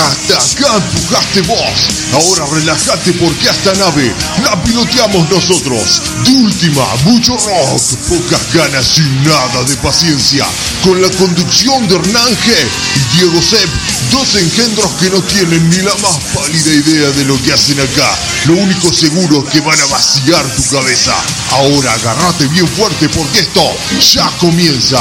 Hasta acá empujaste vos. Ahora relájate porque esta nave la piloteamos nosotros. De última, mucho rock, pocas ganas y nada de paciencia. Con la conducción de Hernán G y Diego Sepp, dos engendros que no tienen ni la más pálida idea de lo que hacen acá. Lo único seguro es que van a vaciar tu cabeza. Ahora agárrate bien fuerte porque esto ya comienza.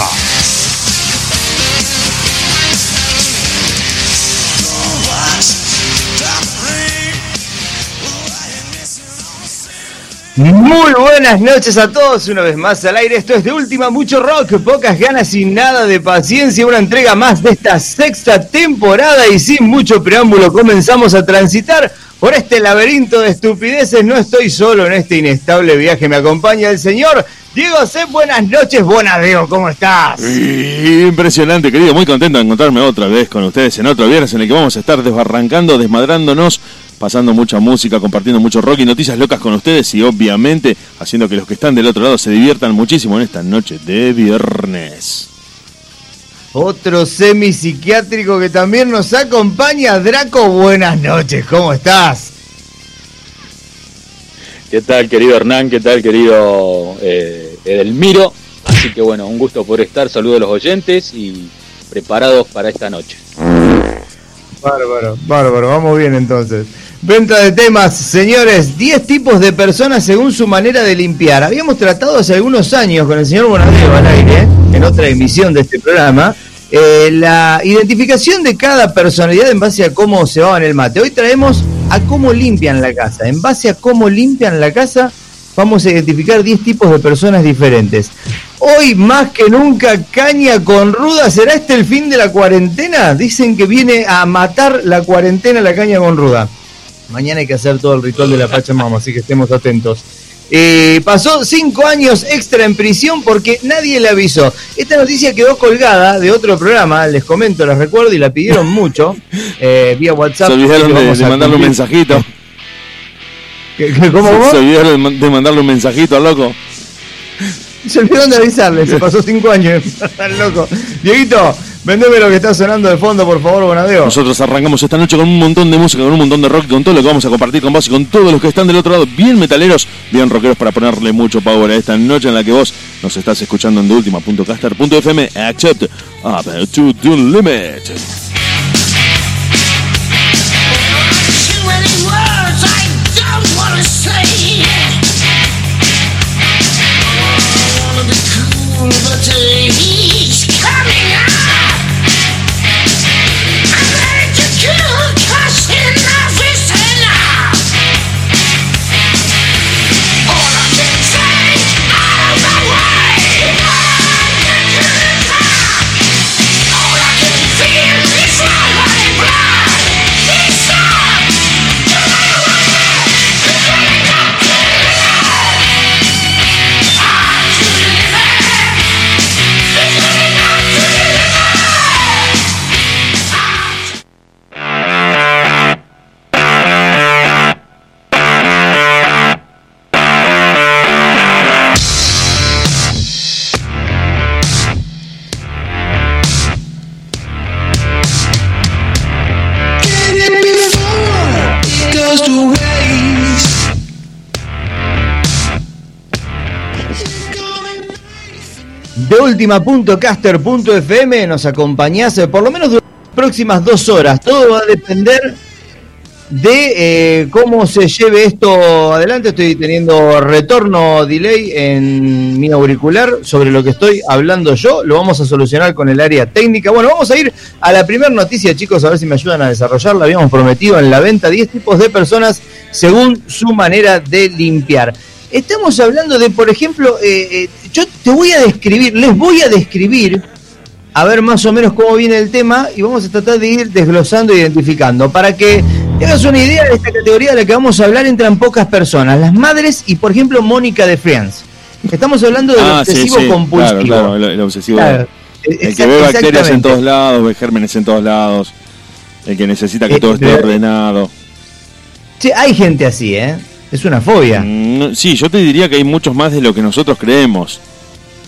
Muy buenas noches a todos, una vez más al aire. Esto es de última, mucho rock, pocas ganas y nada de paciencia. Una entrega más de esta sexta temporada y sin mucho preámbulo comenzamos a transitar por este laberinto de estupideces. No estoy solo en este inestable viaje, me acompaña el señor Diego C. Buenas noches, Bonadeo, ¿cómo estás? Impresionante, querido, muy contento de encontrarme otra vez con ustedes en otro viernes en el que vamos a estar desbarrancando, desmadrándonos pasando mucha música, compartiendo mucho rock y noticias locas con ustedes y obviamente haciendo que los que están del otro lado se diviertan muchísimo en esta noche de viernes. Otro semipsiquiátrico que también nos acompaña, Draco, buenas noches, ¿cómo estás? ¿Qué tal querido Hernán? ¿Qué tal querido eh, Edelmiro? Así que bueno, un gusto por estar, saludo a los oyentes y preparados para esta noche. Bárbaro, bárbaro, vamos bien entonces. Venta de temas, señores, 10 tipos de personas según su manera de limpiar. Habíamos tratado hace algunos años con el señor Bonadeo al aire, en otra emisión de este programa, eh, la identificación de cada personalidad en base a cómo se va en el mate. Hoy traemos a cómo limpian la casa. En base a cómo limpian la casa, vamos a identificar 10 tipos de personas diferentes. Hoy más que nunca, caña con ruda. ¿Será este el fin de la cuarentena? Dicen que viene a matar la cuarentena la caña con ruda. Mañana hay que hacer todo el ritual de la Pachamama, así que estemos atentos. Eh, pasó cinco años extra en prisión porque nadie le avisó. Esta noticia quedó colgada de otro programa, les comento, les recuerdo y la pidieron mucho eh, vía WhatsApp. Se olvidaron de, mandarle un mensajito. ¿Cómo Se, olvidaron de mandarle un mensajito, loco. Se olvidaron de avisarle, se pasó cinco años. loco. Dieguito, Vendeme lo que está sonando de fondo, por favor, Bonadeo. Nosotros arrancamos esta noche con un montón de música, con un montón de rock, con todo lo que vamos a compartir con vos y con todos los que están del otro lado, bien metaleros, bien rockeros, para ponerle mucho power a esta noche en la que vos nos estás escuchando en deultima.caster.fm. Accept up to the limit. De última.caster.fm nos acompañás eh, por lo menos durante las próximas dos horas. Todo va a depender de eh, cómo se lleve esto adelante. Estoy teniendo retorno delay en mi auricular sobre lo que estoy hablando yo. Lo vamos a solucionar con el área técnica. Bueno, vamos a ir a la primera noticia, chicos, a ver si me ayudan a desarrollarla. Habíamos prometido en la venta 10 tipos de personas según su manera de limpiar. Estamos hablando de, por ejemplo, eh, eh, yo te voy a describir, les voy a describir, a ver más o menos cómo viene el tema y vamos a tratar de ir desglosando e identificando. Para que tengas una idea de esta categoría de la que vamos a hablar, entran pocas personas. Las madres y, por ejemplo, Mónica de Friends. Estamos hablando del Ah, obsesivo sí, compulsivo. Claro, claro, el, el obsesivo. Claro, El que ve bacterias en todos lados, ve gérmenes en todos lados. El que necesita que Eh, todo esté de- ordenado. Sí, hay gente así, ¿eh? Es una fobia. Mm, sí, yo te diría que hay muchos más de lo que nosotros creemos.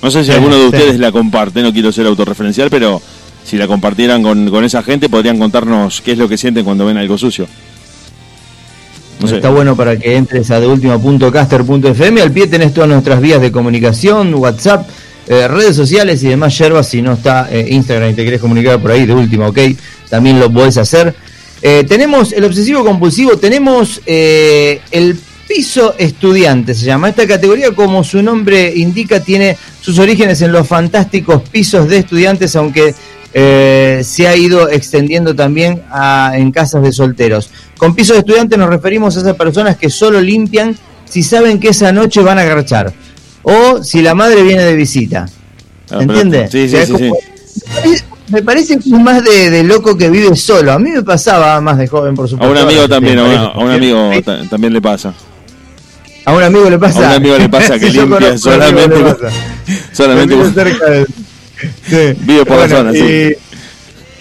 No sé si Sí, alguno de sí. ustedes la comparte, no quiero ser autorreferencial, pero si la compartieran con, con esa gente, podrían contarnos qué es lo que sienten cuando ven algo sucio. No sé. Está bueno para que entres a deultima.caster.fm. Al pie tenés todas nuestras vías de comunicación, WhatsApp, eh, redes sociales y demás yerbas. Si no está eh, Instagram y te querés comunicar por ahí, de última, ok, también lo podés hacer. Eh, tenemos el obsesivo compulsivo, tenemos el piso estudiante, se llama. Esta categoría, como su nombre indica, tiene sus orígenes en los fantásticos pisos de estudiantes, aunque eh, se ha ido extendiendo también a, en casas de solteros. Con pisos de estudiantes nos referimos a esas personas que solo limpian si saben que esa noche van a garchar o si la madre viene de visita. Ah, ¿Entiendes? Sí, sí, sí. Me parece que es más de, de loco que vive solo. A mí me pasaba más de joven, por A supuesto. un amigo también, a, a un amigo ta- también le pasa. A un amigo le pasa. A un amigo le pasa que Sí, limpia solamente. Solamente Vive con- cerca de- Sí. Vive por la zona, sí. eh,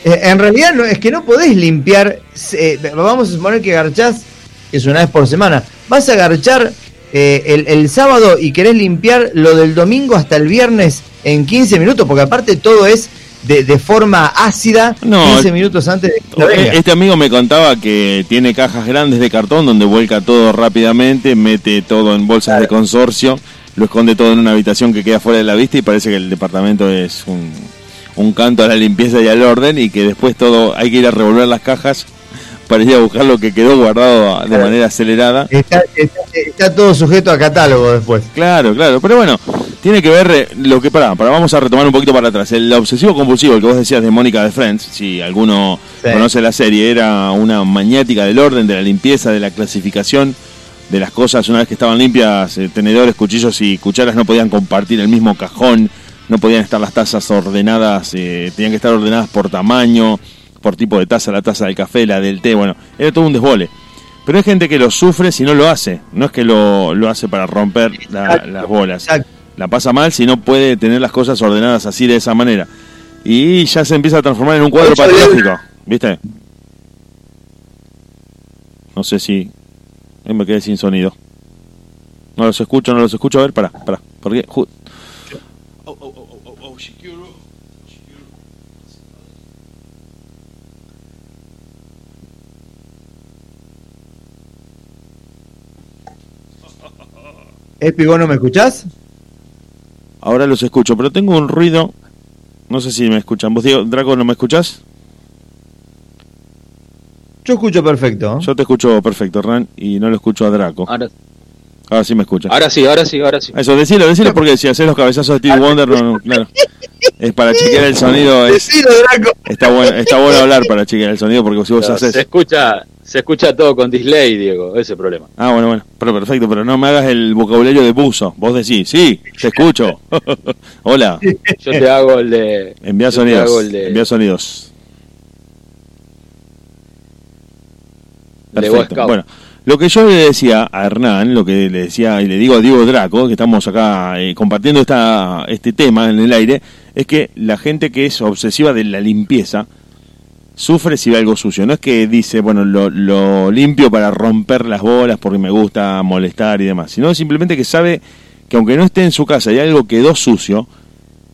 eh, en realidad no, es que no podés limpiar. eh, vamos a suponer que garchás, que es una vez por semana. Vas a garchar el, el sábado y querés limpiar lo del domingo hasta el viernes en 15 minutos, porque aparte todo es de, de forma ácida No, 15 minutos antes de que. Este amigo me contaba que tiene cajas grandes de cartón donde vuelca todo rápidamente, mete todo en bolsas de consorcio, lo esconde todo en una habitación que queda fuera de la vista y parece que el departamento es un, un canto a la limpieza y al orden y que después todo hay que ir a revolver las cajas para ir a buscar lo que quedó guardado de Claro. manera acelerada. Está, está- está todo sujeto a catálogo después. Claro, claro, pero bueno, tiene que ver eh, lo que para, para vamos a retomar un poquito para atrás. El obsesivo compulsivo, el que vos decías de Mónica de Friends, si alguno Sí. conoce la serie, era una maniática del orden, de la limpieza, de la clasificación de las cosas. Una vez que estaban limpias, eh, tenedores, cuchillos y cucharas no podían compartir el mismo cajón, no podían estar las tazas ordenadas, eh, tenían que estar ordenadas por tamaño, por tipo de taza, la taza del café, la del té, bueno, era todo un desbole. Pero hay gente que lo sufre si no lo hace, no es que lo, lo hace para romper la- las bolas. exacto. La pasa mal si no puede tener las cosas ordenadas así de esa manera. Y ya se empieza a transformar en un cuadro patológico, ¿viste? No sé si... eh, me quedé sin sonido. No los escucho, no los escucho. A ver, pará, pará. Porque... ju- Espi, ¿vos no me escuchás? Ahora los escucho, pero tengo un ruido. No sé si me escuchan. ¿Vos, Diego, Draco, no me escuchás? Yo escucho perfecto. Yo te escucho perfecto, Ran, y no lo escucho a Draco. Ahora, Ahora sí me escucha. ahora sí, ahora sí, ahora sí. Eso, decilo, decilo porque si haces los cabezazos de Steve Wonder, no, no, claro. Es para chequear el sonido, es, Decilo, Draco. está, bueno, está bueno hablar para chequear el sonido porque si vos Pero haces... se escucha, se escucha todo con display, Diego, ese problema. Ah, bueno, bueno, pero perfecto, pero no me hagas el vocabulario de buzo. Vos decís, sí, te escucho. Hola, Yo te hago el de. envía sonidos, hago el de, envía sonidos. Perfecto. Bueno, lo que yo le decía a Hernán, lo que le decía y le digo a Diego Draco, que estamos acá eh, compartiendo esta, este tema en el aire, es que la gente que es obsesiva de la limpieza sufre si ve algo sucio. No es que dice, bueno, lo, lo limpio para romper las bolas porque me gusta molestar y demás, sino simplemente que sabe que aunque no esté en su casa y algo quedó sucio,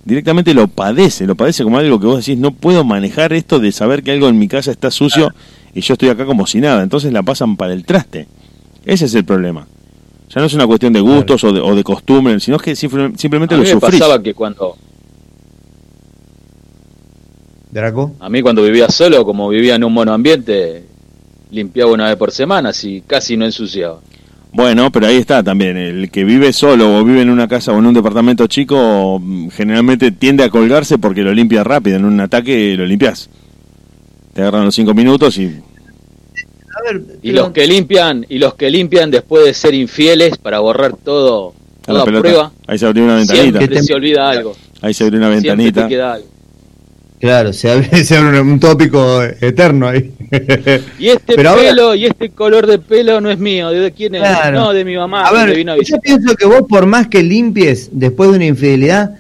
directamente lo padece, lo padece como algo que vos decís, no puedo manejar esto de saber que algo en mi casa está sucio y yo estoy acá como si nada, entonces la pasan para el traste. Ese es el problema. Ya no es una cuestión de gustos o, de, o de costumbre, sino que simple- simplemente a lo me sufrís. pasaba que cuando. Draco. A mí cuando vivía solo, como vivía en un monoambiente, limpiaba una vez por semana, así casi no ensuciaba. Bueno, pero ahí está también. El que vive solo o vive en una casa o en un departamento chico, generalmente tiende a colgarse porque lo limpia rápido. En un ataque lo limpias. Te agarran los cinco minutos y. A ver, Y los que limpian, y los que limpian después de ser infieles para borrar todo, la toda prueba, Ahí se abrió una ventanita. siempre se olvida algo. Ahí se abrió una Siempre ventanita. te queda algo. Claro, se abre, se abre un, un tópico eterno ahí. Y este Pero ahora- pelo y este color de pelo no es mío, ¿de quién es? Claro. No, de mi mamá, A ver, me vino a yo pienso que vos por más que limpies después de una infidelidad,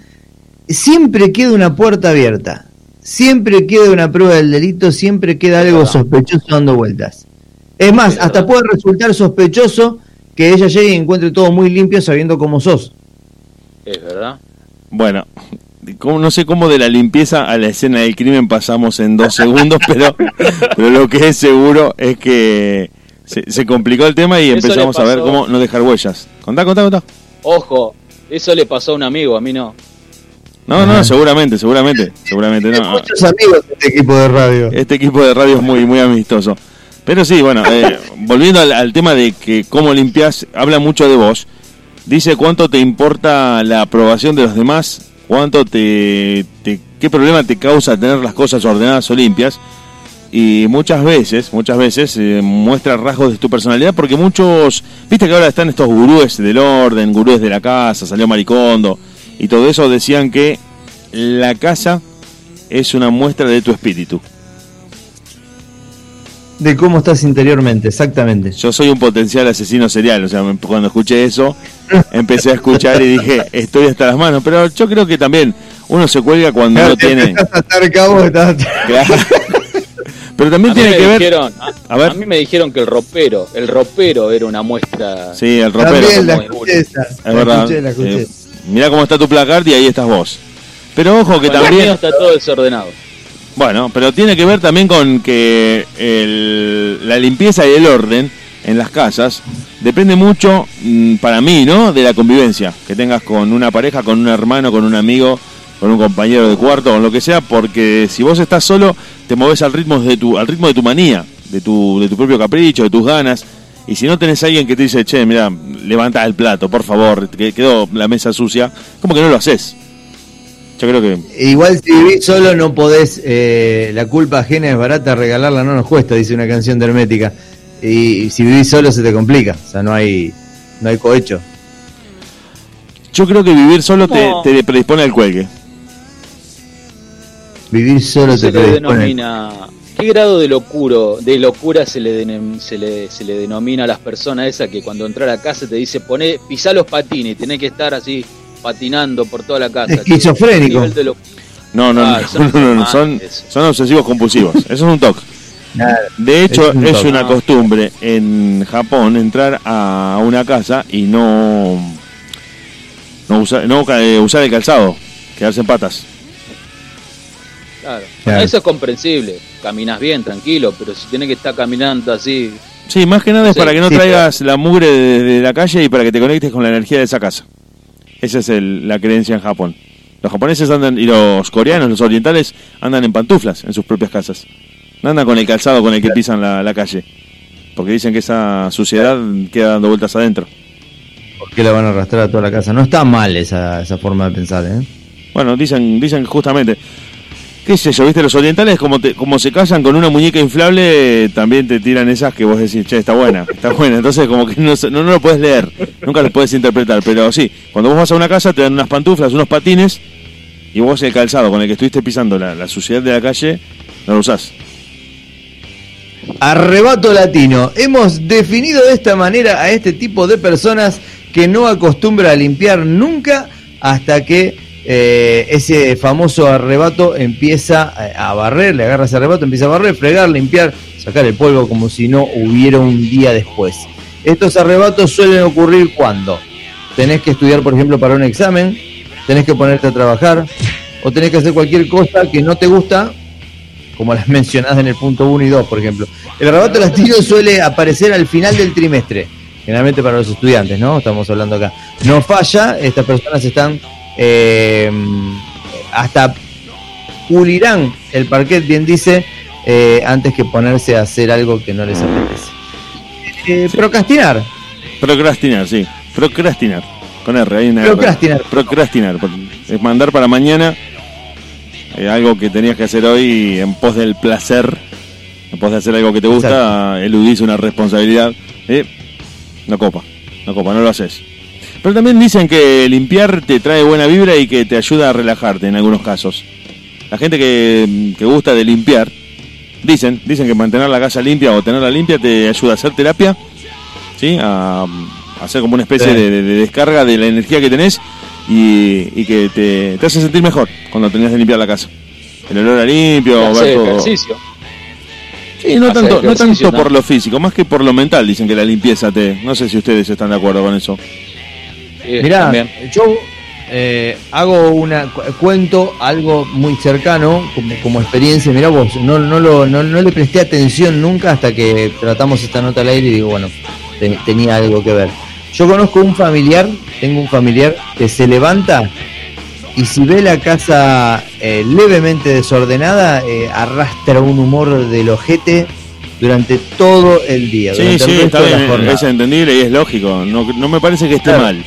siempre queda una puerta abierta. Siempre queda una prueba del delito, siempre queda algo sospechoso dando vueltas. Es más, hasta puede resultar sospechoso que ella llegue y encuentre todo muy limpio sabiendo cómo sos. Es verdad. Bueno, cómo- no sé cómo de la limpieza a la escena del crimen pasamos en dos segundos, pero, pero lo que es seguro es que se, se complicó el tema y Eso empezamos a ver cómo no dejar huellas. Contá, contá, contá. Ojo, eso le pasó a un amigo, a mí no. No, no, seguramente, seguramente, seguramente Hay no. muchos amigos de este equipo de radio. Este equipo de radio es muy, muy amistoso. Pero sí, bueno, eh, volviendo al, al tema de que cómo limpias, habla mucho de vos. Dice cuánto te importa la aprobación de los demás, cuánto te, te- qué problema te causa tener las cosas ordenadas o limpias. Y muchas veces, muchas veces eh, muestra rasgos de tu personalidad porque muchos, viste que ahora están estos gurúes del orden, gurúes de la casa, salió Maricondo y todo eso decían que la casa es una muestra de tu espíritu. De cómo estás interiormente, exactamente. Yo soy un potencial asesino serial, o sea, me- cuando escuché eso, empecé a escuchar y dije, estoy hasta las manos, pero yo creo que también uno se cuelga cuando no Te tiene... atar estás- Claro. Pero también A mí, tiene me que ver... dijeron, a, A ver. a mí me dijeron que el ropero, el ropero era una muestra. Sí, el ropero, También la como escuché esa. es La verdad. escuché, la escuché. Eh, mirá cómo está tu placard y ahí estás vos. Pero ojo que Bueno, el también... mío está todo desordenado. Bueno, pero tiene que ver también con que el- la limpieza y el orden en las casas depende mucho, mm, para mí, ¿no? De la convivencia que tengas con una pareja, con un hermano, con un amigo, con un compañero de cuarto, con lo que sea, porque si vos estás solo, te moves al ritmo de tu, al ritmo de tu manía, de tu, de tu propio capricho, de tus ganas. Y si no tenés a alguien que te dice, che, mira, levanta el plato, por favor, que quedó la mesa sucia, como que no lo haces. Yo creo que Igual si vivís solo no podés, eh, la culpa ajena es barata, regalarla no nos cuesta, dice una canción de Hermética. Y, si vivís solo se te complica, o sea, no hay, no hay cohecho. Yo creo que vivir solo te, te predispone al cuelgue. Vivir solo se te le predispone. denomina. ¿Qué grado de locuro, de locura se le, denem- se le, se le denomina a las personas esas que cuando entra a la casa te dice poné, pisá los patines y tenés que estar así patinando por toda la casa? Esquizofrénico. Lo- No, no, Ah, no, son no, no, no, son, son obsesivos compulsivos. Eso es un TOC. Nada. De hecho, Es un es toque. una costumbre en Japón entrar a una casa y no, no, usar, no eh, usar el calzado, quedarse en patas. Claro. Claro. Eso es comprensible. Caminas bien, tranquilo, pero si tenés que estar caminando así. Sí, más que nada es Sí, para que no sí, traigas la mugre de, de la calle y para que te conectes con la energía de esa casa. Esa es el- la creencia en Japón. Los japoneses andan, y los coreanos, los orientales, andan en pantuflas en sus propias casas. No andan con el calzado con el que pisan la, la calle. Porque dicen que esa suciedad queda dando vueltas adentro. ¿Por qué la van a arrastrar a toda la casa? No está mal esa, esa forma de pensar, ¿eh? Bueno, dicen, dicen justamente, qué sé yo, viste, los orientales como como se casan con una muñeca inflable, también te tiran esas que vos decís, che, está buena, está buena. Entonces como que no, no, no lo puedes leer, nunca lo puedes interpretar, pero sí, cuando vos vas a una casa te dan unas pantuflas, unos patines, y vos el calzado con el que estuviste pisando la, la suciedad de la calle, no lo usás. Arrebato latino. Hemos definido de esta manera a este tipo de personas que no acostumbra a limpiar nunca hasta que eh, ese famoso arrebato empieza a, a barrer, le agarra ese arrebato, empieza a barrer, fregar, limpiar, sacar el polvo como si no hubiera un día después. Estos arrebatos suelen ocurrir cuando tenés que estudiar, por ejemplo, para un examen, tenés que ponerte a trabajar o tenés que hacer cualquier cosa que no te gusta como las mencionadas en el punto 1 y 2, por ejemplo. El arrebato latino suele aparecer al final del trimestre, generalmente para los estudiantes, ¿no? Estamos hablando acá. No falla, estas personas están eh, hasta pulirán el parquet, bien dice, eh, antes que ponerse a hacer algo que no les apetece. Eh, Procrastinar, Procrastinar, sí, procrastinar, con R, hay una R. Procrastinar. Procrastinar, es mandar para mañana eh, algo que tenías que hacer hoy en pos del placer, en pos de hacer algo que te gusta, eludís una responsabilidad, eh, no copa, no copa, no lo haces. Pero también dicen que limpiar te trae buena vibra y que te ayuda a relajarte en algunos casos. La gente que, que gusta de limpiar, dicen, dicen que mantener la casa limpia o tenerla limpia te ayuda a hacer terapia, ¿sí? A, a hacer como una especie Sí. de, de- de descarga de la energía que tenés y, y que te, te hace sentir mejor cuando tenés de limpiar la casa. El olor a limpio, ver todo. ejercicio. Sí, no tanto, no tanto por lo físico, más que por lo mental dicen que la limpieza te... No sé si ustedes están de acuerdo con eso. Sí, Mirá, también. yo eh, hago una cu- cuento algo muy cercano como, como experiencia. Mirá vos, no, no, lo, no, no le presté atención nunca hasta que tratamos esta nota al aire y digo, bueno, te- tenía algo que ver. Yo conozco un familiar, tengo un familiar que se levanta y si ve la casa eh, levemente desordenada, eh, arrastra un humor del ojete durante todo el día. Sí, durante el sí, resto está de la bien, jornada. es entendible y es lógico. No, no me parece que esté Claro. mal.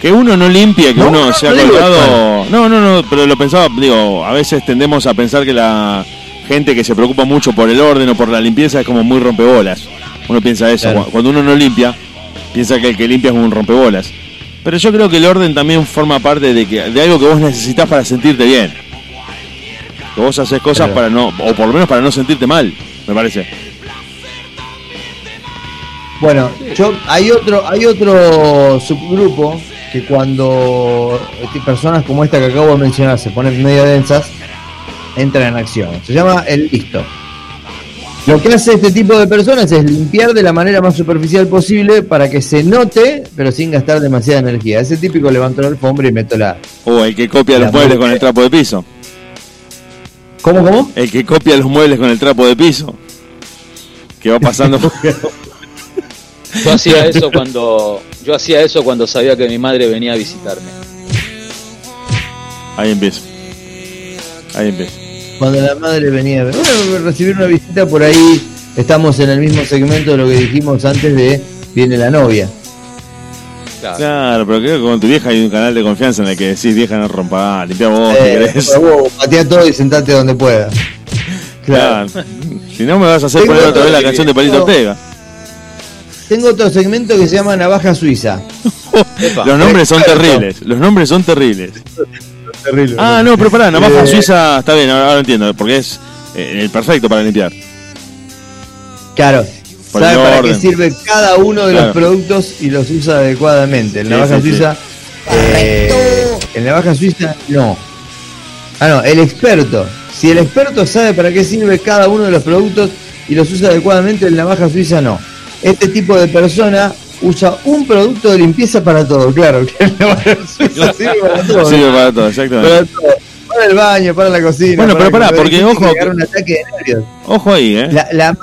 Que uno no limpie, que No, uno no, se ha no colgado. No, no, no, pero lo pensaba, digo, a veces tendemos a pensar que la gente que se preocupa mucho por el orden o por la limpieza es como muy rompebolas. Uno piensa eso. Claro. Cuando uno no limpia, piensa que el que limpia es un rompebolas. Pero yo creo que el orden también forma parte de, que, de algo que vos necesitas para sentirte bien. Que vos haces cosas Claro. para no, o por lo menos para no sentirte mal, me parece. Bueno, yo hay otro hay otro subgrupo que cuando este, personas como esta que acabo de mencionar se ponen medio densas entran en acción. Se llama el listo. Lo que hace este tipo de personas es limpiar de la manera más superficial posible para que se note, pero sin gastar demasiada energía. Ese típico levanto la alfombra y meto la. O el que copia los muebles con el trapo de piso. ¿Cómo, cómo? El que copia los muebles con el trapo de piso. Que va pasando. Yo hacía eso cuando yo hacía eso cuando sabía que mi madre venía a visitarme. Ahí empiezo. Ahí empiezo. Cuando la madre venía a ver- bueno, recibir una visita por ahí, estamos en el mismo segmento de lo que dijimos antes de viene la novia. Claro. Claro, pero creo que con tu vieja hay un canal de confianza en el que decís, vieja, no rompa, limpia vos, si Eh, querés. patea todo y sentate donde pueda. Claro. Claro. Si no me vas a hacer poner otra vez la canción de Palito no. Ortega. Tengo otro segmento que se llama Navaja Suiza. Los nombres son terribles. Los nombres son terribles. Terrible. Ah, no, pero pará, navaja Eh, suiza está bien, ahora, ahora entiendo, porque es eh, el perfecto para limpiar. Claro. Por Sabe para qué sirve cada uno de Claro. los productos y los usa adecuadamente. El Sí, navaja sí, sí. suiza. eh, el navaja suiza no. Ah, no, el experto. Si el experto sabe para qué sirve cada uno de los productos y los usa adecuadamente, el navaja suiza no. Este tipo de persona usa un producto de limpieza para todo, claro. Que sirve para todo. Sirve para todo, exactamente. Para todo. Para el baño, para la cocina. Bueno, pero pará, porque, ojo, que agarra un ataque de nervios. Ojo ahí, ¿eh? La, la-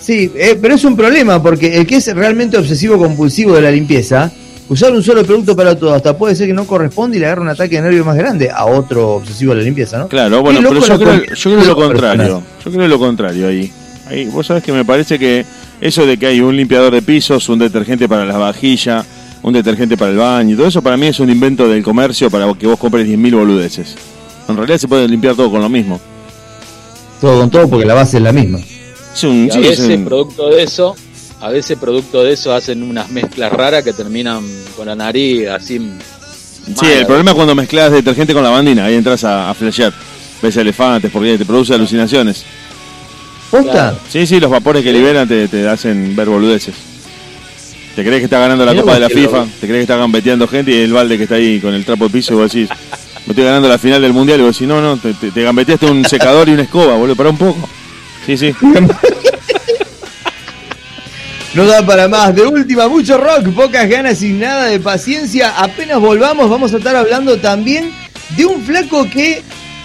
sí, eh, pero es un problema porque el que es realmente obsesivo compulsivo de la limpieza, usar un solo producto para todo, hasta puede ser que no corresponde y le agarra un ataque de nervio más grande a otro obsesivo de la limpieza, ¿no? Claro, bueno, pero yo creo, yo creo lo contrario. personas. Yo creo lo contrario ahí. Ahí. Vos sabés que me parece que eso de que hay un limpiador de pisos, un detergente para las vajillas, un detergente para el baño y todo eso para mí es un invento del comercio para que vos compres 10.000 boludeces. En realidad se puede limpiar todo con lo mismo. Todo con todo porque la base es la misma. Es un, Y a sí, es veces un- producto de eso, a veces producto de eso hacen unas mezclas raras que terminan con la nariz así. Sí, el problema es cuando mezclas detergente con lavandina, ahí entras a, a flashear. Ves elefantes porque te produce alucinaciones. ¿Posta? Claro. Sí, sí, los vapores que liberan te, te hacen ver boludeces. Te crees que está ganando la Mirá Copa de la que FIFA, te crees que está gambeteando gente y el balde que está ahí con el trapo de piso y vos decís, me estoy ganando la final del mundial y vos decís, no, no, te, te, te gambeteaste un secador y una escoba, boludo, para un poco. Sí, sí. No da para más. De última, mucho rock, pocas ganas y nada de paciencia. Apenas volvamos, vamos a estar hablando también de un flaco que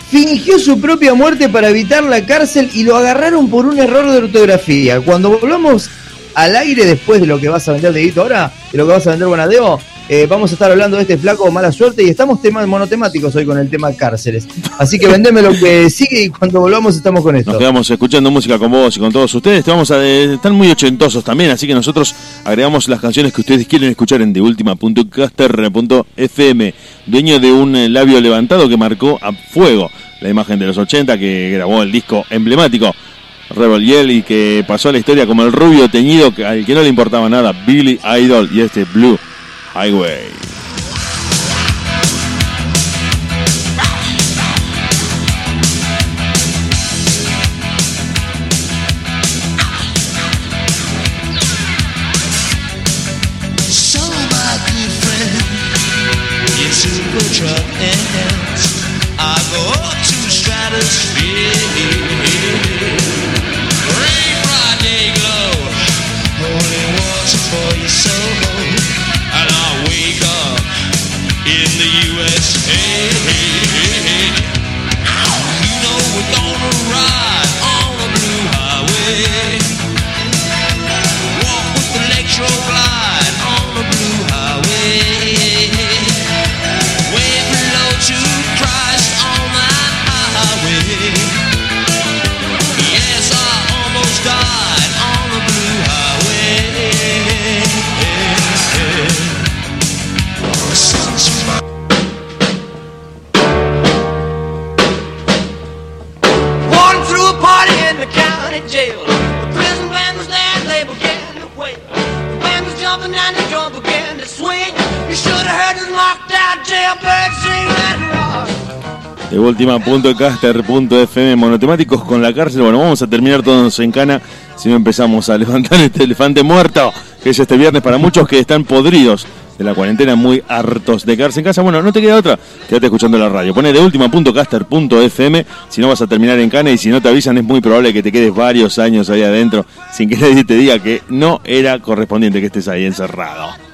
fingió su propia muerte para evitar la cárcel y lo agarraron por un error de ortografía. Cuando volvamos al aire después de lo que vas a vender, Dieguito, ahora, de lo que vas a vender, Bonadeo, eh, vamos a estar hablando de este flaco mala suerte y estamos tema, monotemáticos hoy con el tema cárceles. Así que vendeme lo que sigue y cuando volvamos estamos con esto. Nos quedamos escuchando música con vos y con todos ustedes. Están muy ochentosos también, así que nosotros agregamos las canciones que ustedes quieren escuchar en deultima.caster.fm. Dueño de un eh, labio levantado que marcó a fuego la imagen de los 80 que grabó el disco emblemático Rebel que pasó a la historia como el rubio teñido al que no le importaba nada, Billy Idol y este Blue Highway. De última punto caster punto FM monotemáticos con la cárcel. Bueno, vamos a terminar todos en cana si no empezamos a levantar este elefante muerto que es este viernes para muchos que están podridos de la cuarentena, muy hartos de quedarse en casa. Bueno, no te queda otra, quédate escuchando la radio. Pone de última punto caster punto FM si no vas a terminar en cana y si no te avisan es muy probable que te quedes varios años ahí adentro sin que nadie te diga que no era correspondiente que estés ahí encerrado.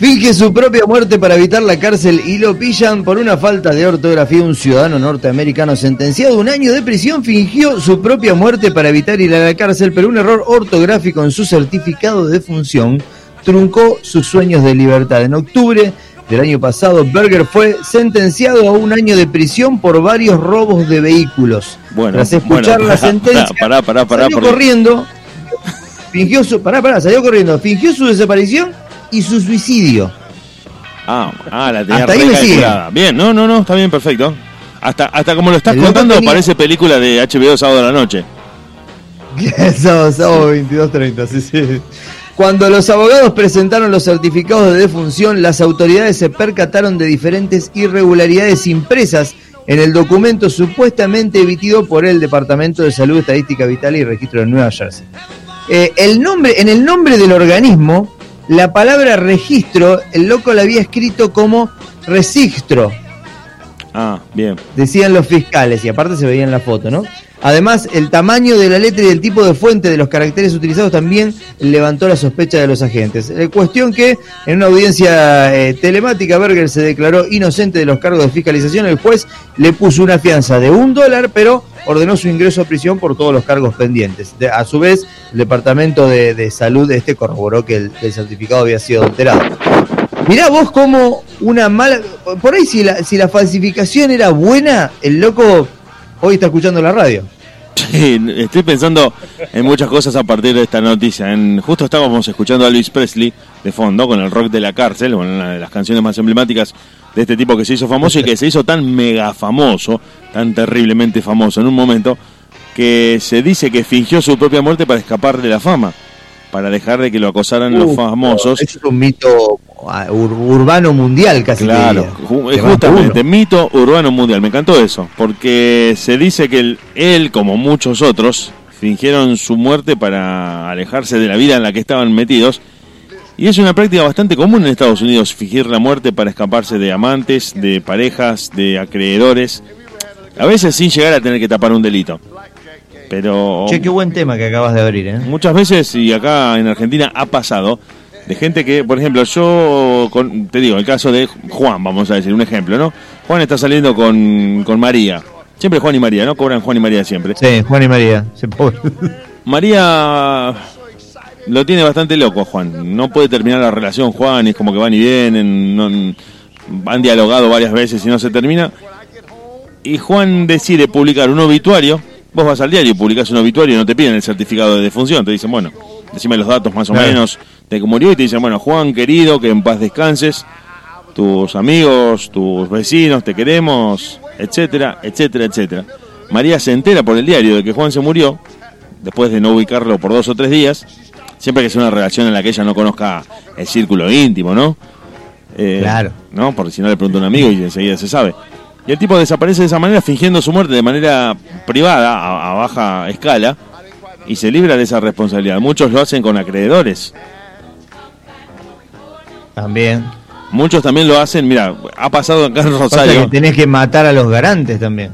Finge su propia muerte para evitar la cárcel y lo pillan por una falta de ortografía. Un ciudadano norteamericano sentenciado a un año de prisión fingió su propia muerte para evitar ir a la cárcel, pero un error ortográfico en su certificado de defunción truncó sus sueños de libertad. En octubre del año pasado, Berger fue sentenciado a un año de prisión por varios robos de vehículos. Bueno, Tras escuchar bueno, la sentencia, pará, pará, pará, salió corriendo, fingió su, pará, pará, salió corriendo, fingió su desaparición y su suicidio. Ah, ah, la tenía Hasta ahí me recalculada. Bien, no, no, no, está bien, perfecto. Hasta, hasta como lo estás El contando, tenía- parece película de HBO sábado a la noche. sábado, sábado 22.30, sí, sí. Cuando los abogados presentaron los certificados de defunción, las autoridades se percataron de diferentes irregularidades impresas en el documento supuestamente emitido por el Departamento de Salud, Estadística Vital y Registro de Nueva Jersey. Eh, el nombre, en el nombre del organismo, la palabra registro, el loco la había escrito como registro, Ah, bien. decían los fiscales, y aparte se veía en la foto, ¿no? Además, el tamaño de la letra y el tipo de fuente de los caracteres utilizados también levantó la sospecha de los agentes. Eh, cuestión que en una audiencia eh, telemática Berger se declaró inocente de los cargos de fiscalización. El juez le puso una fianza de un dólar, pero ordenó su ingreso a prisión por todos los cargos pendientes. A su vez, el Departamento de, de Salud este corroboró que el, el certificado había sido alterado. Mirá vos como una mala... Por ahí si la, si la falsificación era buena, el loco hoy está escuchando la radio. Estoy pensando en muchas cosas a partir de esta noticia. En, justo estábamos escuchando a Elvis Presley de fondo con el rock de la cárcel, una de las canciones más emblemáticas de este tipo que se hizo famoso y que se hizo tan mega famoso, tan terriblemente famoso en un momento, que se dice que fingió su propia muerte para escapar de la fama, para dejar de que lo acosaran los famosos. Es un mito ah, ur- urbano mundial casi. Claro, justamente, mito urbano mundial, me encantó eso, porque se dice que él, él, como muchos otros, fingieron su muerte para alejarse de la vida en la que estaban metidos, y es una práctica bastante común en Estados Unidos, fingir la muerte para escaparse de amantes, de parejas, de acreedores, a veces sin llegar a tener que tapar un delito. Pero Che, qué buen tema que acabas de abrir, ¿eh? Muchas veces, y acá en Argentina ha pasado, de gente que, por ejemplo, yo, con- te digo, el caso de Juan, vamos a decir, un ejemplo, ¿no? Juan está saliendo con, con María. Siempre Juan y María, ¿no? Cobran Juan y María siempre. Sí, Juan y María. Se pobre. María lo tiene bastante loco, Juan. No puede terminar la relación, Juan, es como que van y vienen, no- han dialogado varias veces y no se termina. Y Juan decide publicar un obituario. Vos vas al diario y publicás un obituario y no te piden el certificado de defunción. Te dicen, bueno, decime los datos más o Claro. menos de que murió y te dicen, bueno, Juan, querido, que en paz descanses. Tus amigos, tus vecinos, te queremos, etcétera, etcétera, etcétera. María se entera por el diario de que Juan se murió, después de no ubicarlo por dos o tres días, siempre que sea una relación en la que ella no conozca el círculo íntimo, ¿no? Eh, Claro. ¿No? Porque si no le pregunta a un amigo y enseguida se sabe. Y el tipo desaparece de esa manera fingiendo su muerte de manera privada, a, a baja escala, y se libra de esa responsabilidad. Muchos lo hacen con acreedores. También. Muchos también lo hacen, mira, ha pasado acá en Pasa Rosario. que tenés que matar a los garantes también.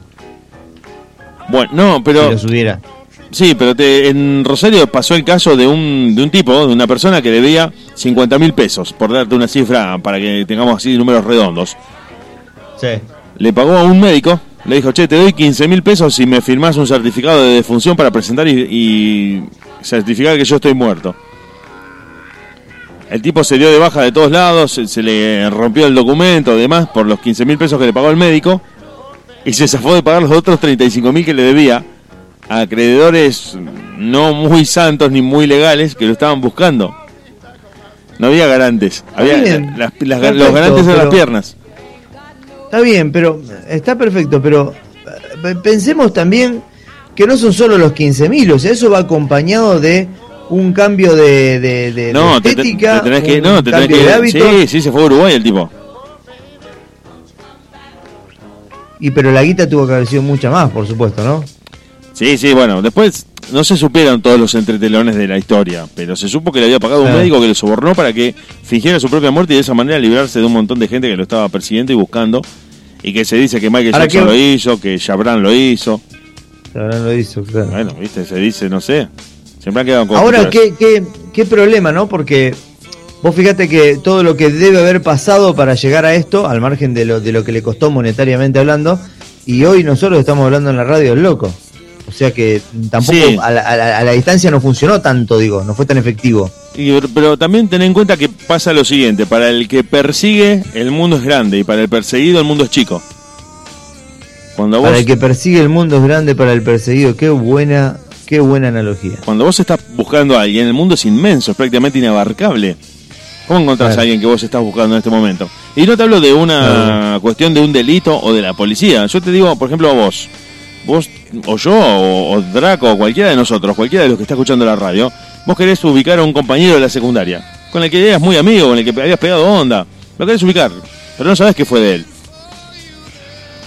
Bueno, no, Si pero los hubiera. sí, pero te- en Rosario pasó el caso de un, de un tipo, de una persona que debía 50 mil pesos, por darte una cifra para que tengamos así números redondos. Sí. Le pagó a un médico, le dijo, che, te doy 15 mil pesos si me firmás un certificado de defunción para presentar y, y certificar que yo estoy muerto. El tipo se dio de baja de todos lados, se, se le rompió el documento, demás, por los 15 mil pesos que le pagó el médico, y se zafó de pagar los otros 35 mil que le debía a acreedores no muy santos ni muy legales que lo estaban buscando. No había garantes, había las- las- los garantes eran las piernas. Está bien, pero está perfecto, pero eh, pensemos también que no son solo los 15.000, o sea, eso va acompañado de un cambio de, de, de- de No, te, te- estética, te tenés que, un no, te tenés cambio de que, sí, sí, se fue a Uruguay el tipo. Y pero la guita tuvo que haber sido mucha más, por supuesto, ¿no? Sí, sí, bueno, después no se supieron todos los entretelones de la historia, pero se supo que le había pagado un médico que le sobornó para que fingiera su propia muerte y de esa manera librarse de un montón de gente que lo estaba persiguiendo y buscando. Y que se dice que Michael Ahora, Jackson ¿qué- lo hizo, que Jabran lo hizo. Ahora lo hizo, claro. Bueno, viste, se dice, no sé. Siempre han quedado Ahora, ¿qué, qué, qué problema, ¿no? Porque vos fíjate que todo lo que debe haber pasado para llegar a esto, al margen de lo, de lo que le costó monetariamente hablando, y hoy nosotros estamos hablando en la radio del loco. O sea que tampoco Sí. a, la, a la- a la distancia no funcionó tanto, digo, no fue tan efectivo. Y- pero también ten en cuenta que pasa lo siguiente, para el que persigue el mundo es grande y para el perseguido el mundo es chico. Cuando vos, Para el que persigue el mundo es grande, para el perseguido, qué buena, qué buena analogía. cuando vos estás buscando a alguien, el mundo es inmenso, es prácticamente inabarcable. ¿Cómo encontrás Claro. a alguien que vos estás buscando en este momento? Y no te hablo de una cuestión de un delito o de la policía. Yo te digo, por ejemplo, a vos. Vos, o yo, o, o Draco, o cualquiera de nosotros, cualquiera de los que está escuchando la radio, vos querés ubicar a un compañero de la secundaria, con el que eras muy amigo, con el que habías pegado onda. Lo querés ubicar, pero no sabés qué fue de él.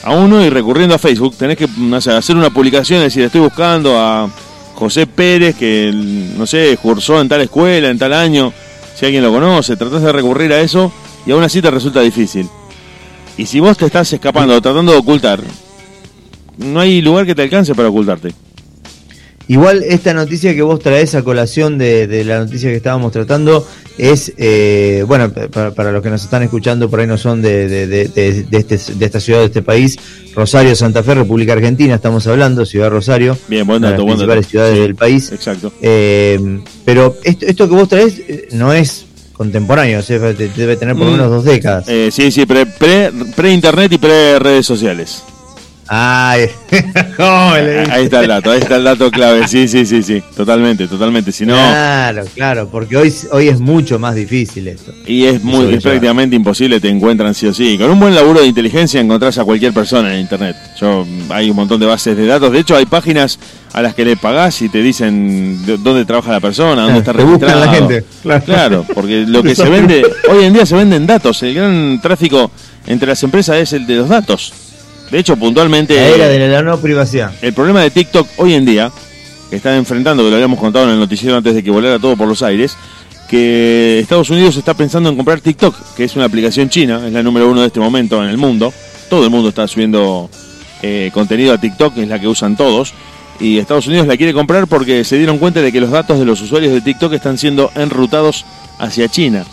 A uno y recurriendo a Facebook, tenés que hacer una publicación, decir, estoy buscando a José Pérez, que, no sé, cursó en tal escuela, en tal año, si alguien lo conoce, tratás de recurrir a eso y aún así te resulta difícil. Y si vos te estás escapando tratando de ocultar, no hay lugar que te alcance para ocultarte. Igual esta noticia que vos traes a colación de, de la noticia que estábamos tratando es, eh, bueno, pa- para, para los que nos están escuchando por ahí no son de, de, este, de esta ciudad, de este país, Rosario, Santa Fe, República Argentina, estamos hablando, Ciudad Rosario, Bien, buen dato, las buen dato. principales ciudades Sí, del país. Exacto. Eh, pero esto, esto que vos traes eh, no es contemporáneo, o sea, debe tener por lo Mm. menos dos décadas. Eh, sí, sí, pre, pre, pre-internet y pre-redes sociales. Ay, ¿cómo le dice? Ahí está el dato, ahí está el dato clave. Sí, sí, sí, sí. Totalmente, totalmente. Si no, Claro, claro, porque hoy, hoy es mucho más difícil esto. y es muy, es prácticamente imposible, te encuentran sí o sí. Con un buen laburo de inteligencia encontrás a cualquier persona en internet. Yo, hay un montón de bases de datos. De hecho, hay páginas a las que le pagás y te dicen de- dónde trabaja la persona, dónde está registrado. la gente, claro. Claro, porque lo que se vende, hoy en día se venden datos. El gran tráfico entre las empresas es el de los datos. De hecho, puntualmente. La era de la no privacidad. El problema de TikTok hoy en día, que están enfrentando, que lo habíamos contado en el noticiero antes de que volara todo por los aires, que Estados Unidos está pensando en comprar TikTok, que es una aplicación china, es la número uno de este momento en el mundo. Todo el mundo está subiendo eh, contenido a TikTok, es la que usan todos. Y Estados Unidos la quiere comprar porque se dieron cuenta de que los datos de los usuarios de TikTok están siendo enrutados hacia China.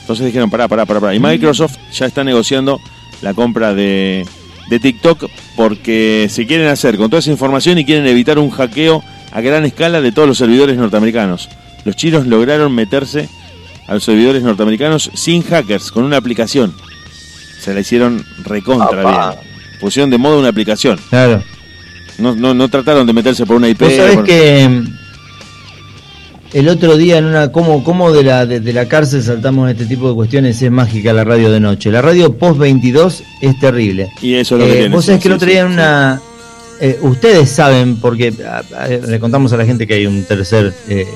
Entonces dijeron, pará, pará, pará, pará. Y Microsoft ya está negociando la compra de, de TikTok porque se quieren hacer con toda esa información y quieren evitar un hackeo a gran escala de todos los servidores norteamericanos. Los chinos lograron meterse a los servidores norteamericanos sin hackers, con una aplicación. Se la hicieron recontra bien. Pusieron de moda una aplicación. Claro. No, no, no trataron de meterse por una IP. Vos sabés por- que el otro día en una cómo cómo de la de, de la cárcel saltamos este tipo de cuestiones es mágica la radio de noche. La radio post 22 es terrible. Y eso es lo que Eh, tiene. vos sí, sabés que el otro día en una eh, ustedes saben porque a- a- le contamos a la gente que hay un tercer eh,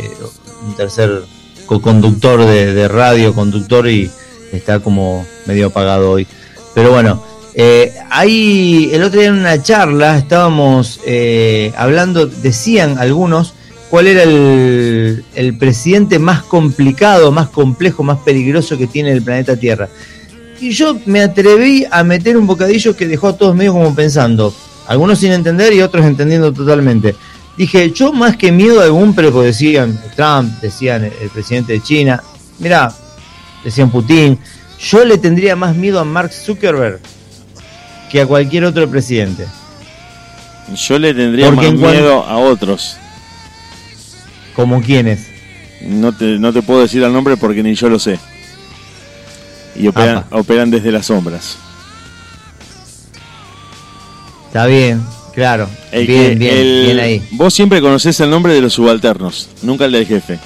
un tercer co-conductor de, de radio conductor y está como medio apagado hoy. Pero bueno, eh, ahí el otro día en una charla estábamos eh, hablando, decían algunos cuál era el, el presidente más complicado, más complejo, más peligroso que tiene el planeta Tierra. Y yo me atreví a meter un bocadillo que dejó a todos medio como pensando, algunos sin entender y otros entendiendo totalmente. Dije, yo más que miedo a algún, pero decían Trump, decían el, el presidente de China, mira, decían Putin, yo le tendría más miedo a Mark Zuckerberg que a cualquier otro presidente. Yo le tendría Porque más miedo a otros. Como quienes. No te, no te puedo decir el nombre porque ni yo lo sé. Y operan, Apa. operan desde las sombras. Está bien, claro. El bien, bien, el- bien ahí. Vos siempre conocés el nombre de los subalternos, nunca el del jefe.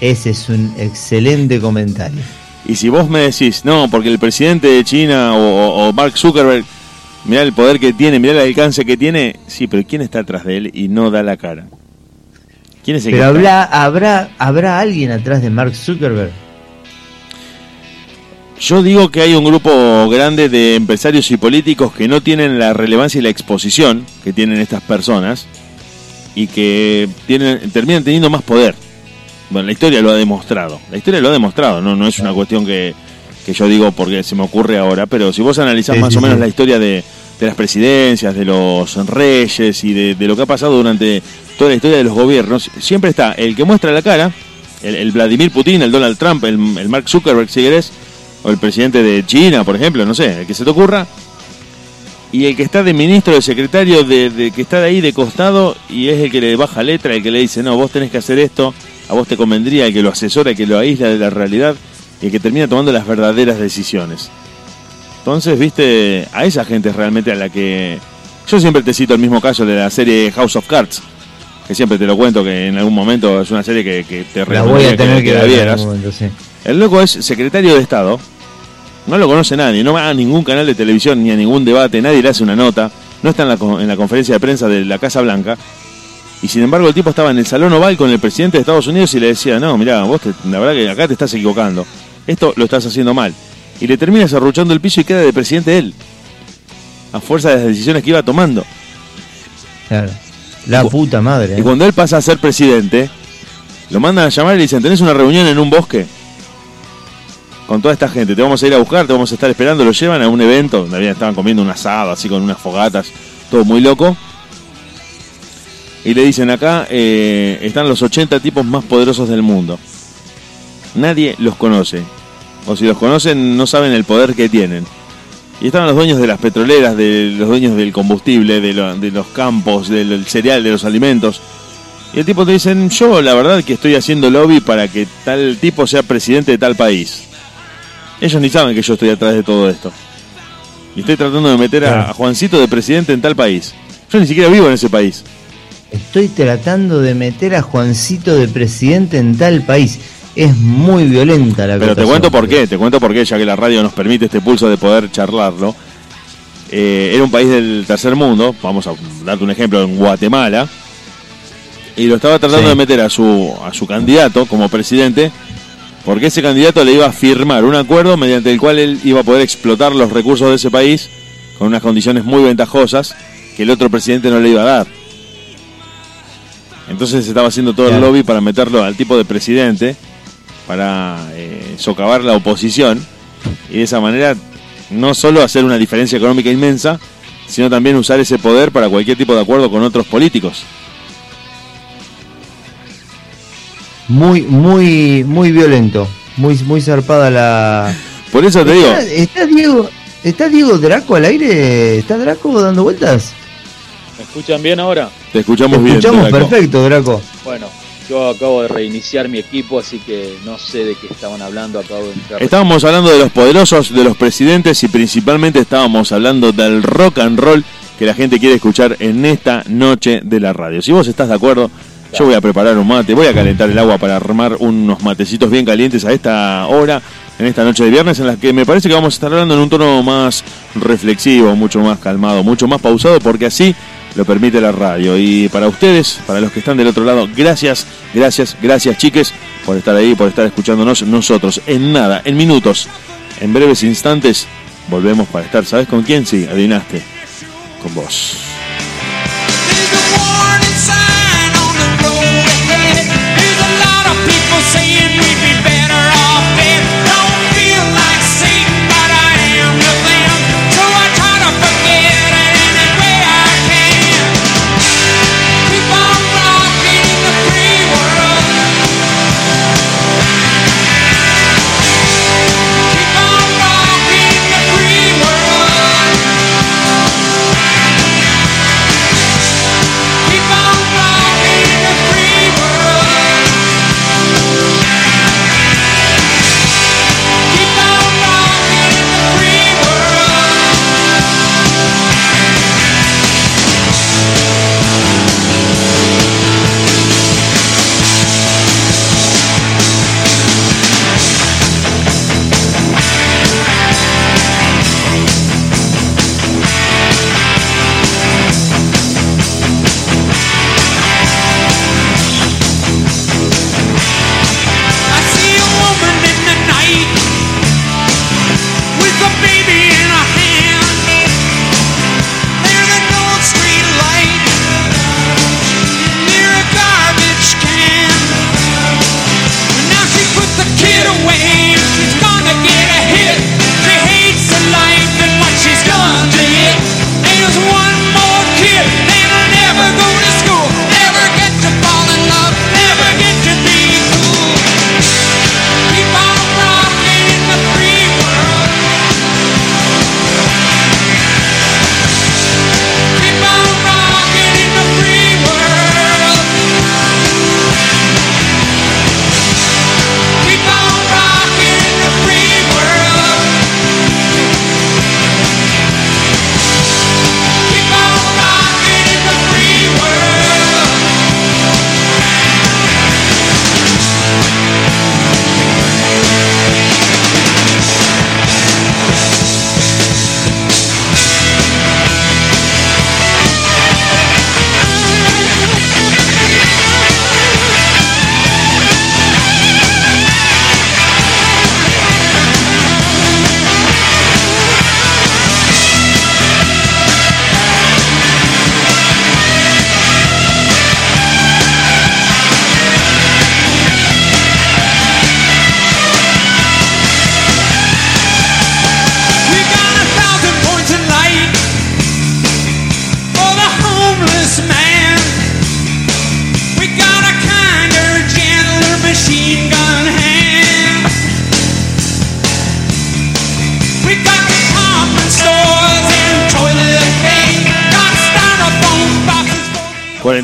Ese es un excelente comentario. Y si vos me decís, no, porque el presidente de China o Mark Zuckerberg, mirá el poder que tiene, mirá el alcance que tiene. Sí, pero ¿quién está atrás de él y no da la cara? ¿Quién es el Pero que habla, habrá, habrá alguien atrás de Mark Zuckerberg. Yo digo que hay un grupo grande de empresarios y políticos que no tienen la relevancia y la exposición que tienen estas personas y que tienen, terminan teniendo más poder. Bueno, la historia lo ha demostrado. La historia lo ha demostrado, no, no es una cuestión que, que yo digo porque se me ocurre ahora, pero si vos analizás Sí, más sí, o menos sí. la historia de, de las presidencias, de los reyes y de, lo que ha pasado durante toda la historia de los gobiernos, siempre está el que muestra la cara, el, el Vladimir Putin, el Donald Trump, el, el Mark Zuckerberg, si querés, o el presidente de China, por ejemplo, no sé, el que se te ocurra, y el que está de ministro, de secretario, de, de- que está de ahí de costado y es el que le baja letra, el que le dice, no, vos tenés que hacer esto, a vos te convendría, el que lo asesora, el que lo aísla de la realidad y el que termina tomando las verdaderas decisiones. Entonces, viste, a esa gente es realmente a la que... Yo siempre te cito el mismo caso de la serie House of Cards, que siempre te lo cuento, que en algún momento es una serie que, que te La voy a tener que, la ver en vieras. algún momento, sí. El loco es secretario de Estado. No lo conoce nadie, no va a ningún canal de televisión ni a ningún debate, nadie le hace una nota, no está en la, en la conferencia de prensa de la Casa Blanca. Y sin embargo el tipo estaba en el salón oval con el presidente de Estados Unidos y le decía, no, mirá, vos te- la verdad que acá te estás equivocando, esto lo estás haciendo mal. Y le termina serruchando el piso y queda de presidente él, a fuerza de las decisiones que iba tomando. Claro. La Y puta madre. Y ¿eh? cuando él pasa a ser presidente, lo mandan a llamar y le dicen, tenés una reunión en un bosque con toda esta gente, te vamos a ir a buscar, te vamos a estar esperando, lo llevan a un evento donde estaban comiendo un asado, así con unas fogatas, todo muy loco. Y le dicen acá, eh, están los 80 tipos más poderosos del mundo. Nadie los conoce. O si los conocen, no saben el poder que tienen. Y estaban los dueños de las petroleras, de los dueños del combustible, de, lo- de los campos, del, cereal, de los alimentos. Y el tipo te dicen, yo la verdad que estoy haciendo lobby para que tal tipo sea presidente de tal país. Ellos ni saben que yo estoy atrás de todo esto. Y estoy tratando de meter a Juancito de presidente en tal país. Yo ni siquiera vivo en ese país. Estoy tratando de meter a Juancito de presidente en tal país. Es muy violenta la Pero te cuento por qué, te cuento por qué, ya que la radio nos permite este pulso de poder charlarlo. Eh, era un país del tercer mundo, vamos a darte un ejemplo, en Guatemala, y lo estaba tratando Sí. de meter a su, a su candidato como presidente, porque ese candidato le iba a firmar un acuerdo mediante el cual él iba a poder explotar los recursos de ese país con unas condiciones muy ventajosas que el otro presidente no le iba a dar. Entonces se estaba haciendo todo el lobby para meterlo al tipo de presidente, para eh, socavar la oposición y de esa manera no solo hacer una diferencia económica inmensa, sino también usar ese poder para cualquier tipo de acuerdo con otros políticos. Muy, muy, muy violento. Muy, muy zarpada la. Por eso te digo, ¿Está, Diego, ¿Está Diego Draco al aire? ¿Está Draco dando vueltas? ¿Me escuchan bien ahora? te escuchamos, Te bien. escuchamos perfecto, Draco. Bueno, yo acabo de reiniciar mi equipo, así que no sé de qué estaban hablando. Acabo de entrar. Estábamos hablando de los poderosos, de los presidentes y principalmente estábamos hablando del rock and roll que la gente quiere escuchar en esta noche de la radio. Si vos estás de acuerdo, yo voy a preparar un mate, voy a calentar el agua para armar unos matecitos bien calientes a esta hora, en esta noche de viernes, en la que me parece que vamos a estar hablando en un tono más reflexivo, mucho más calmado, mucho más pausado, porque así lo permite la radio. Y para ustedes, para los que están del otro lado, gracias, gracias, gracias chiques por estar ahí, por estar escuchándonos nosotros. En nada, en minutos, en breves instantes, volvemos para estar, ¿sabes con quién? Sí, adivinaste, con vos.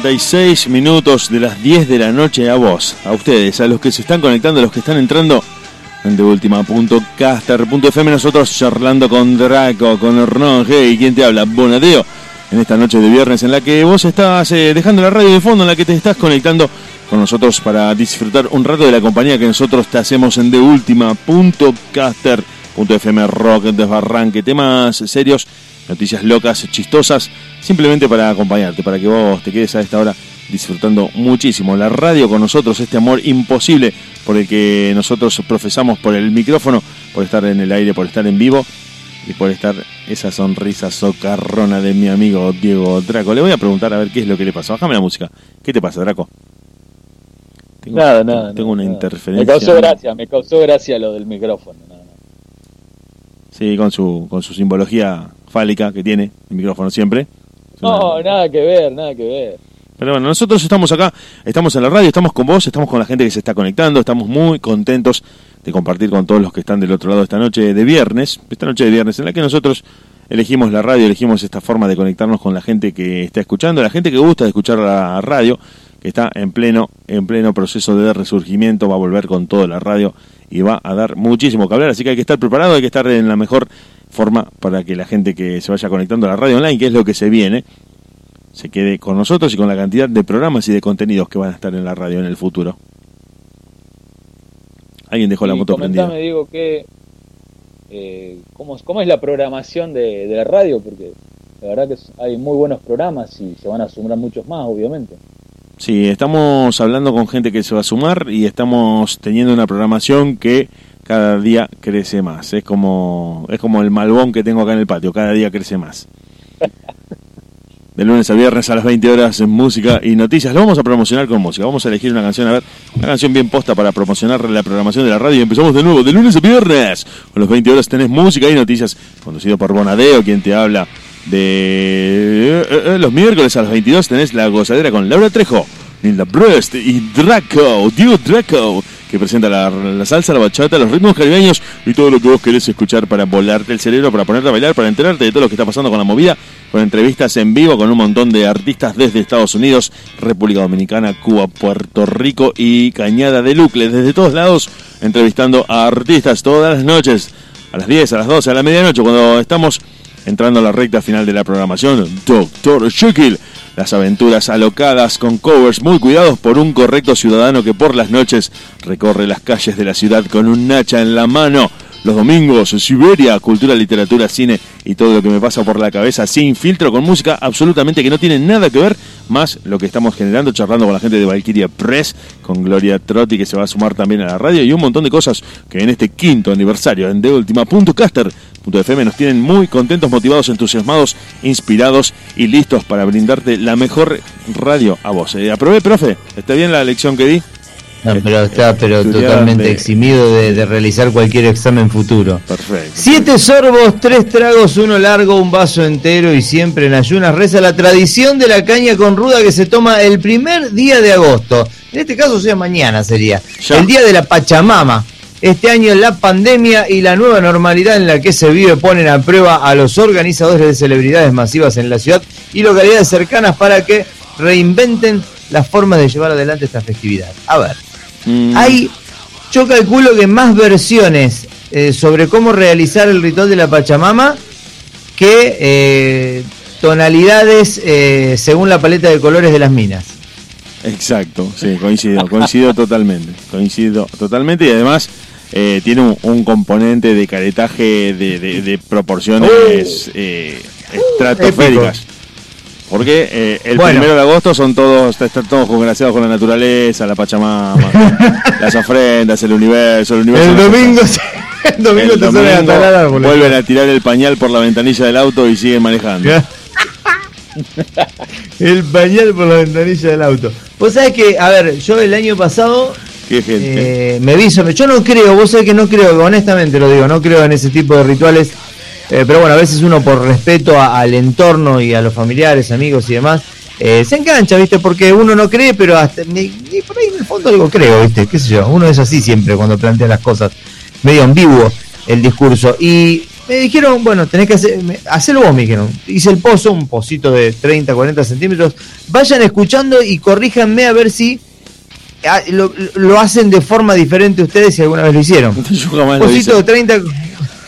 46 minutos de las 10 de la noche a vos, a ustedes, a los que se están conectando, a los que están entrando en deultima.caster.fm. Nosotros charlando con Draco, con Hernán Hey, ¿quién te habla? Bonadeo. En esta noche de viernes en la que vos estás eh, dejando la radio de fondo, en la que te estás conectando con nosotros para disfrutar un rato de la compañía que nosotros te hacemos en deultima.caster.fm rock, desbarranque, temas serios, noticias locas, chistosas, simplemente para acompañarte, para que vos te quedes a esta hora disfrutando muchísimo la radio con nosotros, este amor imposible por el que nosotros profesamos por el micrófono, por estar en el aire, por estar en vivo y por estar esa sonrisa socarrona de mi amigo Diego Draco. Le voy a preguntar a ver qué es lo que le pasó. Bájame la música. ¿Qué te pasa, Draco? Tengo, Nada, nada. Tengo nada, una nada. interferencia. Me causó gracia, me causó gracia lo del micrófono. Sí, con su, con su simbología fálica que tiene el micrófono siempre. Una- No, nada que ver, nada que ver. Pero bueno, nosotros estamos acá, estamos en la radio, estamos con vos, estamos con la gente que se está conectando, estamos muy contentos de compartir con todos los que están del otro lado esta noche de viernes, esta noche de viernes en la que nosotros elegimos la radio, elegimos esta forma de conectarnos con la gente que está escuchando, la gente que gusta de escuchar la radio, que está en pleno en pleno proceso de resurgimiento, va a volver con toda la radio y va a dar muchísimo que hablar, así que hay que estar preparado, hay que estar en la mejor forma para que la gente que se vaya conectando a la radio online, que es lo que se viene, se quede con nosotros y con la cantidad de programas y de contenidos que van a estar en la radio en el futuro. Alguien dejó la moto comentame, prendida. digo, que, eh, ¿cómo, es- ¿cómo es la programación de, de la radio? Porque la verdad que hay muy buenos programas y se van a sumar muchos más, obviamente. Sí, estamos hablando con gente que se va a sumar y estamos teniendo una programación que cada día crece más. Es como es como el malbón que tengo acá en el patio, cada día crece más. De lunes a viernes a las 20 horas en música y noticias. Lo vamos a promocionar con música. Vamos a elegir una canción, a ver, una canción bien posta para promocionar la programación de la radio. Y empezamos de nuevo, de lunes a viernes. A las 20 horas tenés música y noticias, conducido por Bonadeo, quien te habla de... eh, eh, los miércoles a las 22 tenés la gozadera con Laura Trejo, Nilda Brest y Draco, Diego Draco, que presenta la, la salsa, la bachata, los ritmos caribeños y todo lo que vos querés escuchar para volarte el cerebro, para ponerte a bailar, para enterarte de todo lo que está pasando con la movida, con entrevistas en vivo con un montón de artistas desde Estados Unidos, República Dominicana, Cuba, Puerto Rico y Cañada de Lucle, desde todos lados, entrevistando a artistas todas las noches, a las 10, a las 12, a la medianoche, cuando estamos entrando a la recta final de la programación, Doctor Jekyll. Las aventuras alocadas con covers muy cuidados por un correcto ciudadano que por las noches recorre las calles de la ciudad con un hacha en la mano. Los domingos, Siberia, cultura, literatura, cine y todo lo que me pasa por la cabeza sin filtro, con música absolutamente que no tiene nada que ver, más lo que estamos generando, charlando con la gente de Valkyria Press, con Gloria Trotti que se va a sumar también a la radio y un montón de cosas que en este quinto aniversario en TheUltima.caster.fm nos tienen muy contentos, motivados, entusiasmados, inspirados y listos para brindarte la mejor radio a vos. Eh, aprobé, profe, ¿está bien la lección que di? No, pero está pero totalmente de- eximido de, de realizar cualquier examen futuro. Perfecto. Siete sorbos, tres tragos, uno largo, un vaso entero y siempre en ayunas reza la tradición de la caña con ruda que se toma el primer día de agosto. En este caso, o sea, mañana sería. Ya. El día de la Pachamama. Este año la pandemia y la nueva normalidad en la que se vive ponen a prueba a los organizadores de celebridades masivas en la ciudad y localidades cercanas para que reinventen las formas de llevar adelante esta festividad. A ver, Mm, hay, yo calculo que más versiones eh, sobre cómo realizar el ritual de la Pachamama que eh, tonalidades eh, según la paleta de colores de las minas. Exacto, sí, coincido, coincido totalmente, coincido totalmente y además eh, tiene un, un componente de caretaje de, de- de proporciones eh, estratosféricas. Porque eh, el Bueno. primero de agosto son todos, están todos congraciados con la naturaleza, la Pachamama, las ofrendas, el universo, el universo. El domingo, el domingo El te salen a domingo talar vuelven a tirar el pañal por la ventanilla del auto y siguen manejando. el pañal por la ventanilla del auto. Vos sabés que, a ver, yo el año pasado Qué gente. Eh, me vi Yo no creo, vos sabés que no creo, honestamente lo digo, no creo en ese tipo de rituales. Eh, pero bueno, a veces uno por respeto a- al entorno y a los familiares, amigos y demás, eh, se engancha, ¿viste? Porque uno no cree, pero hasta ni, ni por ahí en el fondo algo creo, ¿viste? ¿Qué sé yo? Uno es así siempre cuando plantea las cosas, medio ambiguo el discurso. Y Me dijeron, bueno, tenés que hacer, hacerlo vos, me dijeron. Hice el pozo, un pocito de 30, 40 centímetros. Vayan escuchando y corríjanme a ver si ah, lo, lo hacen de forma diferente ustedes si alguna vez lo hicieron. Yo jamás lo Pocito de hice. 30,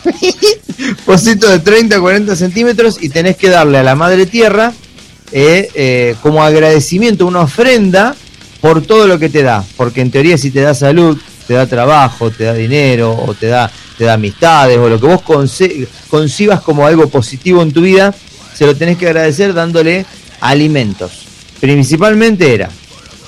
pocito de 30, 40 centímetros y tenés que darle a la madre tierra eh, eh, como agradecimiento, una ofrenda por todo lo que te da. Porque en teoría si te da salud, te da trabajo, te da dinero, o te da, te da amistades, o lo que vos concibas como algo positivo en tu vida, se lo tenés que agradecer dándole alimentos. Principalmente era,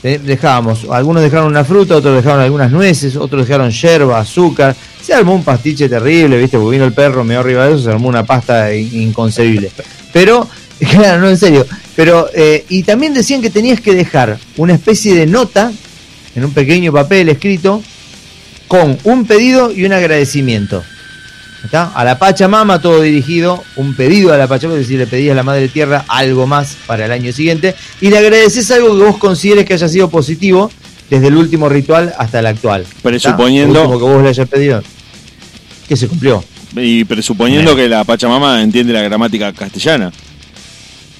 dejábamos, algunos dejaron una fruta, otros dejaron algunas nueces, otros dejaron yerba, azúcar, se armó un pastiche terrible, viste, porque vino el perro, me arriba de eso, se armó una pasta in- inconcebible. Pero, claro, no en serio, pero, eh, y también decían que tenías que dejar una especie de nota en un pequeño papel escrito con un pedido y un agradecimiento. ¿Está? A la Pachamama todo dirigido, un pedido a la Pachamama, es decir, le pedís a la Madre Tierra algo más para el año siguiente y le agradeces algo que vos consideres que haya sido positivo desde el último ritual hasta el actual. Presuponiendo- último que vos le hayas pedido. Que se cumplió. Y presuponiendo que la Pachamama entiende la gramática castellana.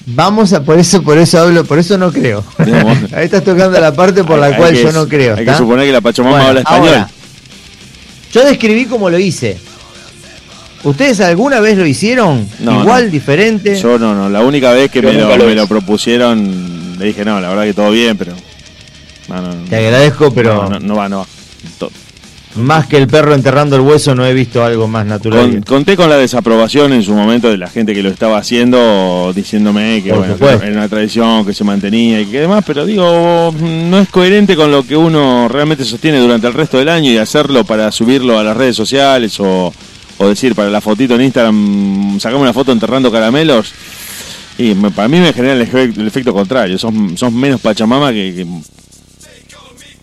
Vamos a, por eso, por eso hablo, por eso no creo. Ahí estás tocando la parte por la Hay- cual yo no creo. Hay que suponer que la Pachamama Bueno, habla español. ahora, yo describí como lo hice. ¿Ustedes alguna vez lo hicieron? No, Igual, no. diferente. Yo no, no. La única vez que me, lo, lo me lo propusieron, le dije, no, la verdad que todo bien, pero. No. Te agradezco, pero No, no, no va, no va. To- más que el perro enterrando el hueso no he visto algo más natural. Con- conté con la desaprobación en su momento de la gente que lo estaba haciendo, diciéndome que bueno, era una tradición que se mantenía y que demás, pero digo, no es coherente con lo que uno realmente sostiene durante el resto del año y hacerlo para subirlo a las redes sociales o, o decir para la fotito en Instagram, sacame una foto enterrando caramelos. Y me- para mí me genera el, efe- el efecto contrario, sos, sos menos pachamama que, que-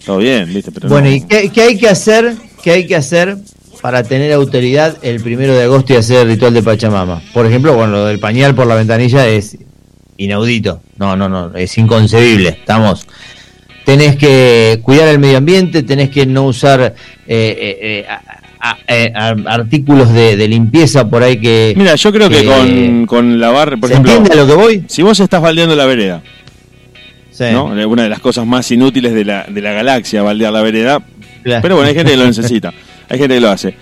Todo bien, viste, pero bueno, no- ¿y qué, qué hay que hacer? ¿Qué hay que hacer para tener autoridad el primero de agosto y hacer el ritual de Pachamama? Por ejemplo, bueno, lo del pañal por la ventanilla es inaudito. No, no, no, es inconcebible. Estamos. Tenés que cuidar el medio ambiente, tenés que no usar eh, eh, eh, a- a- eh, artículos de, de limpieza por ahí que. Mira, yo creo que que- con, con lavar, por ¿Se ejemplo, entiende a lo que voy? si vos estás baldeando la vereda, Sí. ¿no? Una de las cosas más inútiles de la, de la galaxia, baldear la vereda. Claro. Pero bueno, hay gente que lo necesita, hay gente que lo hace.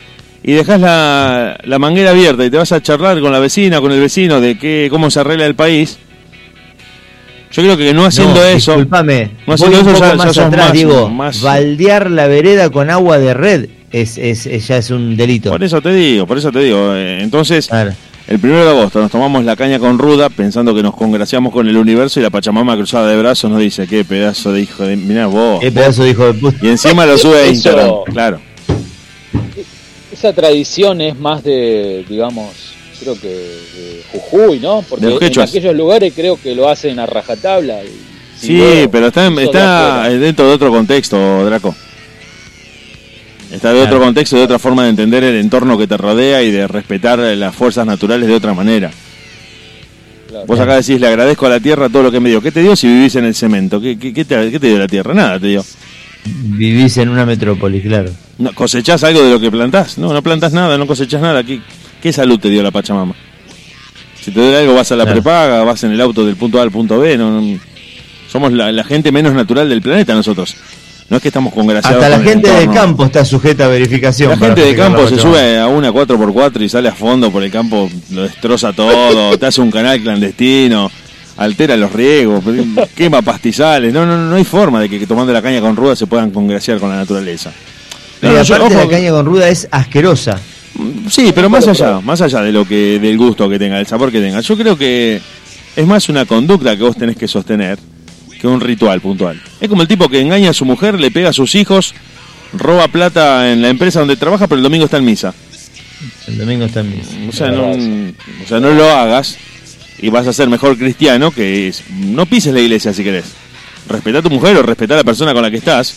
Y dejas la, la manguera abierta y te vas a charlar con la vecina, con el vecino, de qué, cómo se arregla el país. Yo creo que no haciendo No, eso, Disculpame. no haciendo voy un eso poco ya- ya más sos atrás, más- digo, más- baldear la vereda con agua de red es, es, es- ya es un delito. por eso te digo, por eso te digo. eh, Entonces, el primero de agosto nos tomamos la caña con ruda pensando que nos congraciamos con el universo y la Pachamama cruzada de brazos nos dice, qué pedazo de hijo de... Mirá vos. Qué pedazo de hijo de puta. Y encima lo sube a Eso- Instagram, claro. Esa tradición es más de, digamos, creo que de Jujuy, ¿no? Porque De en aquellos lugares creo que lo hacen a rajatabla. y- Sí, luego pero está, está dentro de otro contexto, Draco. Está de otro contexto, de otra forma de entender el entorno que te rodea y de respetar las fuerzas naturales de otra manera. Claro. Vos acá decís, le agradezco a la tierra todo lo que me dio. ¿Qué te dio si vivís en el cemento? ¿Qué, qué, qué te, qué te dio la tierra? Nada te dio. Vivís en una metrópoli, claro. No, ¿Cosechás algo de lo que plantás? No, no plantás nada, no cosechás nada. ¿Qué, qué salud te dio la Pachamama? Si te duele algo, vas a la Claro. prepaga, vas en el auto del punto A al punto B. No, no- somos la, la gente menos natural del planeta nosotros. No es que estamos congraciados. Hasta la con gente de campo está sujeta a verificación. La gente de campo se sube a una 4x4 y sale a fondo por el campo, lo destroza todo, te hace un canal clandestino, altera los riegos, quema pastizales. No, no, no hay forma de que, tomando la caña con ruda se puedan congraciar con la naturaleza. Pero No, yo- aparte ojo, la caña con ruda es asquerosa. Sí, pero más allá, más allá de lo que, del gusto que tenga, del sabor que tenga. Yo creo que es más una conducta que vos tenés que sostener que un ritual puntual. Es como el tipo que engaña a su mujer, le pega a sus hijos, roba plata en la empresa donde trabaja, pero el domingo está en misa. El domingo está en misa. O sea, no, o sea, no lo hagas y vas a ser mejor cristiano que es, no pises la iglesia si querés. Respetá a tu mujer o respetá a la persona con la que estás.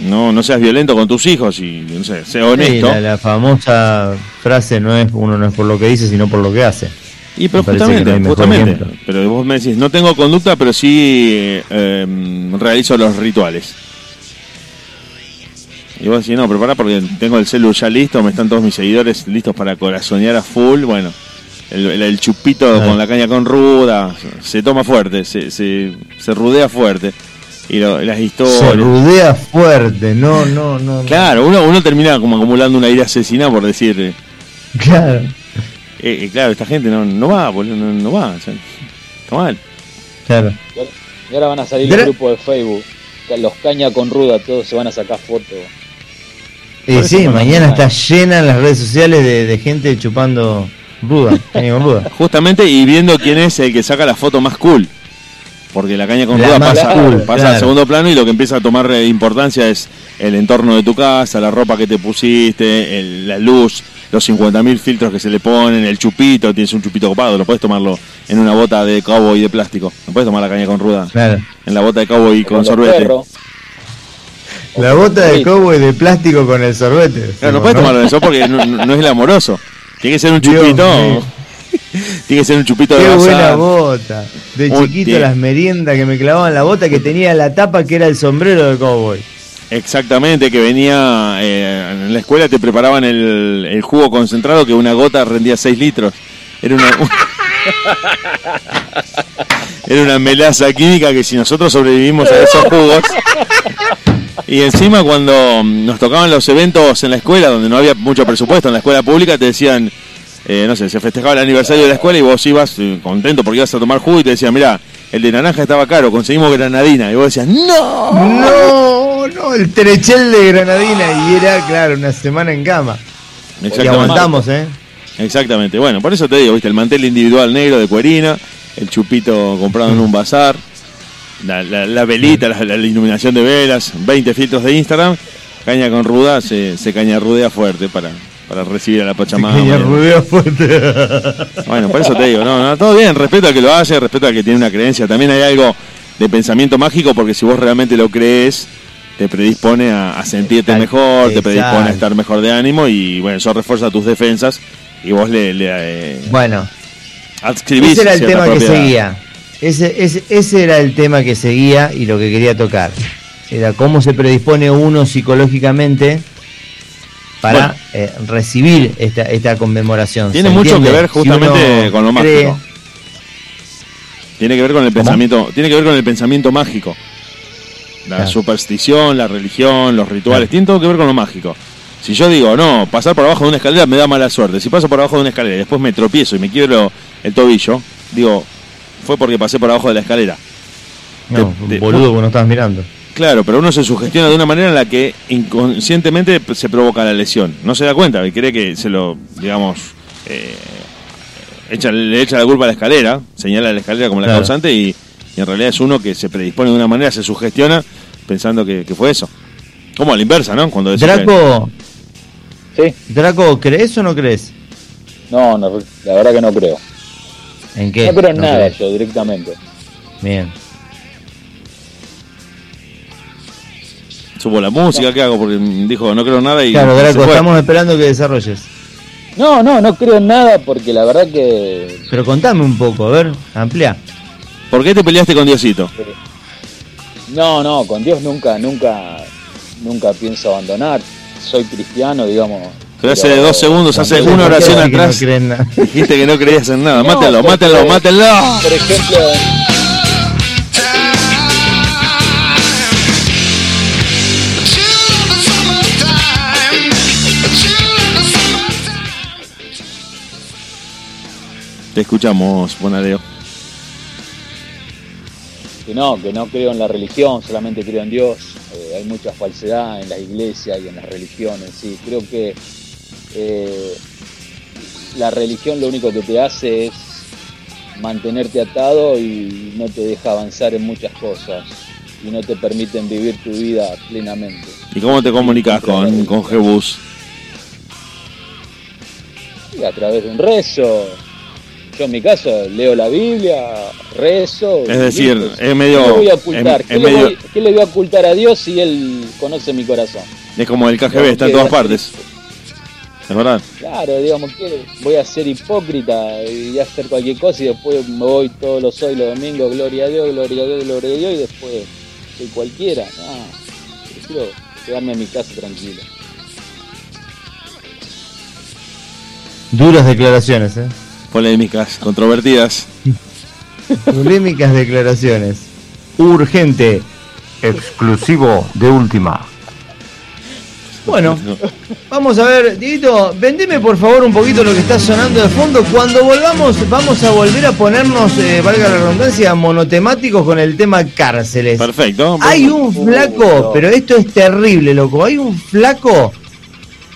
No, no seas violento con tus hijos y no sé, sea Sí, honesto. la, la famosa frase no es uno no es por lo que dice, sino por lo que hace. Y pero justamente, justamente. Pero vos me decís, no tengo conducta, pero sí eh, em, realizo los rituales. Y vos decís, no, prepara porque tengo el celu ya listo, me están todos mis seguidores listos para corazonear a full. Bueno, el, el- el chupito Ah. con la caña con ruda, se toma fuerte, se, se, se rudea fuerte. Y lo- las Se historias. rudea fuerte, no, no, no. Claro, uno, uno termina como acumulando una ira asesina por decir, eh, Claro. Eh, claro, esta gente no, no va, boludo, no, no va. o sea, está mal. Claro. Y ahora van a salir los grupos de Facebook. que Los caña con ruda, todos se van a sacar fotos. Eso sí, mañana está llena en las redes sociales de, de gente chupando ruda, caña con ruda. Justamente, y viendo quién es el que saca la foto más cool. Porque la caña con La ruda pasa, cool, pasa claro. al segundo plano y lo que empieza a tomar eh, importancia es el entorno de tu casa, la ropa que te pusiste, el- la luz, los 50.000 filtros que se le ponen, el chupito, tienes un chupito copado, lo puedes tomarlo en una bota de cowboy de plástico. No puedes tomar la caña con ruda Claro. en la bota de cowboy con sorbete. perros. La bota de cowboy de plástico con el sorbete. Claro, no puedes tomarlo de eso porque no, no- no es el amoroso. Tiene que ser un chupito. Tiene que ser un chupito de Qué buena bazar. bota. De Uy, chiquito las meriendas que me clavaban la bota que tenía la tapa que era el sombrero de cowboy. Exactamente, que venía eh, en la escuela te preparaban el, jugo concentrado que una gota rendía 6 litros. Era una era una melaza química que si nosotros sobrevivimos a esos jugos y encima cuando nos tocaban los eventos en la escuela donde no había mucho presupuesto en la escuela pública te decían eh, no sé, se festejaba el aniversario de la escuela y vos ibas eh, contento porque ibas a tomar jugo y te decían, mira, el de naranja estaba caro, conseguimos granadina. Y vos decías, no, No, no, el trechel de granadina y era, claro, una semana en cama. Y aguantamos, ¿eh? Exactamente. Bueno, por eso te digo, viste, el mantel individual negro de cuerina, el chupito comprado en un bazar, la, la- la velita, la, la iluminación de velas, 20 filtros de Instagram, caña con ruda, se, se caña rudea fuerte para, para recibir a la Pachamama. Fuerte. Bueno, por eso te digo, no, no, todo bien, respeto al que lo hace, respeto al que tiene una creencia. También hay algo de pensamiento mágico porque si vos realmente lo crees, te predispone a, a sentirte Exacto, mejor, te predispone a estar mejor de ánimo y bueno, eso refuerza tus defensas y vos le, le, eh, Bueno, ese era el tema que seguía. Ese, ese, ese era el tema que seguía y lo que quería tocar. Era cómo se predispone uno psicológicamente para Bueno. eh, recibir esta, esta conmemoración. Tiene ¿se mucho que ver justamente con lo cree- mágico. Tiene que ver con el ¿Cómo? pensamiento, tiene que ver con el pensamiento mágico. La Claro. superstición, la religión, los rituales, Claro. tiene todo que ver con lo mágico. Si yo digo, no, pasar por abajo de una escalera me da mala suerte. Si paso por abajo de una escalera y después me tropiezo y me quiebro el tobillo, digo, fue porque pasé por abajo de la escalera. No, de- de- boludo, porque no estabas mirando. Claro, pero uno se sugestiona de una manera en la que inconscientemente se provoca la lesión. No se da cuenta y cree que se lo, digamos, eh, echa, le echa la culpa a la escalera, señala la escalera como la Claro. causante y, y en realidad es uno que se predispone de una manera, se sugestiona pensando que, que fue eso. Como a la inversa, ¿no? Cuando decís que- Draco, Sí, Draco, ¿crees o no crees? no, no, la verdad que no creo. ¿En qué? No creo en nada crees. yo directamente. Bien. subo la música, ¿qué hago? Porque dijo, no creo en nada y Claro, Draco, estamos esperando que desarrolles. No, no, no creo en nada porque la verdad que Pero contame un poco, a ver, amplía. ¿Por qué te peleaste con Diosito? no, no, con Dios nunca, nunca, nunca pienso abandonar. Soy cristiano, digamos. Pero hace dos segundos, hace una ¿Por qué oración decís que no atrás, dijiste que no creías en nada. No, Mátalo, porque- mátalo, mátalo. Por ejemplo, Te escuchamos, Bonadeo. Que no, que no creo en la religión, solamente creo en Dios. Eh, hay mucha falsedad en la iglesia y en las religiones, sí. Creo que eh, la religión lo único que te hace es mantenerte atado y no te deja avanzar en muchas cosas y no te permiten vivir tu vida plenamente. ¿Y cómo te comunicas con, con Jebus? Y a través de un rezo. Yo en mi caso leo la Biblia, rezo. Es decir, es medio- ¿Qué le voy a ocultar? es- ¿Qué, es le medio- voy, qué le voy a ocultar a Dios si Él conoce mi corazón? Es como el KGB, está en todas partes. Es verdad. Claro, digamos que voy a ser hipócrita y hacer cualquier cosa y después me voy todos los hoy, los domingos, gloria a Dios, gloria a Dios, gloria a Dios y después soy cualquiera. No, prefiero quedarme en mi casa tranquilo. Duras declaraciones, ¿eh? Polémicas, controvertidas. Polémicas declaraciones. Urgente. Exclusivo de última. Bueno, vamos a ver, Dieguito, vendeme por favor un poquito lo que está sonando de fondo. Cuando volvamos, vamos a volver a ponernos, eh, valga la redundancia, monotemáticos con el tema cárceles. Perfecto. Hay un flaco, pero esto es terrible, loco. Hay un flaco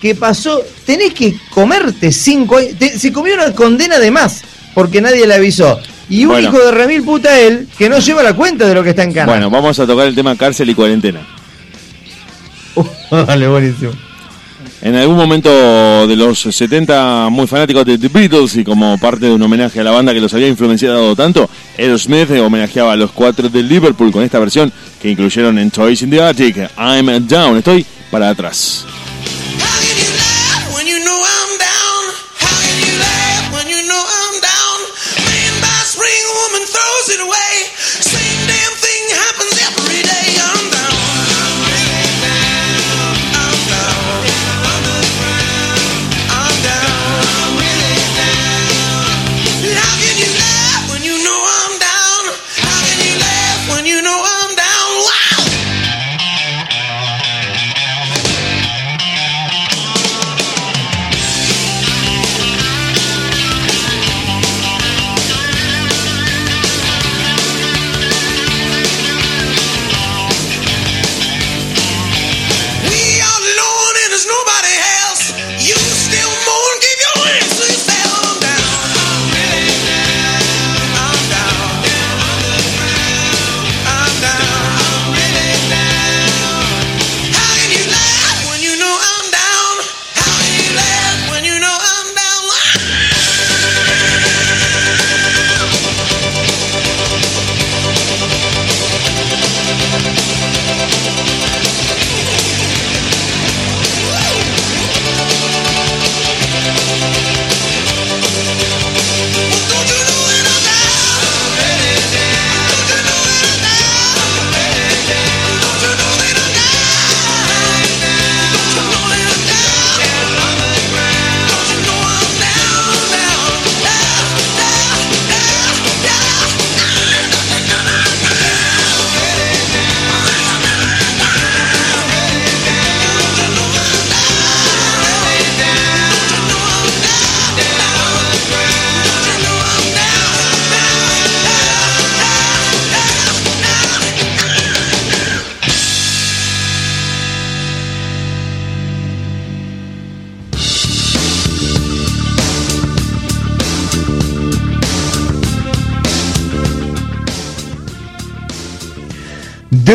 que pasó, tenés que comerte cinco años, te- se comió una condena de más, porque nadie le avisó. Y un Bueno. hijo de remil puta él, que no lleva la cuenta de lo que está en cana. Bueno, vamos a tocar el tema cárcel y cuarentena. Vale, buenísimo. En algún momento de los 70, muy fanáticos de The Beatles y como parte de un homenaje a la banda que los había influenciado tanto, Aerosmith homenajeaba a los cuatro de Liverpool con esta versión que incluyeron en Toys in the Attic, I'm Down, estoy para atrás.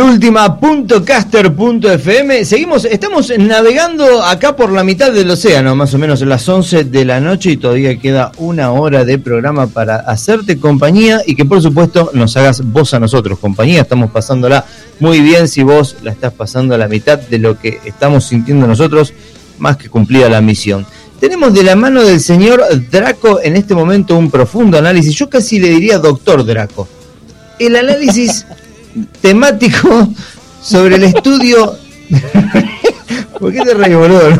De última.caster.fm Seguimos, estamos navegando acá por la mitad del océano, más o menos las 11 de la noche y todavía queda una hora de programa para hacerte compañía y que por supuesto nos hagas vos a nosotros compañía. Estamos pasándola muy bien si vos la estás pasando a la mitad de lo que estamos sintiendo nosotros, más que cumplida la misión. Tenemos de la mano del señor Draco en este momento un profundo análisis, yo casi le diría doctor Draco. El análisis temático sobre el estudio. ¿Por qué te reís, boludo?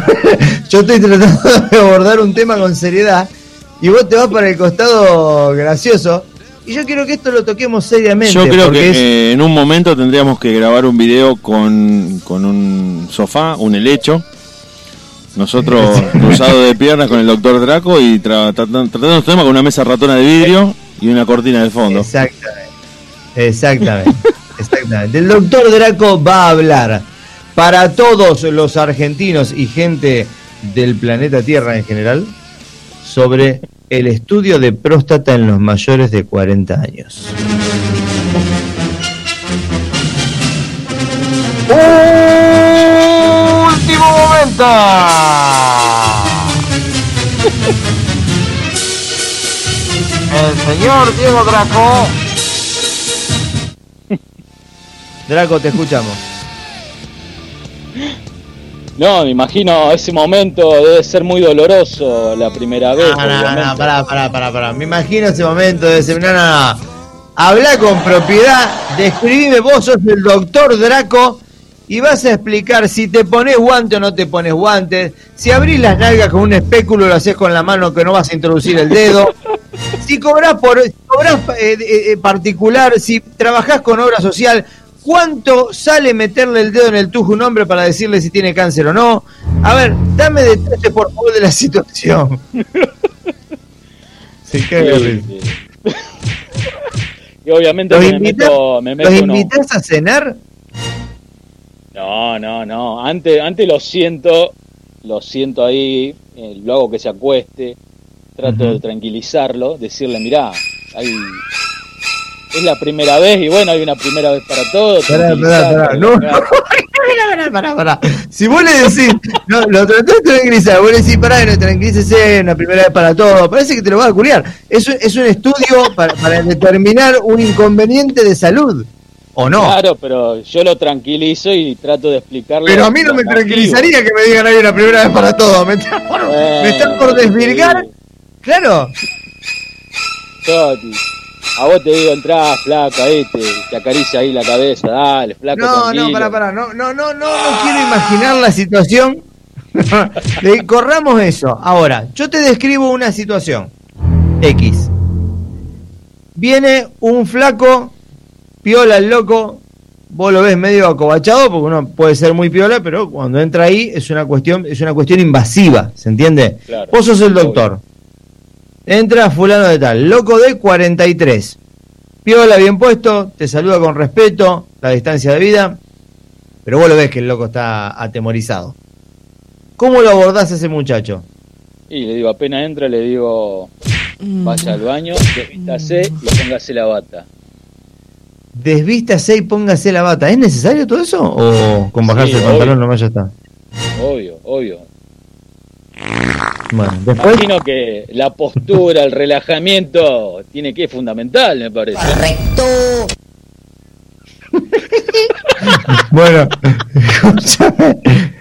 Yo estoy tratando de abordar un tema con seriedad y vos te vas para el costado gracioso. Y yo quiero que esto lo toquemos seriamente. Yo creo que es- eh, en un momento tendríamos que grabar un video con, con un sofá, un helecho. Nosotros cruzados de piernas con el doctor Draco y tra- tratan- tratando este tema con una mesa ratona de vidrio y una cortina de fondo. Exactamente. Exactamente. Exactamente. El doctor Draco va a hablar para todos los argentinos y gente del planeta Tierra en general sobre el estudio de próstata en los mayores de 40 años. Último momento. El señor Diego Draco. Draco, te escuchamos. No, me imagino ese momento debe ser muy doloroso la primera vez. No, no, no, pará, pará, pará, pará. Me imagino ese momento de ese. No, no, no. Habla con propiedad, describime, vos sos el doctor Draco y vas a explicar si te pones guante o no te pones guantes, si abrís las nalgas con un espéculo lo haces con la mano que no vas a introducir el dedo, si cobras por si cobrás, eh, eh, eh, particular, si trabajás con obra social, cuánto sale meterle el dedo en el tujo a un hombre para decirle si tiene cáncer o no. A ver, dame detalles por favor de la situación. Sí, qué Sí, sí. y obviamente ¿Los que me invitas, meto, me meto los invitas a cenar? No, no, no. Antes, antes lo siento, lo siento ahí, eh, lo hago que se acueste, trato de tranquilizarlo, decirle, mirá, hay... es la primera vez y bueno, hay una primera vez para todo. Pará, pará, pará. No, no. Pará, pará, pará. Si vos le decís, no, lo tratás de tranquilizar, vos le decís, pará, no, tranquilícese, una primera vez para todo, parece que te lo vas a culiar. Eso es un estudio para, para determinar un inconveniente de salud, ¿o no? Claro, pero yo lo tranquilizo y trato de explicarle. Pero a mí no me tranquilizaría que me digan hay una primera vez para todo. Me están por, motivos. me están por Bueno, desvirgar. sí. Claro. Toti, A vos te digo, entrá, flaca, ahí te, te acaricia ahí la cabeza, dale, flaco, No, tranquilo. no, pará, pará. No, no, no, no, no quiero imaginar la situación. Corramos eso. Ahora, yo te describo una situación. X. Viene un flaco, piola el loco, vos lo ves medio acobachado, porque uno puede ser muy piola, pero cuando entra ahí es una cuestión, es una cuestión invasiva, ¿se entiende? Claro. Vos sos el doctor. Entra fulano de tal, loco de 43. Piola bien puesto, te saluda con respeto, la distancia de vida, pero vos lo ves que el loco está atemorizado. ¿Cómo lo abordás a ese muchacho? Y le digo, apenas entra, le digo, vaya al baño, desvístase y póngase la bata. Desvístase y póngase la bata. ¿Es necesario todo eso? ¿O con bajarse Sí, el pantalón obvio. nomás ya está? Obvio, obvio. Bueno, después. Imagino que la postura, el relajamiento, tiene que es fundamental, me parece. Bueno, escúchame.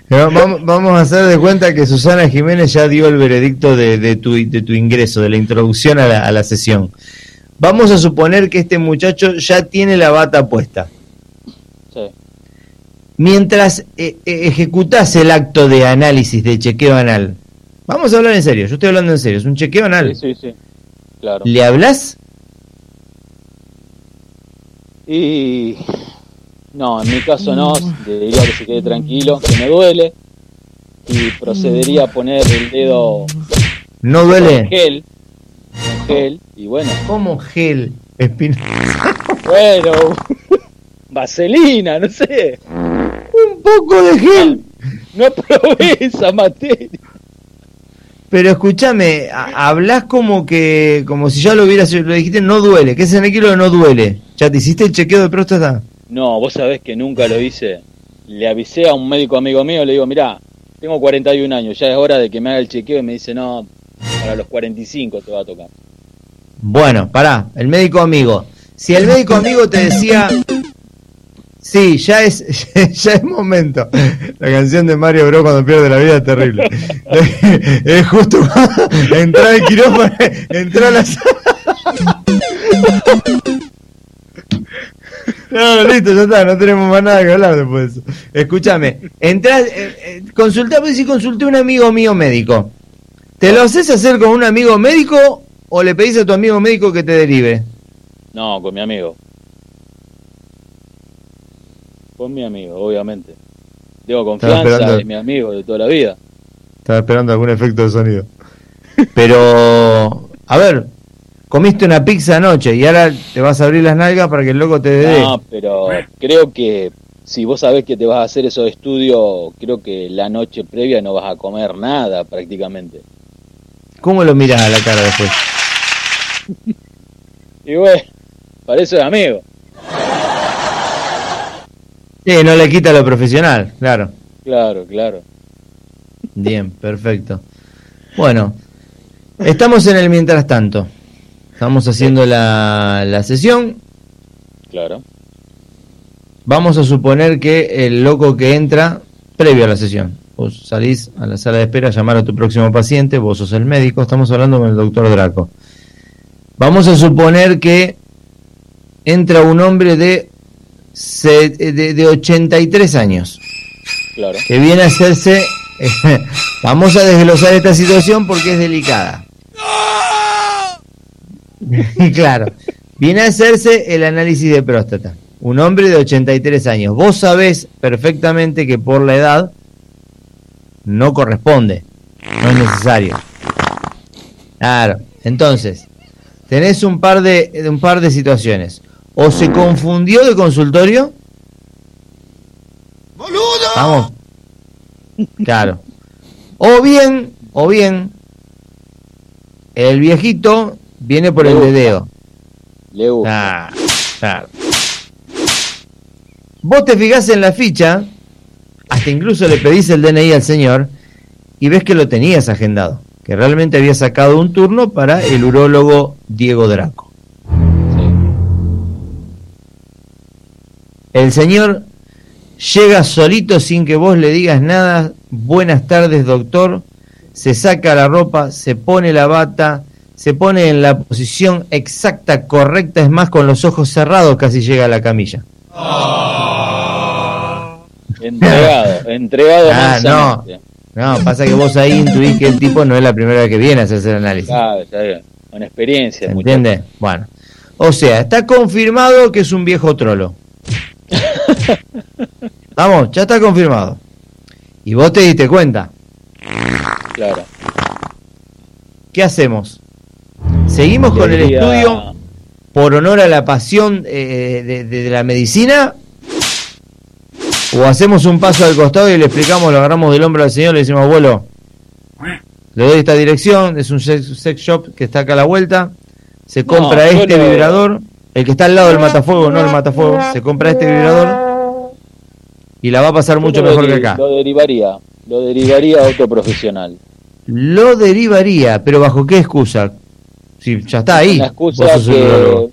Vamos, vamos a hacer de cuenta que Susana Jiménez ya dio el veredicto de, de tu, de tu ingreso, de la introducción a la, a la sesión. Vamos a suponer que este muchacho ya tiene la bata puesta. Sí. Mientras eh, eh, ejecutás el acto de análisis, de chequeo anal, vamos a hablar en serio, yo estoy hablando en serio, es un chequeo anal. Sí, sí, sí. Claro. ¿Le hablas? Y no, en mi caso no, le diría que se quede tranquilo, que me duele y procedería a poner el dedo ¿No duele? gel, en gel y bueno, ¿Cómo gel? Espina- bueno, vaselina, no sé, Un poco de gel. no probé esa materia. Pero escúchame, hablas como que, como si ya lo hubieras, lo dijiste, no duele. ¿Qué es el kilo no duele? ¿Ya te hiciste el chequeo de próstata? No, vos sabés que nunca lo hice. Le avisé a un médico amigo mío, le digo, mirá, tengo 41 años, ya es hora de que me haga el chequeo y me dice, no, para los 45 te va a tocar. Bueno, pará, el médico amigo. Si el médico amigo te decía, sí, ya es, ya es momento. La canción de Mario Bro cuando pierde la vida es terrible. es justo entrar al quirófano, entrar a la sala. No, listo, ya está, no tenemos más nada que hablar después de eso. Escúchame, entras, eh, eh, consultá, pues si consulté a un amigo mío médico. ¿Te lo haces hacer con un amigo médico o le pedís a tu amigo médico que te derive? No, con mi amigo. Con mi amigo, obviamente. Tengo confianza, es mi amigo de toda la vida. Estaba esperando algún efecto de sonido. Pero, a ver, comiste una pizza anoche y ahora te vas a abrir las nalgas para que el loco te dé. No, pero creo que si vos sabés que te vas a hacer esos estudios, creo que la noche previa no vas a comer nada prácticamente. ¿Cómo lo miras a la cara después? Y bueno, para eso es amigo. Sí, no le quita lo profesional, claro. Claro, claro. Bien, perfecto. Bueno, estamos en el mientras tanto. Estamos haciendo la, la sesión. Claro. Vamos a suponer que el loco que entra previo a la sesión. Vos salís a la sala de espera a llamar a tu próximo paciente, vos sos el médico, estamos hablando con el doctor Draco. Vamos a suponer que entra un hombre de se- de, de 83 años, Claro. que viene a hacerse... vamos a desglosar esta situación porque es delicada. claro, viene a hacerse el análisis de próstata. Un hombre de 83 años. Vos sabés perfectamente que por la edad no corresponde, no es necesario. Claro, entonces, tenés un par de un par de situaciones. O se confundió de consultorio. Vamos. Claro. O bien, o bien, el viejito viene por el dedeo. Le gusta. Ah, claro. Vos te fijás en la ficha, hasta incluso le pedís el DNI al señor y ves que lo tenías agendado, que realmente había sacado un turno para el urólogo Diego Draco. El señor llega solito sin que vos le digas nada. Buenas tardes, doctor. Se saca la ropa, se pone la bata, se pone en la posición exacta, correcta, es más, con los ojos cerrados casi llega a la camilla. Entregado, entregado Ah, no. No, pasa que vos ahí intuís que el tipo no es la primera vez que viene a hacerse el análisis. Claro, está bien. Con experiencia, ¿Se muchacho. entiende? Bueno. O sea, está confirmado que es un viejo trolo. Vamos, ya está confirmado. Y vos te diste cuenta. Claro. ¿Qué hacemos? ¿Seguimos con el estudio por honor a la pasión eh, de, de- de la medicina? ¿O hacemos un paso al costado y le explicamos, lo agarramos del hombro al señor y le decimos, abuelo, le doy esta dirección, es un sex, sex shop que está acá a la vuelta, se compra este lo- vibrador, el que está al lado del matafuego, no el matafuego, se compra este vibrador y la va a pasar mucho mejor que acá. Lo derivaría. Lo derivaría a otro profesional. Lo derivaría, pero ¿bajo qué excusa? Si ya está ahí. La excusa que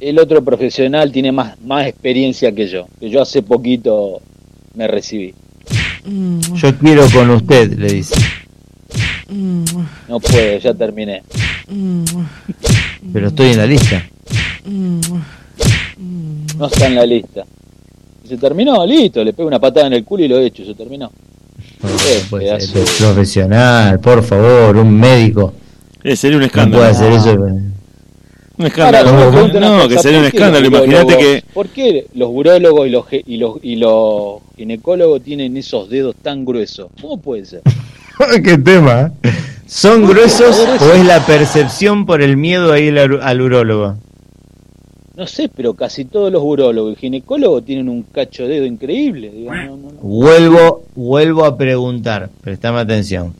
el otro profesional tiene más, más experiencia que yo. Que yo hace poquito me recibí. Yo quiero con usted, le dice. No puedo, ya terminé. Pero estoy en la lista. No está en la lista. Y se terminó, listo. Le pego una patada en el culo y lo he hecho. Se terminó. No, Eh, no puede pedazo ser, de- es profesional, por favor, un médico. Eh, sería un No escándalo. puede hacer eso. Un escándalo. No, no, que sería un ¿por qué escándalo. los Imagínate que. ¿Por qué los urólogos y los, y, los, y los ginecólogos tienen esos dedos tan gruesos? ¿Cómo puede ser? ¿Qué tema? ¿eh? ¿Son gruesos o es la percepción por el miedo a ir al, al urólogo? No sé, pero casi todos los urólogos y ginecólogos tienen un cacho de dedo increíble. Digo, no, no, no. Vuelvo, vuelvo a preguntar, prestame atención.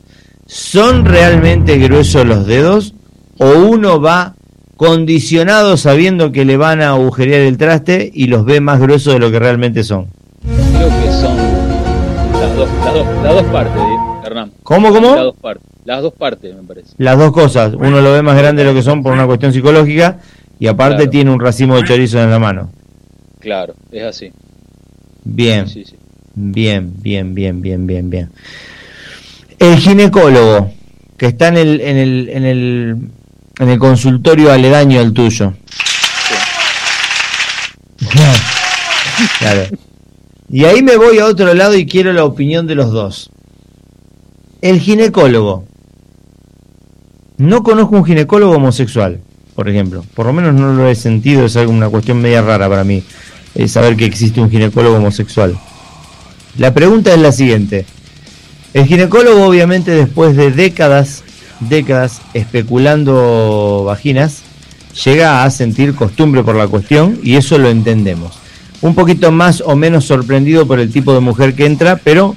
¿Son realmente gruesos los dedos o uno va condicionado sabiendo que le van a agujerear el traste y los ve más gruesos de lo que realmente son? Creo que son las dos, las dos, las dos partes, eh. ¿Cómo, cómo? Las dos partes, las dos partes me parece. Las dos cosas. Uno lo ve más grande de lo que son por una cuestión psicológica y aparte Claro. tiene un racimo de chorizo en la mano. Claro, es así. Bien, Sí, sí. bien, bien, bien, bien, bien, bien. El ginecólogo que está en el, en el, en el, en el consultorio aledaño al tuyo. claro. Y ahí me voy a otro lado y quiero la opinión de los dos. El ginecólogo. No conozco un ginecólogo homosexual, por ejemplo. Por lo menos no lo he sentido, es algo- una cuestión media rara para mí, eh, saber que existe un ginecólogo homosexual. La pregunta es la siguiente. El ginecólogo, obviamente, después de décadas, décadas especulando vaginas, llega a sentir costumbre por la cuestión y eso lo entendemos. Un poquito más o menos sorprendido por el tipo de mujer que entra, pero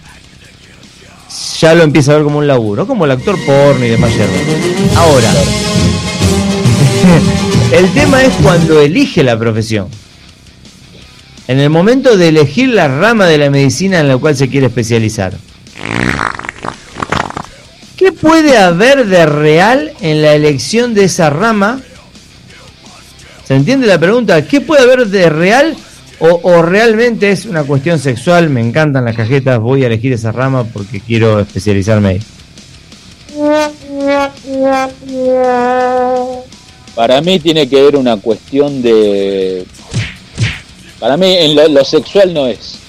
ya lo empieza a ver como un laburo, como el actor porno y demás. Ahora, el tema es cuando elige la profesión. En el momento de elegir la rama de la medicina en la cual se quiere especializar. ¿Qué puede haber de real en la elección de esa rama? ¿Se entiende la pregunta? ¿Qué puede haber de real o, o realmente es una cuestión sexual? Me encantan las cajetas, voy a elegir esa rama porque quiero especializarme ahí. Para mí tiene que ver una cuestión de Para mí en lo, lo sexual no es.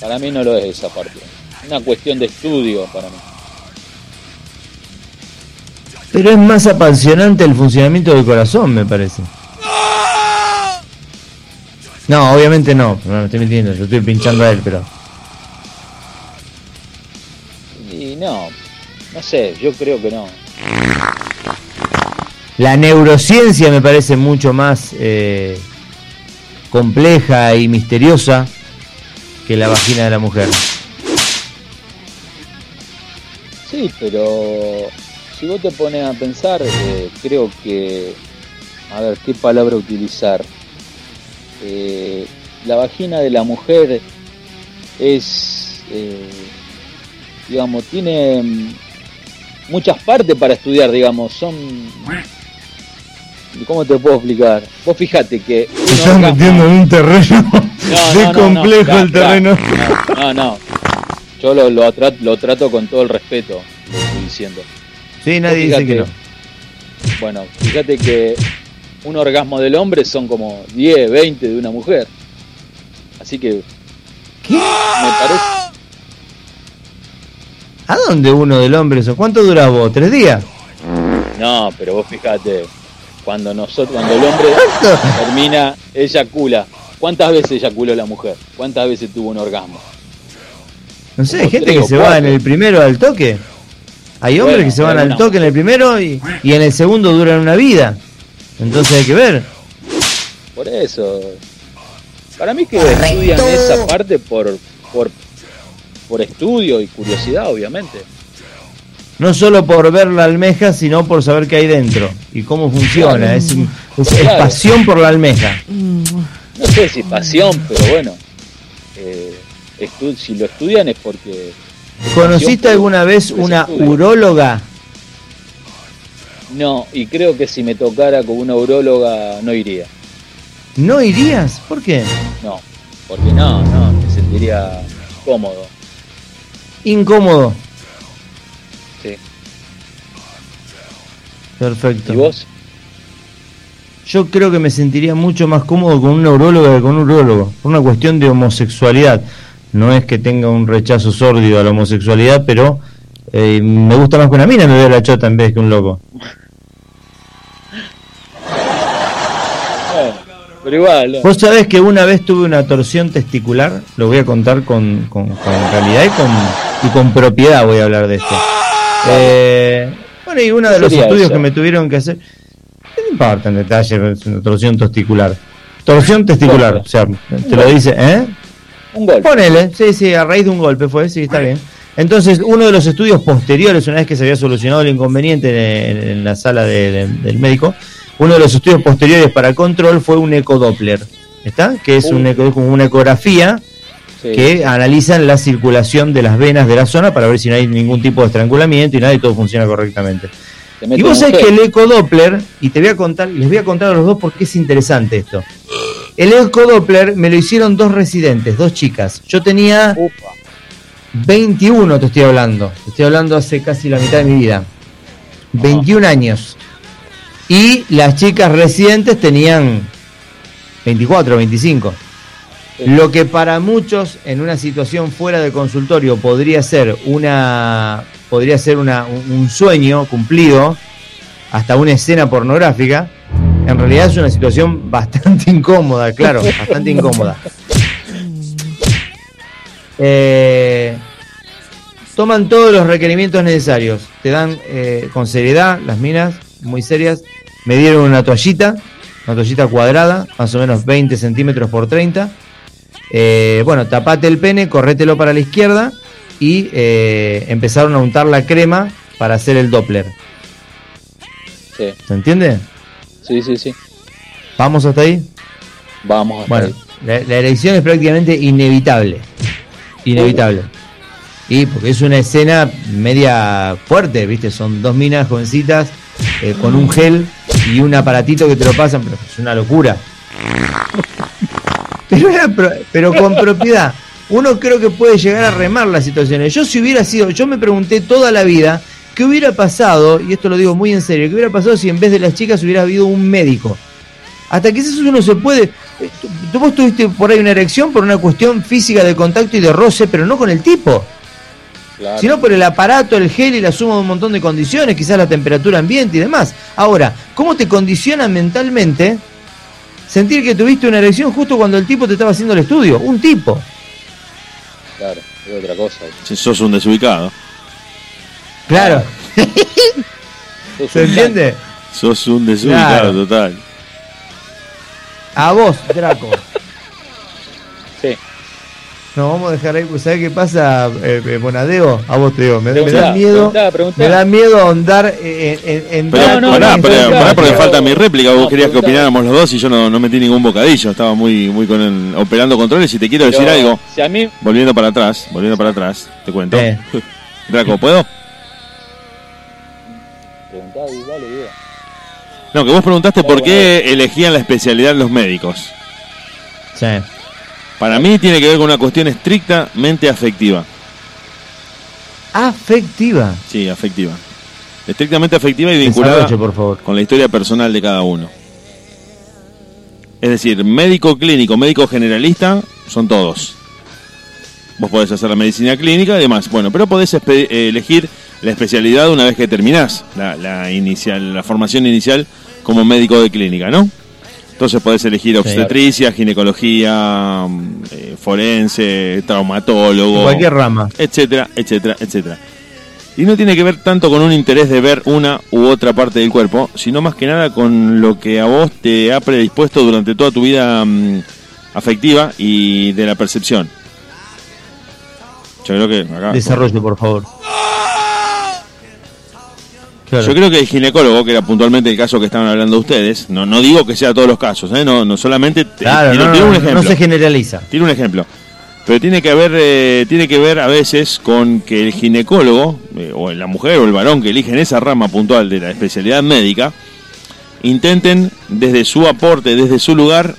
Para mí no lo es esa parte. Una cuestión de estudio para mí. Pero es más apasionante el funcionamiento del corazón, me parece. No, obviamente no, no me estoy mintiendo, yo estoy pinchando a él, pero... Y no, no sé, yo creo que no. La neurociencia me parece mucho más eh, compleja y misteriosa que la vagina de la mujer. Sí, pero si vos te pones a pensar, eh, creo que, a ver, ¿qué palabra utilizar? Eh, la vagina de la mujer es, eh, digamos, tiene mm, muchas partes para estudiar, digamos, son... ¿Cómo te puedo explicar? Vos fíjate que... estás orgasmo- metiendo en un terreno No, de no, no, no, complejo el terreno. No, no, no. Yo lo, lo, tra- lo trato con todo el respeto, lo estoy diciendo. Sí, nadie dice que no. Bueno, fíjate que un orgasmo del hombre son como 10, 20 de una mujer. Así que ¿Qué? me parece... ¿A dónde uno del hombre eso? ¿Cuánto dura vos? ¿Tres días? No, pero vos fíjate, cuando nosotros, cuando el hombre termina, eyacula. ¿Cuántas veces eyaculó la mujer? ¿Cuántas veces tuvo un orgasmo? No sé, hay gente que se va en el primero al toque. Hay hombres Bueno, que se van al toque en el primero y, y en el segundo duran una vida. Entonces hay que ver. Por eso. Para mí que estudian esa parte por, por, por estudio y curiosidad, obviamente. No solo por ver la almeja, sino por saber qué hay dentro y cómo funciona. Es, es- es pasión por la almeja. No sé si pasión, pero bueno. eh, estu- si lo estudian es porque... ¿Conociste alguna vez una uróloga? No, y creo que si me tocara con una uróloga no iría. ¿No irías? ¿Por qué? No, porque no, no, me sentiría cómodo. Incómodo. Sí. Perfecto. ¿Y vos? Yo creo que me sentiría mucho más cómodo con una uróloga que con un urólogo, por una cuestión de homosexualidad. No es que tenga un rechazo sórdido a la homosexualidad, pero eh, me gusta más que una mina me veo la chota en vez que un loco. Bueno, pero igual, no. Vos sabés que una vez tuve una torsión testicular, lo voy a contar con, con, con calidad y con, y con propiedad voy a hablar de esto. Eh, bueno, y uno de los estudios eso? que me tuvieron que hacer, no importa en detalle, una torsión testicular. Torsión testicular, o sea, te lo dice, ¿eh? un gol. Ponele, sí, sí, a raíz de un golpe fue, sí, está bien. Entonces, uno de los estudios posteriores, una vez que se había solucionado el inconveniente en, en la sala de- de- del médico, uno de los estudios posteriores para control fue un ecodoppler, ¿está? Que es un Uh. eco- una ecografía Sí. que analizan la circulación de las venas de la zona para ver si no hay ningún tipo de estrangulamiento y nada y todo funciona correctamente. Te Y vos sabés que el ecodoppler, y te voy a contar, les voy a contar a los dos porque es interesante esto. El ecodoppler me lo hicieron dos residentes, dos chicas. Yo tenía Upa. 21, te estoy hablando. Te estoy hablando hace casi la mitad de mi vida. 21 años. Y las chicas residentes tenían 24, 25. Sí. Lo que para muchos en una situación fuera de consultorio podría ser una podría ser una, un un sueño cumplido, hasta una escena pornográfica, en realidad es una situación bastante incómoda, claro, bastante incómoda. Eh, toman todos los requerimientos necesarios, te dan eh, con seriedad las minas, muy serias, me dieron una toallita, una toallita cuadrada, más o menos 20 centímetros por 30. Eh, bueno, tapate el pene, corrételo para la izquierda y eh, empezaron a untar la crema para hacer el Doppler. Sí, ¿Se entiende? sí, sí, sí. ¿Vamos hasta ahí? Vamos hasta Bueno, ahí. la, la elección es prácticamente inevitable. Inevitable. Y porque es una escena media fuerte, ¿viste? Son dos minas jovencitas eh, con un gel y un aparatito que te lo pasan, pero es una locura. Pero, pero con propiedad. Uno creo que puede llegar a remar las situaciones. Yo si hubiera sido, yo me pregunté toda la vida, ¿qué hubiera pasado? Y esto lo digo muy en serio, ¿qué hubiera pasado si en vez de las chicas hubiera habido un médico? Hasta quizás uno se puede, Tú, tú vos tuviste por ahí una erección por una cuestión física de contacto y de roce, pero no con el tipo, Claro. sino por el aparato, el gel y la suma de un montón de condiciones, quizás la temperatura ambiente y demás. Ahora, ¿cómo te condiciona mentalmente sentir que tuviste una erección justo cuando el tipo te estaba haciendo el estudio? Un tipo. Claro, es otra cosa. Si sos un desubicado. Claro, Sos ¿se un entiende? Sos un desubicado Claro. total. A vos, Draco. Sí. No, vamos a dejar ahí, pues ¿sabés qué pasa, eh, eh, Bonadeo? A vos te digo, me, da miedo, preguntá, preguntá. me da miedo ahondar eh, en, en, en Pero Draco, no, pará, pará, porque falta mi réplica. Vos no, querías que opináramos los dos y yo no, no metí ningún bocadillo. Estaba muy, muy con el, operando controles y te quiero decir algo. Si a mí, Volviendo para atrás, volviendo para atrás, te cuento. Eh. Draco, ¿puedo? preguntá y dale, Diego. No, que vos preguntaste por Bueno, qué elegían la especialidad los médicos. Sí. Para mí tiene que ver con una cuestión estrictamente afectiva. Afectiva. Sí, afectiva. Estrictamente afectiva y vinculada Desarrolle, por favor. con la historia personal de cada uno. Es decir, médico clínico, médico generalista, son todos. Vos podés hacer la medicina clínica y demás. Bueno, pero podés eh, elegir la especialidad una vez que terminás la, la inicial, la formación inicial como médico de clínica, ¿no? Entonces podés elegir obstetricia, ginecología, mm, eh, forense, traumatólogo Cualquier rama. etcétera, etcétera, etcétera. Y no tiene que ver tanto con un interés de ver una u otra parte del cuerpo, sino más que nada con lo que a vos te ha predispuesto durante toda tu vida mm, afectiva y de la percepción. Yo creo que acá- Desarrolle, por favor. Claro. Yo creo que el ginecólogo, que era puntualmente el caso que estaban hablando ustedes, no, no digo que sea todos los casos, ¿eh? no, no solamente te- Claro, tiro, no, tiro un ejemplo. no se generaliza. Tiene un ejemplo. Pero tiene que ver, eh, tiene que ver a veces con que el ginecólogo, eh, o la mujer o el varón que eligen esa rama puntual de la especialidad médica, intenten desde su aporte, desde su lugar,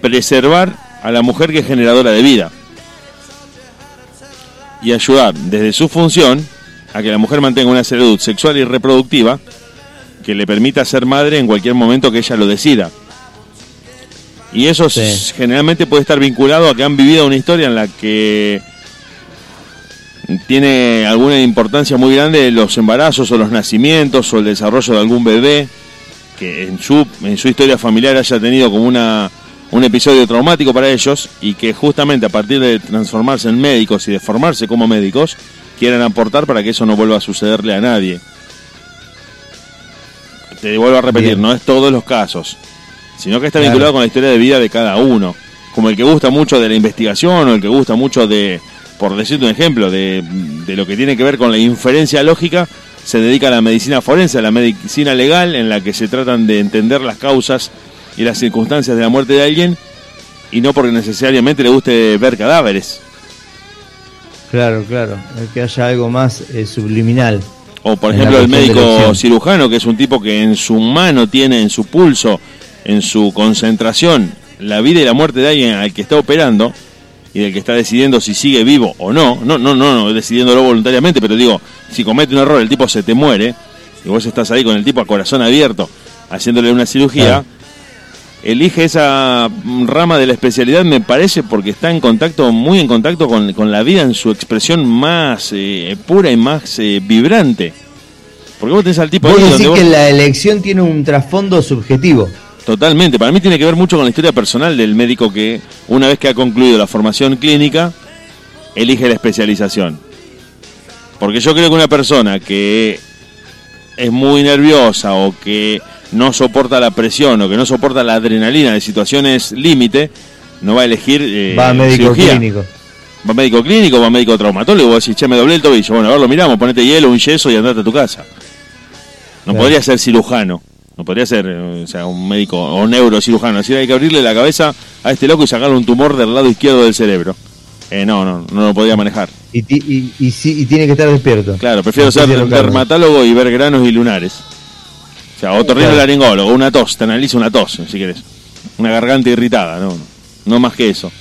preservar a la mujer que es generadora de vida. Y ayudar desde su función a que la mujer mantenga una salud sexual y reproductiva que le permita ser madre en cualquier momento que ella lo decida. Y eso Sí. generalmente puede estar vinculado a que han vivido una historia en la que tiene alguna importancia muy grande los embarazos o los nacimientos o el desarrollo de algún bebé que en su, en su historia familiar haya tenido como una, un episodio traumático para ellos y que justamente a partir de transformarse en médicos y de formarse como médicos quieran aportar para que eso no vuelva a sucederle a nadie. Te vuelvo a repetir, Bien. no es todos los casos, sino que está Claro. vinculado con la historia de vida de cada uno. Como el que gusta mucho de la investigación o el que gusta mucho de, por decirte un ejemplo, de, de lo que tiene que ver con la inferencia lógica, se dedica a la medicina forense, a la medicina legal, en la que se tratan de entender las causas y las circunstancias de la muerte de alguien, y no porque necesariamente le guste ver cadáveres. Claro, claro. Que haya algo más eh, subliminal. O por ejemplo el médico cirujano, que es un tipo que en su mano tiene, en su pulso, en su concentración, la vida y la muerte de alguien al que está operando y del que está decidiendo si sigue vivo o no. No, no, no, no decidiéndolo voluntariamente, pero digo, si comete un error, el tipo se te muere y vos estás ahí con el tipo a corazón abierto haciéndole una cirugía. Claro. Elige esa mm, rama de la especialidad, me parece, porque está en contacto, muy en contacto con, con la vida en su expresión más eh, pura y más eh, vibrante. Porque vos tenés al tipo Vos ahí decís donde vos- que la elección tiene un trasfondo subjetivo. Totalmente, para mí tiene que ver mucho con la historia personal del médico que, una vez que ha concluido la formación clínica, elige la especialización. Porque yo creo que una persona que es muy nerviosa o que no soporta la presión o que no soporta la adrenalina de situaciones límite, no va a elegir eh, Va a médico cirugía. clínico. Va a médico clínico, va a médico traumatólogo, vos decís, che, me doblé el tobillo. Bueno, a ver, lo miramos, ponete hielo, un yeso y andate a tu casa. No Claro. podría ser cirujano. No podría ser eh, o sea, un médico o neurocirujano. Así hay que abrirle la cabeza a este loco y sacarle un tumor del lado izquierdo del cerebro. Eh, no, no, no lo podría manejar. Y, y, y, sí- y tiene que estar despierto. Claro, prefiero ser dermatólogo y ver granos y lunares. O sea, otorrino Claro. laringólogo, una tos, te analiza una tos, si querés. Una garganta irritada, no, no más que eso.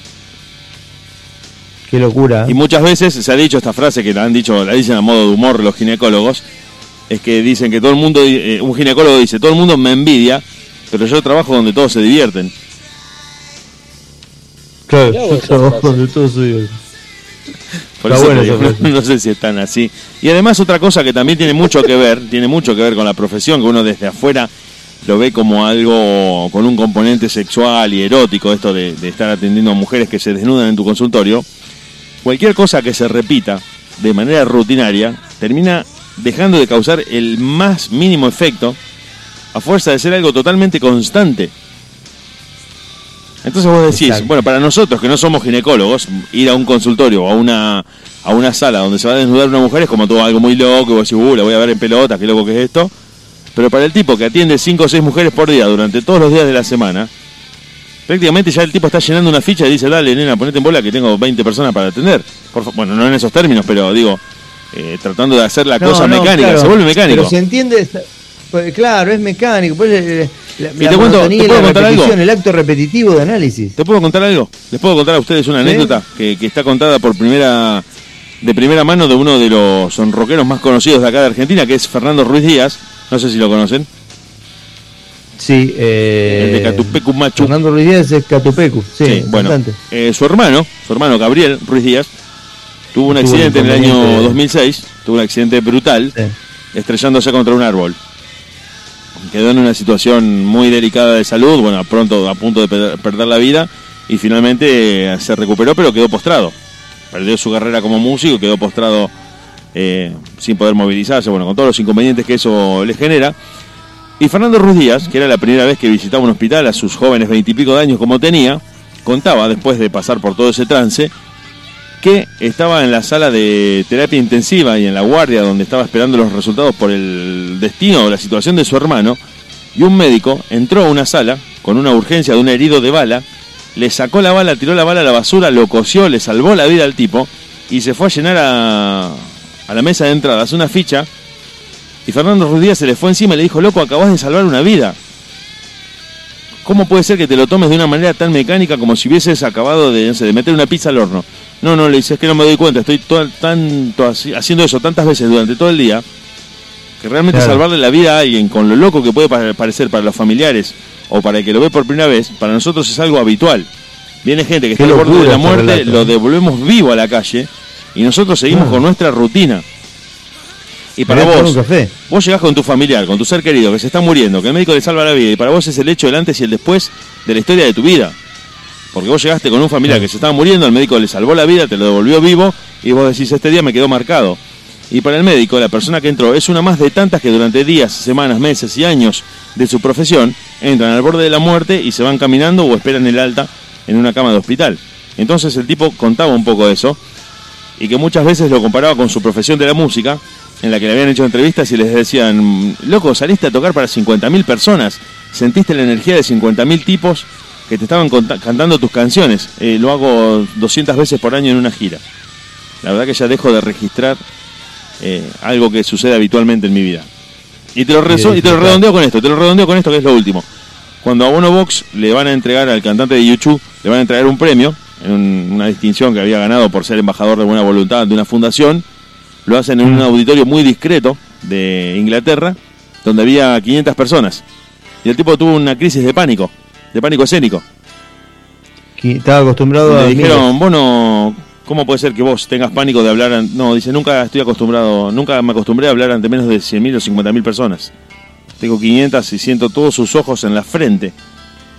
Qué locura. Y muchas veces se ha dicho esta frase que la han dicho, la dicen a modo de humor los ginecólogos, es que dicen que todo el mundo, eh, un ginecólogo dice, todo el mundo me envidia, pero yo trabajo donde todos se divierten. Claro, yo trabajo todos Por eso digo, no, no sé si están así. Y además otra cosa que también tiene mucho que ver, tiene mucho que ver con la profesión, que uno desde afuera lo ve como algo con un componente sexual y erótico, esto de, de estar atendiendo a mujeres que se desnudan en tu consultorio. Cualquier cosa que se repita de manera rutinaria termina dejando de causar el más mínimo efecto a fuerza de ser algo totalmente constante. Entonces vos decís, Exacto. bueno, para nosotros que no somos ginecólogos, ir a un consultorio o a una, a una sala donde se va a desnudar una mujer es como todo algo muy loco, y vos decís, uh, la voy a ver en pelota, qué loco que es esto. Pero para el tipo que atiende 5 o 6 mujeres por día durante todos los días de la semana, prácticamente ya el tipo está llenando una ficha y dice, dale, nena, ponete en bola que tengo 20 personas para atender. Por bueno, no en esos términos, pero digo, eh, tratando de hacer la cosa mecánica, se vuelve mecánico. Pero se entiende, pues, claro, es mecánico. Pues, eh, la, te la cuento- monotonía te y puedo contar algo. el acto repetitivo de análisis. ¿Te puedo contar algo? Les puedo contar a ustedes una anécdota que, que está contada por primera de primera mano de uno de los rockeros más conocidos de acá de Argentina, que es Fernando Ruiz Díaz. No sé si lo conocen. Sí, eh, El de Catupecu Machu. Fernando Ruiz Díaz es Catupecu, sí, Sí, bueno. eh, su hermano, su hermano Gabriel Ruiz Díaz, tuvo un Tuvo accidente en el año inconveniente. 2006. Tuvo un accidente brutal, Sí. estrellándose contra un árbol. Quedó en una situación muy delicada de salud, bueno, pronto a punto de per- perder la vida y finalmente eh, se recuperó, pero quedó postrado. Perdió su carrera como músico, quedó postrado eh, sin poder movilizarse, bueno, con todos los inconvenientes que eso le genera. Y Fernando Ruiz Díaz, que era la primera vez que visitaba un hospital a sus jóvenes veintipico de años como tenía, contaba, después de pasar por todo ese trance, que estaba en la sala de terapia intensiva y en la guardia donde estaba esperando los resultados por el destino o la situación de su hermano, y un médico entró a una sala con una urgencia de un herido de bala, le sacó la bala, tiró la bala a la basura, lo cosió, le salvó la vida al tipo y se fue a llenar a, a la mesa de entradas una ficha y Fernando Ruiz Díaz se le fue encima y le dijo, loco, acabas de salvar una vida. ¿Cómo puede ser que te lo tomes de una manera tan mecánica como si hubieses acabado de, no sé, de meter una pizza al horno? No, no, le dices que no me doy cuenta, estoy todo, tanto haciendo eso tantas veces durante todo el día, que realmente Claro. salvarle la vida a alguien con lo loco que puede pa- parecer para los familiares o para el que lo ve por primera vez, para nosotros es algo habitual. Viene gente que Qué está al borde de la este muerte, relato. lo devolvemos vivo a la calle y nosotros seguimos Ah. con nuestra rutina. Y para vos, tomar un café. Vos llegás con tu familiar, con tu ser querido, que se está muriendo, que el médico le salva la vida, y para vos es el hecho del antes y el después de la historia de tu vida. Porque vos llegaste con un familiar que se estaba muriendo, el médico le salvó la vida, te lo devolvió vivo, y vos decís, este día me quedó marcado. Y para el médico, la persona que entró es una más de tantas que durante días, semanas, meses y años de su profesión entran al borde de la muerte y se van caminando o esperan el alta en una cama de hospital. Entonces el tipo contaba un poco de eso y que muchas veces lo comparaba con su profesión de la música, en la que le habían hecho entrevistas y les decían, loco, saliste a tocar para 50.000 personas, sentiste la energía de 50.000 tipos que te estaban cantando tus canciones, Eh, lo hago 200 veces por año en una gira. La verdad que ya dejo de registrar eh, algo que sucede habitualmente en mi vida. Y te, lo rezo- y te lo redondeo con esto, te lo redondeo con esto que es lo último. Cuando a Bono Box le van a entregar al cantante de YouTube, le van a entregar un premio, en un- una distinción que había ganado por ser embajador de buena voluntad de una fundación, lo hacen en un auditorio muy discreto de Inglaterra, donde había 500 personas. Y el tipo tuvo una crisis de pánico, de pánico escénico. Estaba acostumbrado a. Le dijeron, Bono, ¿cómo puede ser que vos tengas pánico de hablar? an-?" No, dice, nunca estoy acostumbrado, nunca me acostumbré a hablar ante menos de 100.000 o 50.000 personas. Tengo 500 y siento todos sus ojos en la frente.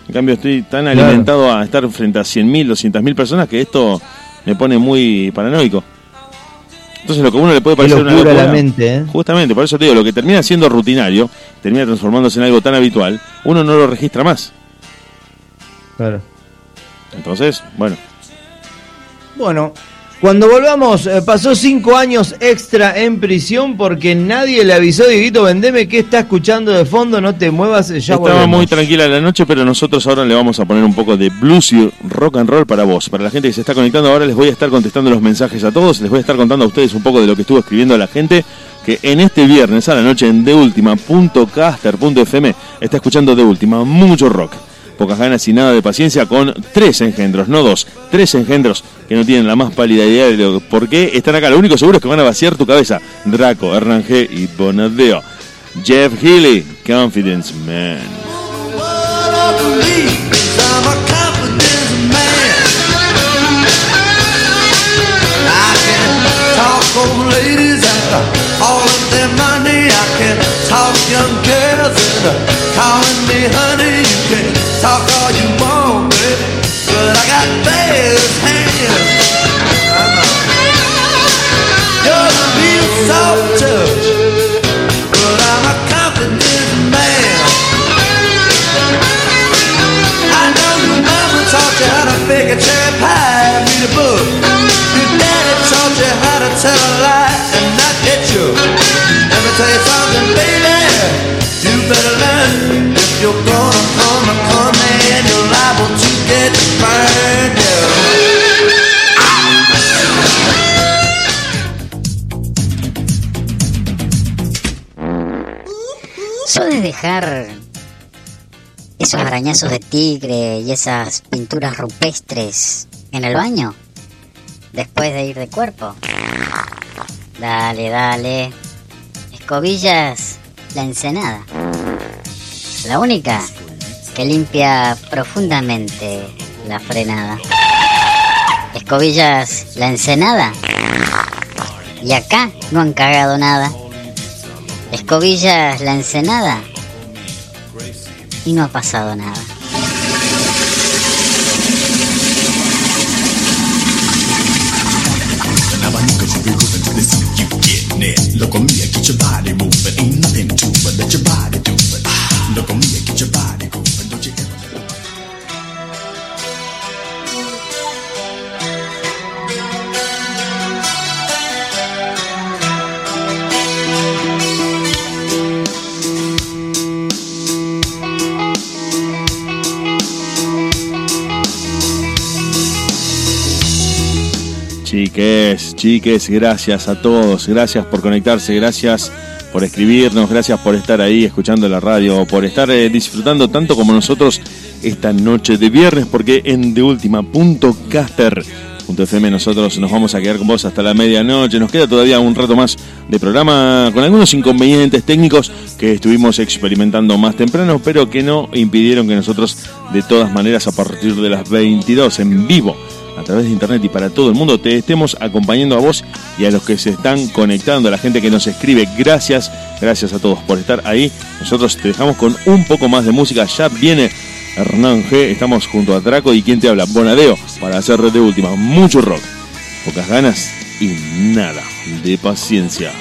En cambio, estoy tan Claro. alimentado a estar frente a 100.000, 200.000 personas que esto me pone muy paranoico. Entonces, lo que a uno le puede parecer una locura locura, la mente, ¿eh? Justamente, por eso te digo, lo que termina siendo rutinario, termina transformándose en algo tan habitual, uno no lo registra más. Claro. Entonces, bueno, Bueno, cuando volvamos, eh, pasó cinco años extra en prisión porque nadie le avisó, Dieguito, vendeme que está escuchando de fondo, no te muevas, eh, ya Estaba volvemos. muy tranquila la noche, pero nosotros ahora le vamos a poner un poco de blues y rock and roll para vos. Para la gente que se está conectando ahora les voy a estar contestando los mensajes a todos, les voy a estar contando a ustedes un poco de lo que estuvo escribiendo la gente que en este viernes a la noche en deultima.caster.fm está escuchando de última mucho rock pocas ganas y nada de paciencia con tres engendros, no dos, tres engendros que no tienen la más pálida idea de lo, por qué están acá. Lo único seguro es que van a vaciar tu cabeza. Draco, Hernán y Bonadeo. Jeff Healy, Confidence Man. Man. talk all you want, baby, but I got fast hands. Soft touch, but I'm a confident man. I know your mama taught you how to bake a cherry pie, read a book. Your daddy taught you how to tell a lie and not get you. Let me tell you something, baby. You better learn if you're gonna ¿Sueles dejar esos arañazos de tigre y esas pinturas rupestres en el baño? Después de ir de cuerpo. Dale, dale. Escobillas, la ensenada. La única que limpia profundamente la frenada. Escobillas, la ensenada. Y acá no han cagado nada. Escobillas, la ensenada. Y no ha pasado nada. Now I Chiques, chiques, gracias a todos, gracias por conectarse, gracias por escribirnos, gracias por estar ahí escuchando la radio, por estar eh, disfrutando tanto como nosotros esta noche de viernes, porque en de última punto caster punto FM nosotros nos vamos a quedar con vos hasta la medianoche, nos queda todavía un rato más de programa con algunos inconvenientes técnicos que estuvimos experimentando más temprano, pero que no impidieron que nosotros de todas maneras a partir de las 22 en vivo a través de internet y para todo el mundo te estemos acompañando a vos y a los que se están conectando, a la gente que nos escribe. Gracias, gracias a todos por estar ahí. Nosotros te dejamos con un poco más de música. Ya viene Hernán G. Estamos junto a Draco y quien te habla, Bonadeo, para hacer de última mucho rock, pocas ganas y nada de paciencia.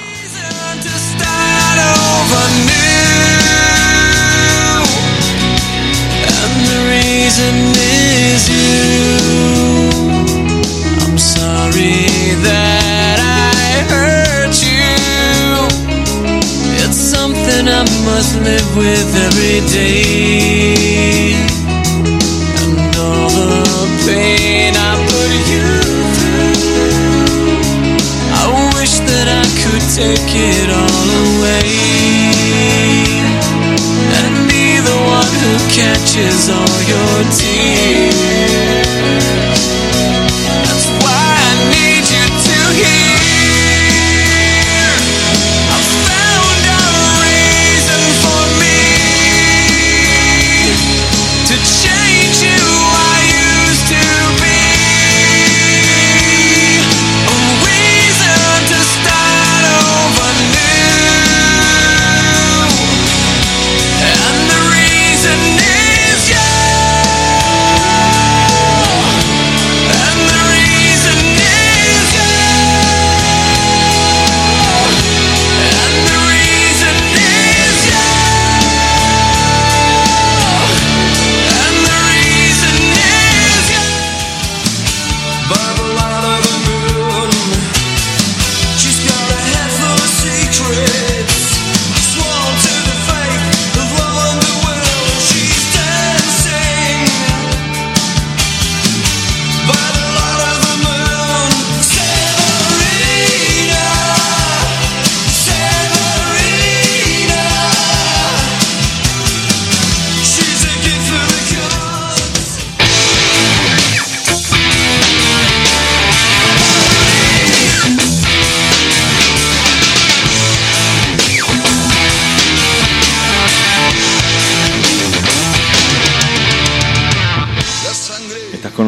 Something I must live with every day. And all the pain I put you through. I wish that I could take it all away and be the one who catches all your tears.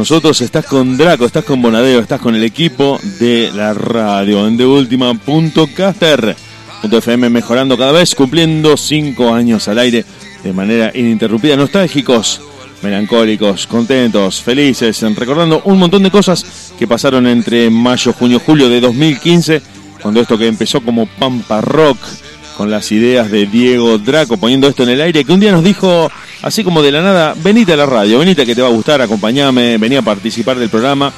Nosotros, estás con Draco, estás con Bonadeo, estás con el equipo de la radio en de última punto caster. Punto FM mejorando cada vez, cumpliendo cinco años al aire de manera ininterrumpida. Nostálgicos, melancólicos, contentos, felices, recordando un montón de cosas que pasaron entre mayo, junio, julio de 2015, cuando esto que empezó como Pampa Rock, con las ideas de Diego Draco poniendo esto en el aire, que un día nos dijo, así como de la nada, venite a la radio, venite que te va a gustar, acompañame, vení a participar del programa,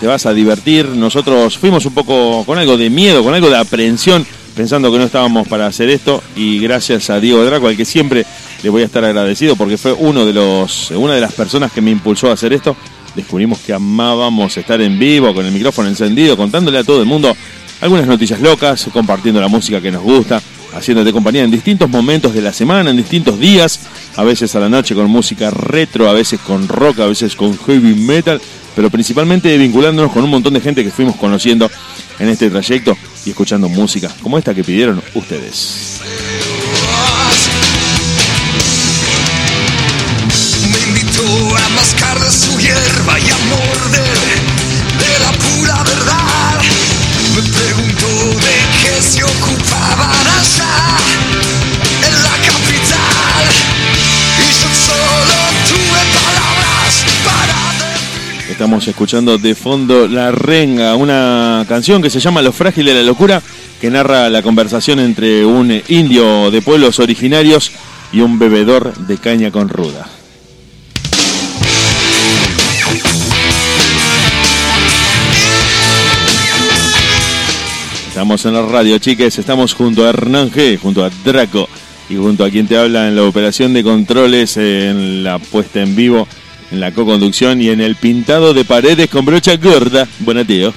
te vas a divertir. Nosotros fuimos un poco con algo de miedo, con algo de aprehensión, pensando que no estábamos para hacer esto, y gracias a Diego Draco, al que siempre le voy a estar agradecido, porque fue uno de los, una de las personas que me impulsó a hacer esto, descubrimos que amábamos estar en vivo, con el micrófono encendido, contándole a todo el mundo algunas noticias locas, compartiendo la música que nos gusta, haciéndote compañía en distintos momentos de la semana, en distintos días, a veces a la noche con música retro, a veces con rock, a veces con heavy metal, pero principalmente vinculándonos con un montón de gente que fuimos conociendo en este trayecto y escuchando música como esta que pidieron ustedes. Me invitó qué se ocupaban Estamos escuchando de fondo La Renga, una canción que se llama Lo frágil de la locura, que narra la conversación entre un indio de pueblos originarios y un bebedor de caña con ruda. Estamos en la radio, chiques. Estamos junto a Hernán G, junto a Draco y junto a quien te habla en la operación de controles, en la puesta en vivo, en la co-conducción y en el pintado de paredes con brocha gorda. Buena tío.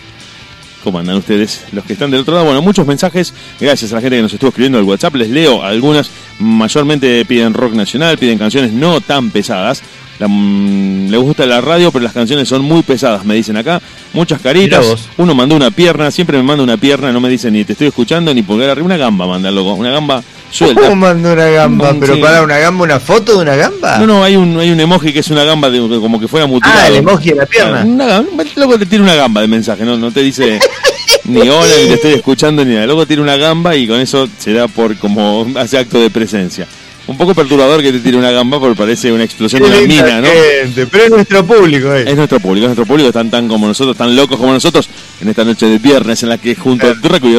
¿Cómo andan ustedes? Los que están del otro lado, bueno, muchos mensajes. Gracias a la gente que nos estuvo escribiendo el WhatsApp. Les leo algunas. Mayormente piden rock nacional, piden canciones no tan pesadas. La, mm, le gusta la radio, pero las canciones son muy pesadas, me dicen acá. Muchas caritas. Uno mandó una pierna, siempre me manda una pierna, no me dice ni te estoy escuchando ni pulgar arriba. Una gamba manda loco, una gamba suelta. ¿Cómo manda una gamba? Mm, ¿Pero sí. para una gamba, una foto de una gamba? No, no, hay un, hay un emoji que es una gamba de, como que fuera mutilado. Ah, el emoji de la pierna. Una loco te tira una gamba de mensaje, no, no te dice ni hola, ni te estoy escuchando, ni nada. Loco tira una gamba y con eso se da por como hace acto de presencia. Un poco perturbador que te tire una gamba porque parece una explosión Qué de una mina, ¿no? gente, pero es nuestro público, eh. Es nuestro público, es nuestro público, están tan como nosotros, tan locos como nosotros en esta noche de viernes en la que junto a Draco y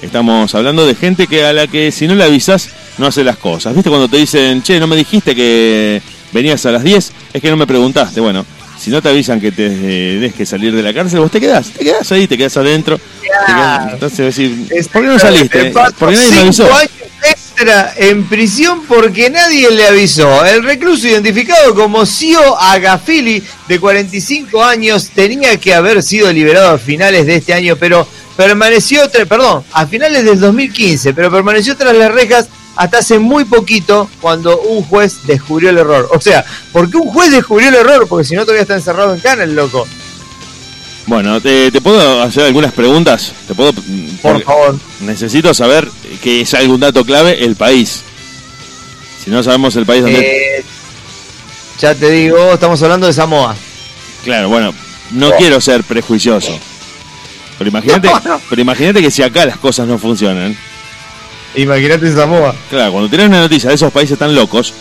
estamos hablando de gente que a la que si no le avisas no hace las cosas. ¿Viste cuando te dicen, che, no me dijiste que venías a las 10? Es que no me preguntaste. Bueno, si no te avisan que te des que salir de la cárcel, vos te quedás, te quedás ahí, te quedás adentro. te quedás- entonces decir, ¿por qué no saliste? Porque nadie me avisó. cinco años extra en prisión porque nadie le avisó. El recluso identificado como Sio Agafili, de 45 años, tenía que haber sido liberado a finales de este año, pero permaneció, perdón, a finales del 2015, pero permaneció tras las rejas hasta hace muy poquito cuando un juez descubrió el error. O sea, ¿por qué un juez descubrió el error? Porque si no todavía está encerrado en cana el loco. Bueno, te, te puedo hacer algunas preguntas. Te puedo. Por favor. Necesito saber que es algún dato clave el país. Si no sabemos el país donde. Eh, ya te digo, estamos hablando de Samoa. Claro, bueno, no quiero ser prejuicioso. Pero imagínate, No, no. pero imagínate que si acá las cosas no funcionan. Imagínate Samoa. Claro, cuando tienes una noticia de esos países tan locos,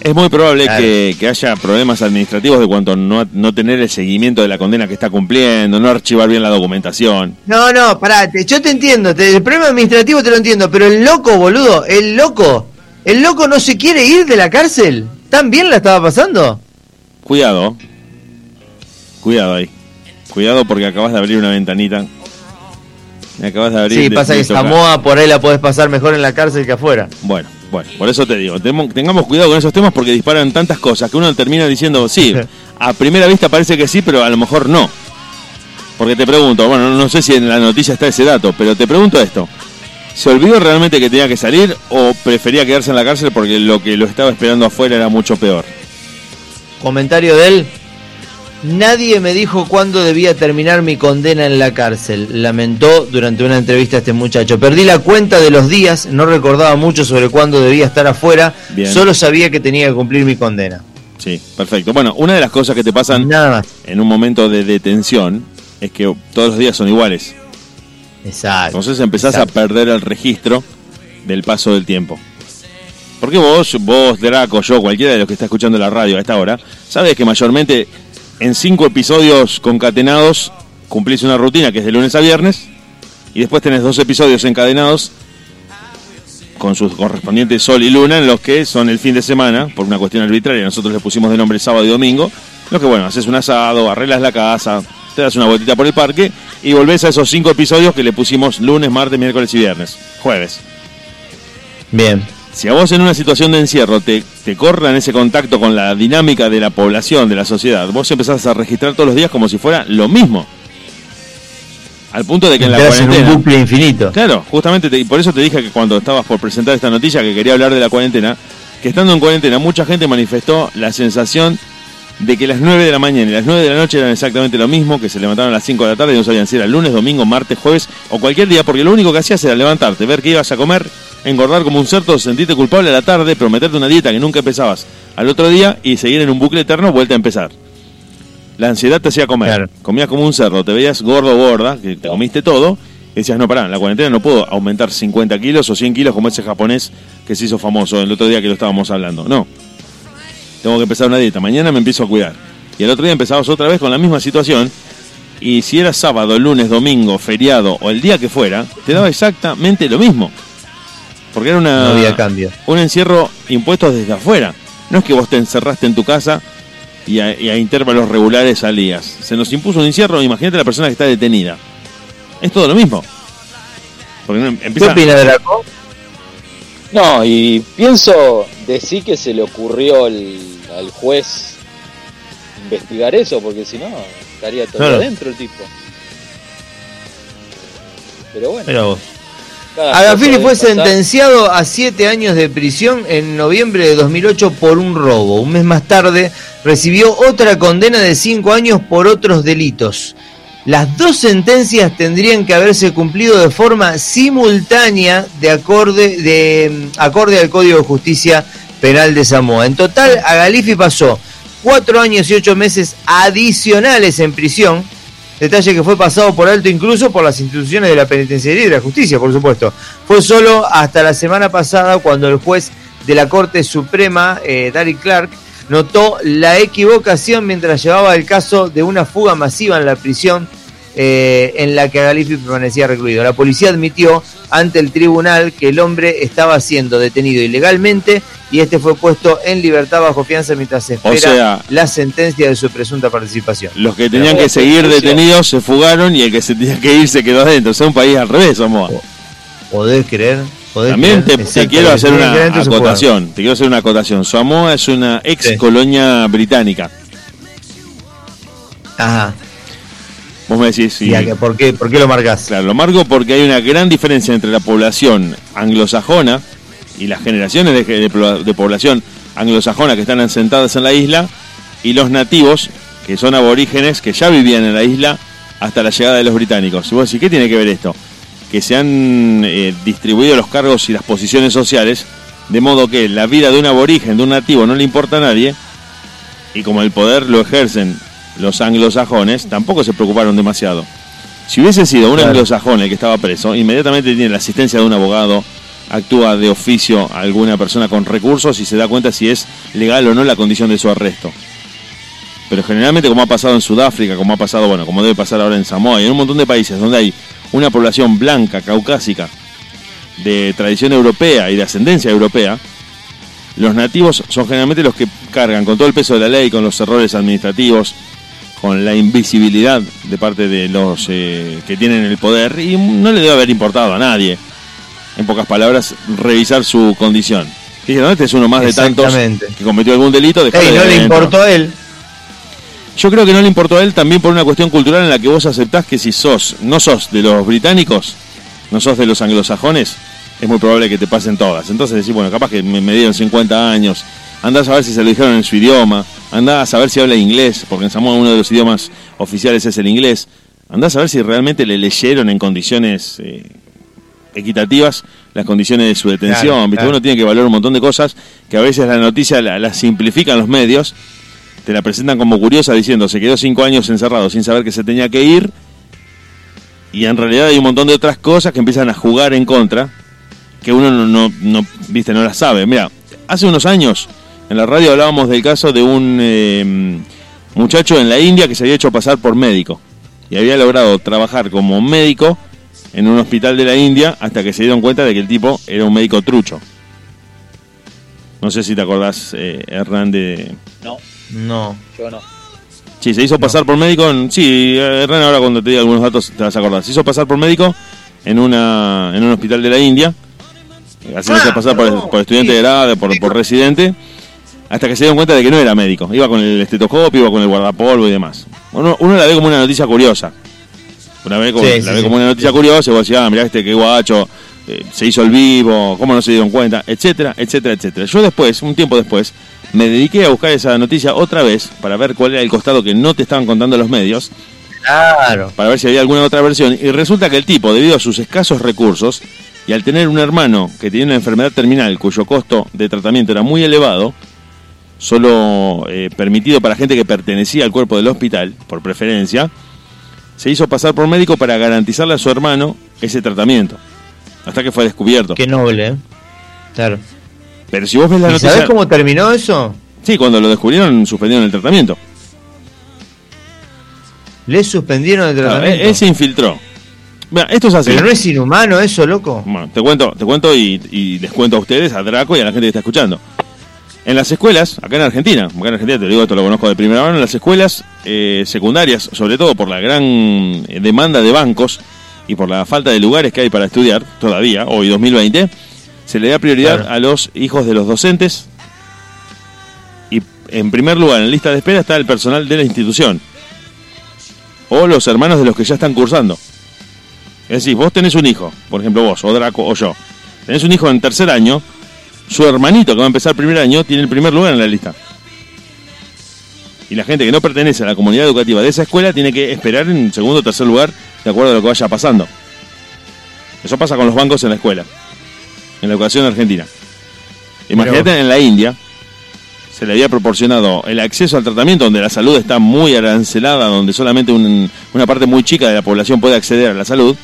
es muy probable Claro. que, que haya problemas administrativos de cuanto no, no tener el seguimiento de la condena que está cumpliendo, no archivar bien la documentación. No, no, pará, yo te entiendo, te- el problema administrativo te lo entiendo, pero el loco, boludo, el loco, el loco no se quiere ir de la cárcel. ¿Tan bien la estaba pasando? Cuidado. Cuidado ahí. Cuidado porque acabas de abrir una ventanita. Me acabas de abrir. Sí, de- pasa de que tocar. Samoa por ahí la podés pasar mejor en la cárcel que afuera. Bueno, bueno, por eso te digo, tengamos cuidado con esos temas porque disparan tantas cosas que uno termina diciendo, sí, a primera vista parece que sí, pero a lo mejor no. Porque te pregunto, bueno, no sé si en la noticia está ese dato, pero te pregunto esto. ¿Se olvidó realmente que tenía que salir o prefería quedarse en la cárcel porque lo que lo estaba esperando afuera era mucho peor? Comentario de él. Nadie me dijo cuándo debía terminar mi condena en la cárcel, lamentó durante una entrevista a este muchacho. Perdí la cuenta de los días, no recordaba mucho sobre cuándo debía estar afuera, Bien. solo sabía que tenía que cumplir mi condena. Sí, perfecto. Bueno, una de las cosas que te pasan Nada más. en un momento de detención es que todos los días son iguales. Exacto. Entonces empezás Exacto. a perder el registro del paso del tiempo. Porque vos, vos, Draco, yo, cualquiera de los que está escuchando la radio a esta hora, sabes que mayormente en cinco episodios concatenados cumplís una rutina que es de lunes a viernes y después tenés dos episodios encadenados con sus correspondientes sol y luna en los que son el fin de semana, por una cuestión arbitraria, nosotros le pusimos de nombre sábado y domingo, lo que bueno, haces un asado, arreglas la casa, te das una vueltita por el parque y volvés a esos cinco episodios que le pusimos lunes, martes, miércoles y viernes, jueves. Bien. Si a vos en una situación de encierro te, te corran ese contacto con la dinámica de la población, de la sociedad, vos empezás a registrar todos los días como si fuera lo mismo. Al punto de que en la Entras en cuarentena... un bucle infinito. Claro, justamente, te- y por eso te dije que cuando estabas por presentar esta noticia que quería hablar de la cuarentena, que estando en cuarentena mucha gente manifestó la sensación de que las 9 de la mañana y las 9 de la noche eran exactamente lo mismo, que se levantaron a las 5 de la tarde y no sabían si era lunes, domingo, martes, jueves o cualquier día, porque lo único que hacías era levantarte, ver qué ibas a comer, engordar como un cerdo, sentirte culpable a la tarde, prometerte una dieta que nunca empezabas al otro día y seguir en un bucle eterno, vuelta a empezar. La ansiedad te hacía comer. Comías como un cerdo, te veías gordo o gorda, que te comiste todo, y decías, no, pará, en la cuarentena no puedo aumentar 50 kilos o 100 kilos como ese japonés que se hizo famoso el otro día que lo estábamos hablando. No. Tengo que empezar una dieta. Mañana me empiezo a cuidar. Y el otro día empezabas otra vez con la misma situación. Y si era sábado, lunes, domingo, feriado o el día que fuera, te daba exactamente lo mismo. Porque era una, No había cambio. un encierro impuesto desde afuera. No es que vos te encerraste en tu casa y a, y a intervalos regulares salías. Se nos impuso un encierro, imagínate la persona que está detenida. Es todo lo mismo. Porque no- ¿Qué empieza... opina Draco? No, y pienso decir que se le ocurrió al, al juez investigar eso, porque si no, estaría todo Claro. adentro el tipo. Pero bueno. Mira vos. Cosa fue sentenciado a siete años de prisión en noviembre de 2008 por un robo. Un mes más tarde recibió otra condena de cinco años por otros delitos. Las dos sentencias tendrían que haberse cumplido de forma simultánea de acorde, de, mm, acorde al Código de Justicia Penal de Samoa. En total, a Galifi pasó cuatro años y ocho meses adicionales en prisión, Detalle que fue pasado por alto incluso por las instituciones de la penitenciaría y de la justicia, por supuesto. Fue solo hasta la semana pasada cuando el juez de la Corte Suprema, eh, Clark, notó la equivocación mientras llevaba el caso de una fuga masiva en la prisión eh, en la que Galifi permanecía recluido. La policía admitió ante el tribunal que el hombre estaba siendo detenido ilegalmente y este fue puesto en libertad bajo fianza mientras se espera sea- la sentencia de su presunta participación. Los que tenían que seguir detenidos se fugaron y el que se tenía que ir se quedó adentro. O sea, un país al revés, Samoa. ¿Podés creer? ¿Podés También te, creer? te Exacto, quiero hacer una acotación. Te quiero hacer una acotación. Samoa es una ex colonia británica. Ajá. Vos me decís, sí. ¿Y por, qué, ¿Por qué lo marcás? Claro, lo marco porque hay una gran diferencia entre la población anglosajona y las generaciones de, de población anglosajona que están asentadas en la isla y los nativos, que son aborígenes, que ya vivían en la isla hasta la llegada de los británicos. Y vos decís, ¿qué tiene que ver esto? Que se han eh, distribuido los cargos y las posiciones sociales, de modo que la vida de un aborigen, de un nativo, no le importa a nadie, y como el poder lo ejercen los anglosajones, tampoco se preocuparon demasiado. Si hubiese sido un Claro. anglosajón el que estaba preso, inmediatamente tiene la asistencia de un abogado, actúa de oficio a alguna persona con recursos y se da cuenta si es legal o no la condición de su arresto. Pero generalmente, como ha pasado en Sudáfrica, como ha pasado, bueno, como debe pasar ahora en Samoa y en un montón de países donde hay una población blanca, caucásica, de tradición europea y de ascendencia europea, los nativos son generalmente los que cargan con todo el peso de la ley, con los errores administrativos, con la invisibilidad de parte de los eh, que tienen el poder y no le debe haber importado a nadie, en pocas palabras, revisar su condición. Dijeron, este es uno más de tantos que cometió algún delito. Ey, de no le adentro". importó a él. Yo creo que no le importó a él también por una cuestión cultural en la que vos aceptás que si sos, no sos de los británicos, no sos de los anglosajones, es muy probable que te pasen todas. Entonces decís, bueno, capaz que me, me dieron 50 años, andás a ver si se lo dijeron en su idioma, andás a saber si habla inglés, porque en Samoa uno de los idiomas oficiales es el inglés, andás a ver si realmente le leyeron en condiciones eh, equitativas las condiciones de su detención. Claro. Uno tiene que valorar un montón de cosas que a veces la noticia la, la simplifican los medios, te la presentan como curiosa diciendo se quedó cinco años encerrado sin saber que se tenía que ir y en realidad hay un montón de otras cosas que empiezan a jugar en contra que uno no, no, no, viste no las sabe mira Hace unos años, en la radio hablábamos del caso de un eh, muchacho en la India que se había hecho pasar por médico y había logrado trabajar como médico en un hospital de la India hasta que se dieron cuenta de que el tipo era un médico trucho. No sé si te acordás, eh, Hernán, de... No, No. yo no. Sí, se hizo pasar por médico. En... Sí, eh, Hernán, ahora cuando te diga algunos datos te vas a acordar. Se hizo pasar por médico en, una, en un hospital de la India. Haciéndose Ah, pasar por, no, por estudiante sí. de grado, por, por residente. Hasta que se dieron cuenta de que no era médico. Iba con el estetoscopio, iba con el guardapolvo y demás. Uno, uno la ve como una noticia curiosa. Una vez como, Sí, la sí, ve sí. como una noticia curiosa y vos decís, ah, mirá este qué guacho, eh, se hizo el vivo, cómo no se dieron cuenta, etcétera, etcétera, etcétera. Yo después, un tiempo después, me dediqué a buscar esa noticia otra vez para ver cuál era el costado que no te estaban contando los medios, Claro. para ver si había alguna otra versión. Y resulta que el tipo, debido a sus escasos recursos y al tener un hermano que tenía una enfermedad terminal cuyo costo de tratamiento era muy elevado, solo eh, permitido para gente que pertenecía al cuerpo del hospital, por preferencia, se hizo pasar por médico para garantizarle a su hermano ese tratamiento. Hasta que fue descubierto. Qué noble, ¿eh? Claro. Pero si vos ves la ¿Y noticia... sabés cómo terminó eso? Sí, cuando lo descubrieron suspendieron el tratamiento. Le suspendieron el Claro, tratamiento. él, él se infiltró. Mira, esto es así. Pero no es inhumano eso, loco. Bueno, te cuento, te cuento y, y les cuento a ustedes, a Draco y a la gente que está escuchando. En las escuelas, acá en Argentina, acá en Argentina te lo digo, esto lo conozco de primera mano, en las escuelas eh, secundarias, sobre todo por la gran eh, demanda de bancos y por la falta de lugares que hay para estudiar, todavía, hoy 2020, se le da prioridad Claro. a los hijos de los docentes y en primer lugar en la lista de espera está el personal de la institución o los hermanos de los que ya están cursando. Es decir, vos tenés un hijo, por ejemplo vos, o Draco, o yo. Tenés un hijo en tercer año, su hermanito que va a empezar primer año tiene el primer lugar en la lista. Y la gente que no pertenece a la comunidad educativa de esa escuela tiene que esperar en segundo o tercer lugar de acuerdo a lo que vaya pasando. Eso pasa con los bancos en la escuela, en la educación argentina. Imagínate en la India, se le había proporcionado el acceso al tratamiento donde la salud está muy arancelada, donde solamente un- una parte muy chica de la población puede acceder a la salud.